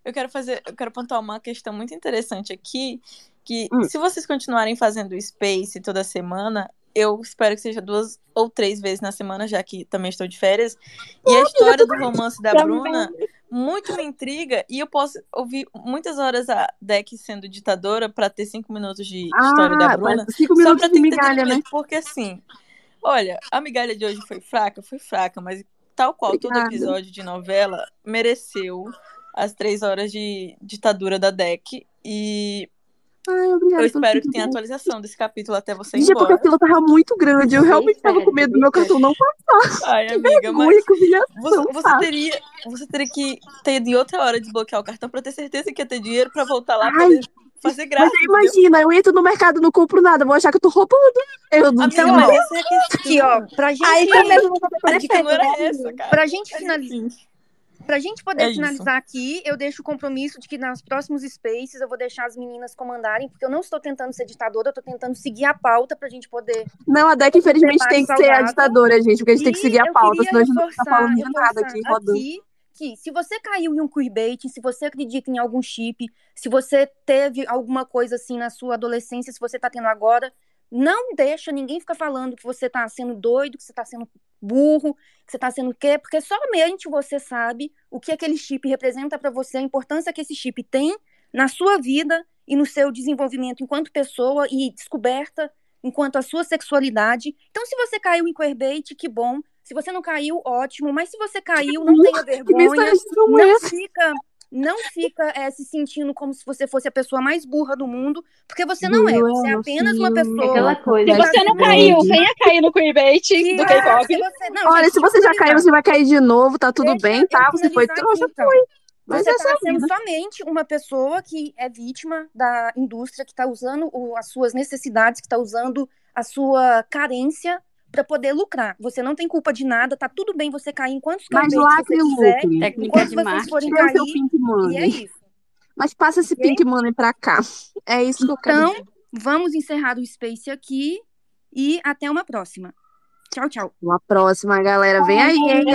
eu quero fazer, eu quero pontuar uma questão muito interessante aqui, que Hum. se vocês continuarem fazendo o Space toda semana, eu espero que seja duas ou três vezes na semana, já que também estou de férias. E a história do romance da Bruna muito me intriga e eu posso ouvir muitas horas a Deck sendo ditadora para ter cinco minutos de história da Ah, Bruna, parece cinco só minutos para de ter migalha, né? porque assim, olha, a migalha de hoje foi fraca, foi fraca, mas tal qual todo Obrigada. episódio de novela mereceu as três horas de ditadura da Deck e Ai, eu obrigada pelo espero que tenha atualização desse capítulo até você ir Gente, é porque a embora. fila tava muito grande. Eu realmente tava com medo do meu cartão não passar. Ai, Que amiga, vergonha, mas que humilhação, você, você teria, você teria que ter em outra hora desbloquear o cartão pra ter certeza que ia ter dinheiro pra voltar lá Ai, fazer graça. Mas imagina, eu entro no mercado e não compro nada, vou achar que eu tô roubando. Eu não sei. essa é a questão. aqui, ó, pra gente. Aí vou fazer A dica não era né? essa, cara. Pra gente Mas, finalizar. Pra gente poder É isso. finalizar aqui, eu deixo o compromisso de que nos próximos spaces eu vou deixar as meninas comandarem, porque eu não estou tentando ser ditadora, eu tô tentando seguir a pauta pra gente poder. Não, a Deck, infelizmente, tem que ser a ditadora, gente, porque a gente tem que E seguir a pauta, senão a gente não tá falando de nada aqui, rodando. aqui que se você caiu em um queerbait, se você acredita em algum chip, se você teve alguma coisa assim na sua adolescência, se você tá tendo agora, não deixa ninguém ficar falando que você tá sendo doido, que você tá sendo burro, que você tá sendo o quê, porque somente você sabe o que aquele chip representa pra você, a importância que esse chip tem na sua vida e no seu desenvolvimento enquanto pessoa e descoberta enquanto a sua sexualidade. Então, se você caiu em queerbait, que bom. Se você não caiu, ótimo. Mas se você caiu, não tenha vergonha. Não fica, não fica é, se sentindo como se você fosse a pessoa mais burra do mundo, porque você não é. Você é apenas uma pessoa. Aquela coisa. Se tá você não caiu, venha cair no queerbait que- do ah, K-pop. se você- não, Olha, se você já caiu, você vai cair de novo, tá tudo Deixa bem, tá? Você foi trouxa, então. foi. Mas Você é está sua sendo vida. somente uma pessoa que é vítima da indústria, que está usando o- as suas necessidades, que está usando a sua carência para poder lucrar. Você não tem culpa de nada, tá tudo bem você cair em quantos Mas lacre você e quiser, lucre. Técnica de vocês marketing. forem cair, pink e é isso. Mas passa esse Ok? pink money pra cá. É isso que eu quero Então, vamos encerrar o Space aqui e até uma próxima. Tchau, tchau. Uma próxima, galera. Vem aí, hein?